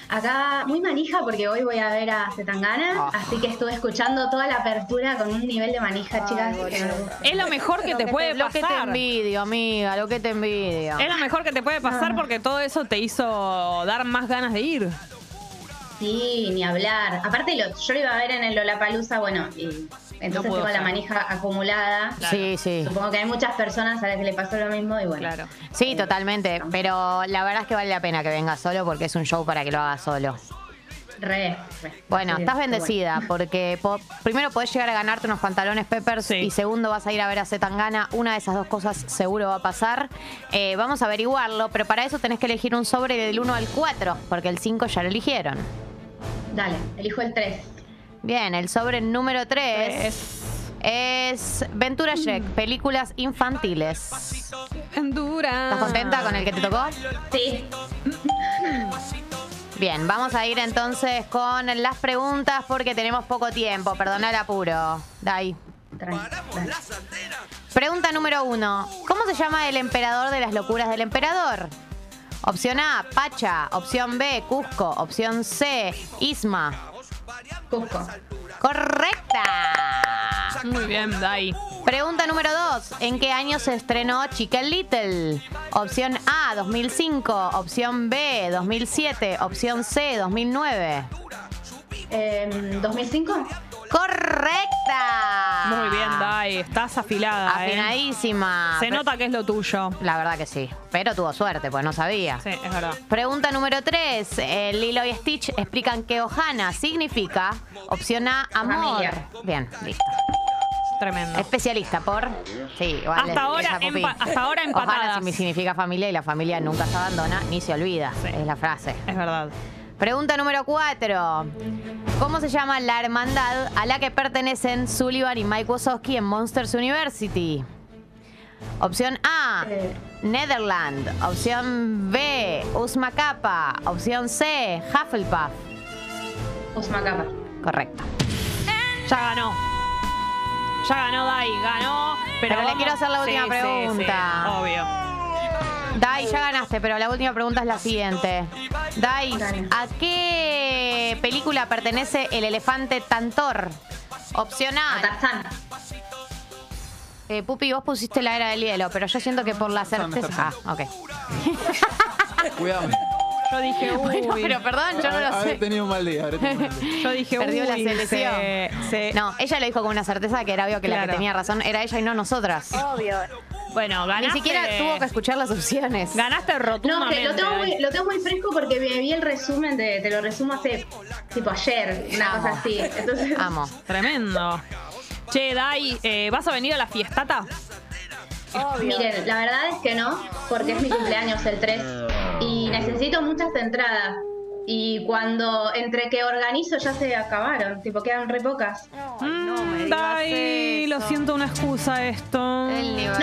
Acá muy manija porque hoy voy a ver a Zetangana, Ah. así que estuve escuchando toda la apertura con un nivel de manija, chicas. que me gusta. Es lo mejor que te puede Lo que te pasar. envidio, amiga, lo que te envidio. Es lo mejor que te puede pasar porque todo eso te hizo dar más ganas de ir. Sí, ni hablar. Aparte, lo- yo lo iba a ver en el Lollapalooza, bueno, y entonces tengo la manija acumulada. Sí, sí. Supongo que hay muchas personas a las que le pasó lo mismo y bueno. Claro. Sí, totalmente. Pero la verdad es que vale la pena que vengas solo porque es un show para que lo hagas solo. Re, re. Bueno, Sí, estás está bendecida porque po- primero podés llegar a ganarte unos pantalones Peppers Sí. y segundo vas a ir a ver a Zetangana. Una de esas dos cosas seguro va a pasar. Eh, vamos a averiguarlo, pero para eso tenés que elegir un sobre del 1 al 4 porque el 5 ya lo eligieron. Dale, elijo el 3. Bien, el sobre número 3 es Ventura Shrek, películas infantiles. Endura. ¿Estás contenta con el que te tocó? Sí. Bien, vamos a ir entonces con las preguntas porque tenemos poco tiempo. Perdona el apuro. Dai. Pregunta número uno. ¿Cómo se llama el emperador de las locuras del emperador? Opción A, Pacha. Opción B, Cusco. Opción C, Isma. Cusco. Correcta. Muy bien, Dai. Pregunta número dos. ¿En qué año se estrenó Chicken Little? Opción A, 2005. Opción B, 2007. Opción C, 2009. Em, ¿2005? Correcta. Muy bien, Dai. Estás afilada. ¿eh? Afinadísima. Se Pero- nota que es lo tuyo. La verdad que sí. Pero tuvo suerte, pues no sabía. Sí, es verdad. Pregunta número 3. Lilo y Stitch explican que Ohana significa opción A, amor. Familia. Bien, listo. Tremendo. Especialista por. Sí, igual Hasta es- ahora empa- hasta ahora empatadas. Ohana significa familia y la familia nunca se abandona ni se olvida. Sí. Es la frase. Es verdad. Pregunta número 4. ¿Cómo se llama la hermandad a la que pertenecen Sullivan y Mike Wazowski en Monsters University? Opción A, Eh. Netherland. Opción B, Usma Kappa. Opción C, Hufflepuff. Usma Capa. Correcto. Ya ganó. Ya ganó Dai, ganó. Pero, Pero le quiero hacer la última sí, pregunta. sí, obvio. Dai, ya ganaste, pero la última pregunta es la siguiente. Dai. ¿a qué película pertenece el elefante Tantor? Opción A A, Tarzán. Eh, Pupi, vos pusiste la era del hielo, pero yo siento que por la certeza. Ah, ok. Cuidame. Yo dije, uy. Bueno, pero perdón, yo no lo Habré sé. tenido un mal día. habré tenido un mal día. Yo dije, Perdió la selección. se- se- No, ella lo dijo con una certeza que era obvio que la que tenía razón era ella y no nosotras. Obvio. Bueno, ganaste. Ni siquiera tuvo que escuchar las opciones. Ganaste No, rotundamente. que lo tengo, muy, lo tengo muy fresco porque me vi el resumen, de, te lo resumo hace tipo ayer, una Amo. cosa así. Entonces, Amo. Tremendo. Che, Dai, eh, ¿vas a venir a la fiestata? Miren, la verdad es que no, porque es mi cumpleaños el 3 y necesito muchas entradas. Y cuando entre que organizo ya se acabaron, tipo quedan re pocas. Mm, Dai, lo siento, una excusa esto. No,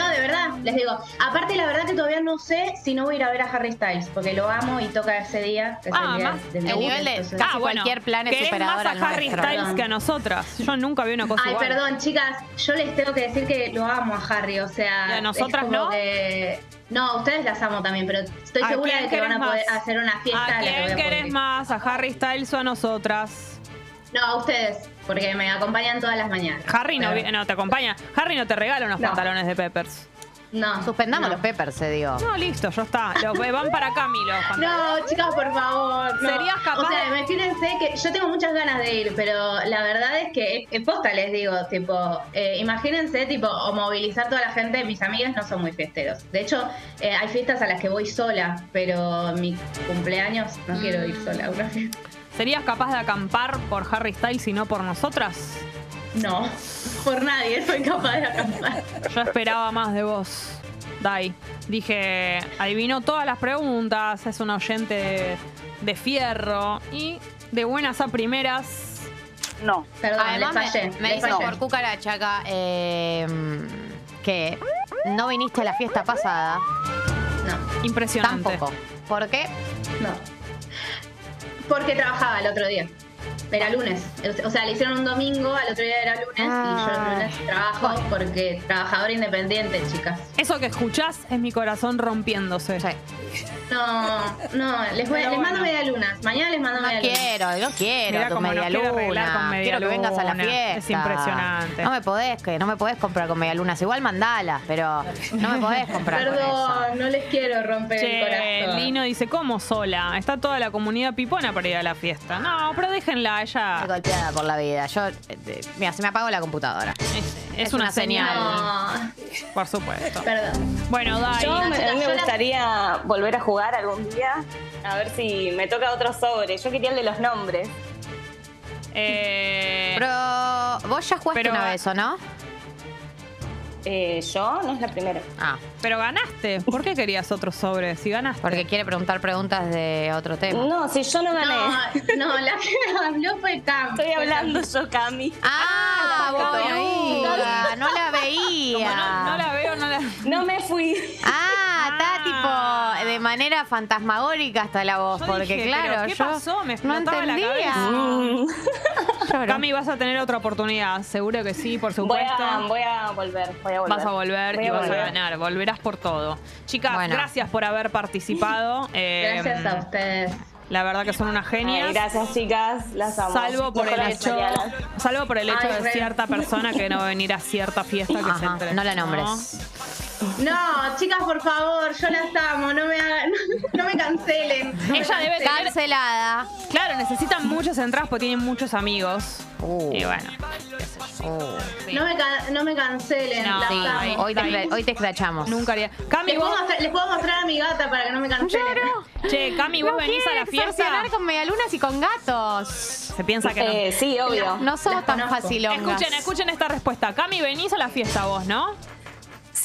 de verdad, les digo. Aparte, la verdad que todavía no sé si no voy a ir a ver a Harry Styles, porque lo amo y toca ese día. Que es Ah, el día más- de mi el nivel de- entonces- Casi cualquier plan es superador más a Harry nuestro. Styles que a nosotras. Yo nunca vi una cosa Ay, igual. perdón, chicas, yo les tengo que decir que lo amo a Harry, o sea. ¿Y a nosotras es como no? que- No, a ustedes las amo también, pero estoy ¿A segura de que van a poder más? hacer una fiesta ¿A a la que voy quién a poder querés más? ¿A Harry Styles o a nosotras? No, a ustedes, porque me acompañan todas las mañanas. Harry no, Pero- no te acompaña. Harry no te regala unos No. pantalones de Peppers. No. Suspendamos no. los peppers, se digo. No, listo, ya está. Los, van para Cami los pantalones. No, chicas, por favor. no. ¿Serías capaz O sea, de- imagínense que yo tengo muchas ganas de ir, pero la verdad es que, en posta les digo, tipo, eh, imagínense, tipo, o movilizar toda la gente. Mis amigas no son muy fiesteros. De hecho, eh, hay fiestas a las que voy sola, pero mi cumpleaños no quiero ir sola a una fiesta. ¿Serías capaz de acampar por Harry Styles y no por nosotras? No, por nadie soy capaz de acampar. Yo esperaba más de vos, Dai. Dije, adivinó todas las preguntas, es un oyente de, de fierro y de buenas a primeras. No. Perdón, Además, fallé. me, me les dicen fallé. por cucaracha acá eh, que no viniste a la fiesta pasada. No, Impresionante. Tampoco. ¿Por qué? no. Porque trabajaba el otro día. Era lunes. O sea, le hicieron un domingo, al otro día era lunes y yo el lunes trabajo porque trabajadora independiente, chicas. Eso que escuchás es mi corazón rompiéndose. Sí. No, no, les, voy, les mando media lunas. Mañana les mando No media quiero, no quiero Mirá tu media luna. media quiero que vengas a la luna. fiesta. Es impresionante. No me podés, que no me podés comprar con media lunas. Igual mandalas, pero no me podés comprar con eso. Perdón, no les quiero romper el corazón. Lino dice, ¿cómo sola? Está toda la comunidad pipona para ir a la fiesta. No, pero déjenla, Estoy ella golpeada por la vida. Yo, eh, mira, se me apagó la computadora. es, es Es una, una señal, No, por supuesto. perdón. Bueno, Dai. Yo me- a mí me la- gustaría volver a jugar algún día. A ver si me toca otro sobre. Yo quería el de los nombres. eh, Pero vos ya jugaste Pero- una vez, ¿o no? Eh, yo no es la primera. Ah, pero ganaste. ¿Por qué querías otro sobre? Si ganaste. porque quiere preguntar preguntas de otro tema. No, si yo no gané. No, no, la que habló fue Cam. Estoy hablando yo, Cami. Ah, boluda, no la veía. no, no la veo, no la. No me fui. Ah, está Ah. tipo de manera fantasmagórica hasta la voz, Yo porque dije, claro, ¿pero qué yo pasó? Me no la entendía. cabeza. Mm. Cami, vas a tener otra oportunidad. Seguro que sí, por Voy supuesto. a, voy a volver. Voy a volver. Vas a volver Voy y a vas volver. a ganar. Volverás por todo. Chicas, Bueno. gracias por haber participado. Eh, Gracias a ustedes. La verdad que son unas genias. Ay, gracias, chicas. Las amo. Salvo por el hecho, salvo por el hecho Ay, de re. cierta persona que no va a venir a cierta fiesta que se entre. no la nombres. No, chicas, por favor, yo las amo, no me hagan, no me cancelen. Ella debe tener, Cancelada. claro, necesitan muchas entradas porque tienen muchos amigos. Uh. Y bueno, Oh. sí. No me, ca- no me cancelen, No, las sí, amo. ay, Hoy te, escra- hoy te escrachamos. nunca haría. Cami, Les puedo, vos, mostrar, les puedo mostrar a mi gata para que no me cancelen. che, Cami, vos No venís a la fiesta. con medialunas y con gatos. Se piensa que no. Eh, sí, obvio. No somos Las tan facilongas. Escuchen, escuchen esta respuesta. Cami, venís a la fiesta vos, ¿no?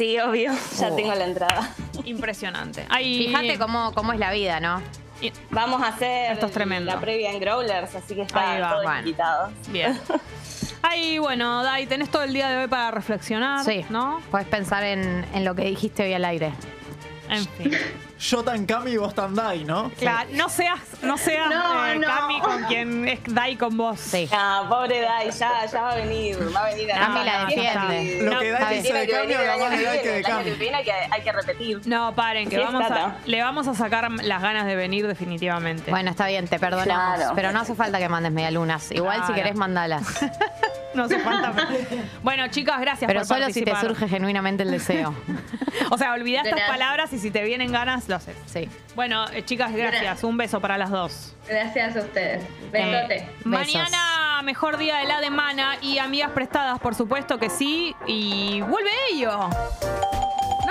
Sí, obvio. Ya Oh. tengo la entrada. Impresionante. Ay, Fíjate cómo, cómo es la vida, ¿no? y- Vamos a hacer Esto es tremendo. la previa en Growlers, así que Ahí están va, todos bueno. invitados. Bien. Ay, bueno, Dai, tenés todo el día de hoy para reflexionar, Sí. ¿no? Puedes pensar en, en lo que dijiste hoy al aire. En fin. Yo tan Cami y vos tan Dai, ¿no? Claro, no seas, no seas No, eh, no. Cami con quien es Dai con vos. Sí. Ah, pobre Dai, ya, ya va a venir, va a venir a Cami la a fiesta. defiende. Lo No, que Dai dice de Cami hablamos año de Dai que de Cami. viene hay que, hay que repetir. No, paren, que vamos a, le vamos a sacar las ganas de venir definitivamente. Bueno, está bien, te perdonamos. Claro. Pero no hace falta que mandes medialunas. Igual si querés, mandalas. No hace falta. bueno, chicas, gracias Pero por solo si te surge genuinamente el deseo. O sea, olvidá estas palabras y si te vienen ganas, lo haces. Sí. Bueno, eh, chicas, gracias. Gracias. Un beso para las dos. Gracias a ustedes. Besote. Eh. Mañana, mejor día de la semana y amigas prestadas, por supuesto que sí. Y vuelve ello.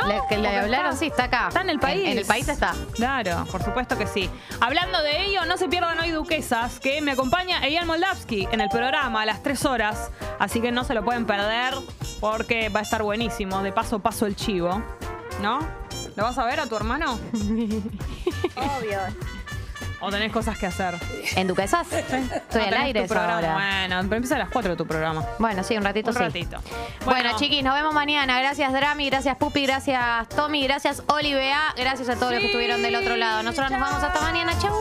No, La que le porque hablaron, está- sí, está acá. Está en el país. En, el país está. Claro, por supuesto que sí. Hablando de ello, no se pierdan hoy Duquesas, que me acompaña Eyal Moldavsky en el programa a las 3 horas. Así que no se lo pueden perder porque va a estar buenísimo. De paso, paso el chivo. ¿No? ¿Lo vas a ver a tu hermano? Obvio. O tenés cosas que hacer. ¿En Duquesas? Estoy al aire tu programa. Bueno, pero empieza a las 4 tu programa. Bueno, sí, un ratito Un sí. ratito. Bueno, chiquis, nos vemos mañana. Gracias, Drami, gracias, Pupi, gracias, Tommy, gracias, Olivea. Gracias a todos los que estuvieron del otro lado. Nosotros nos vamos hasta mañana. Chau.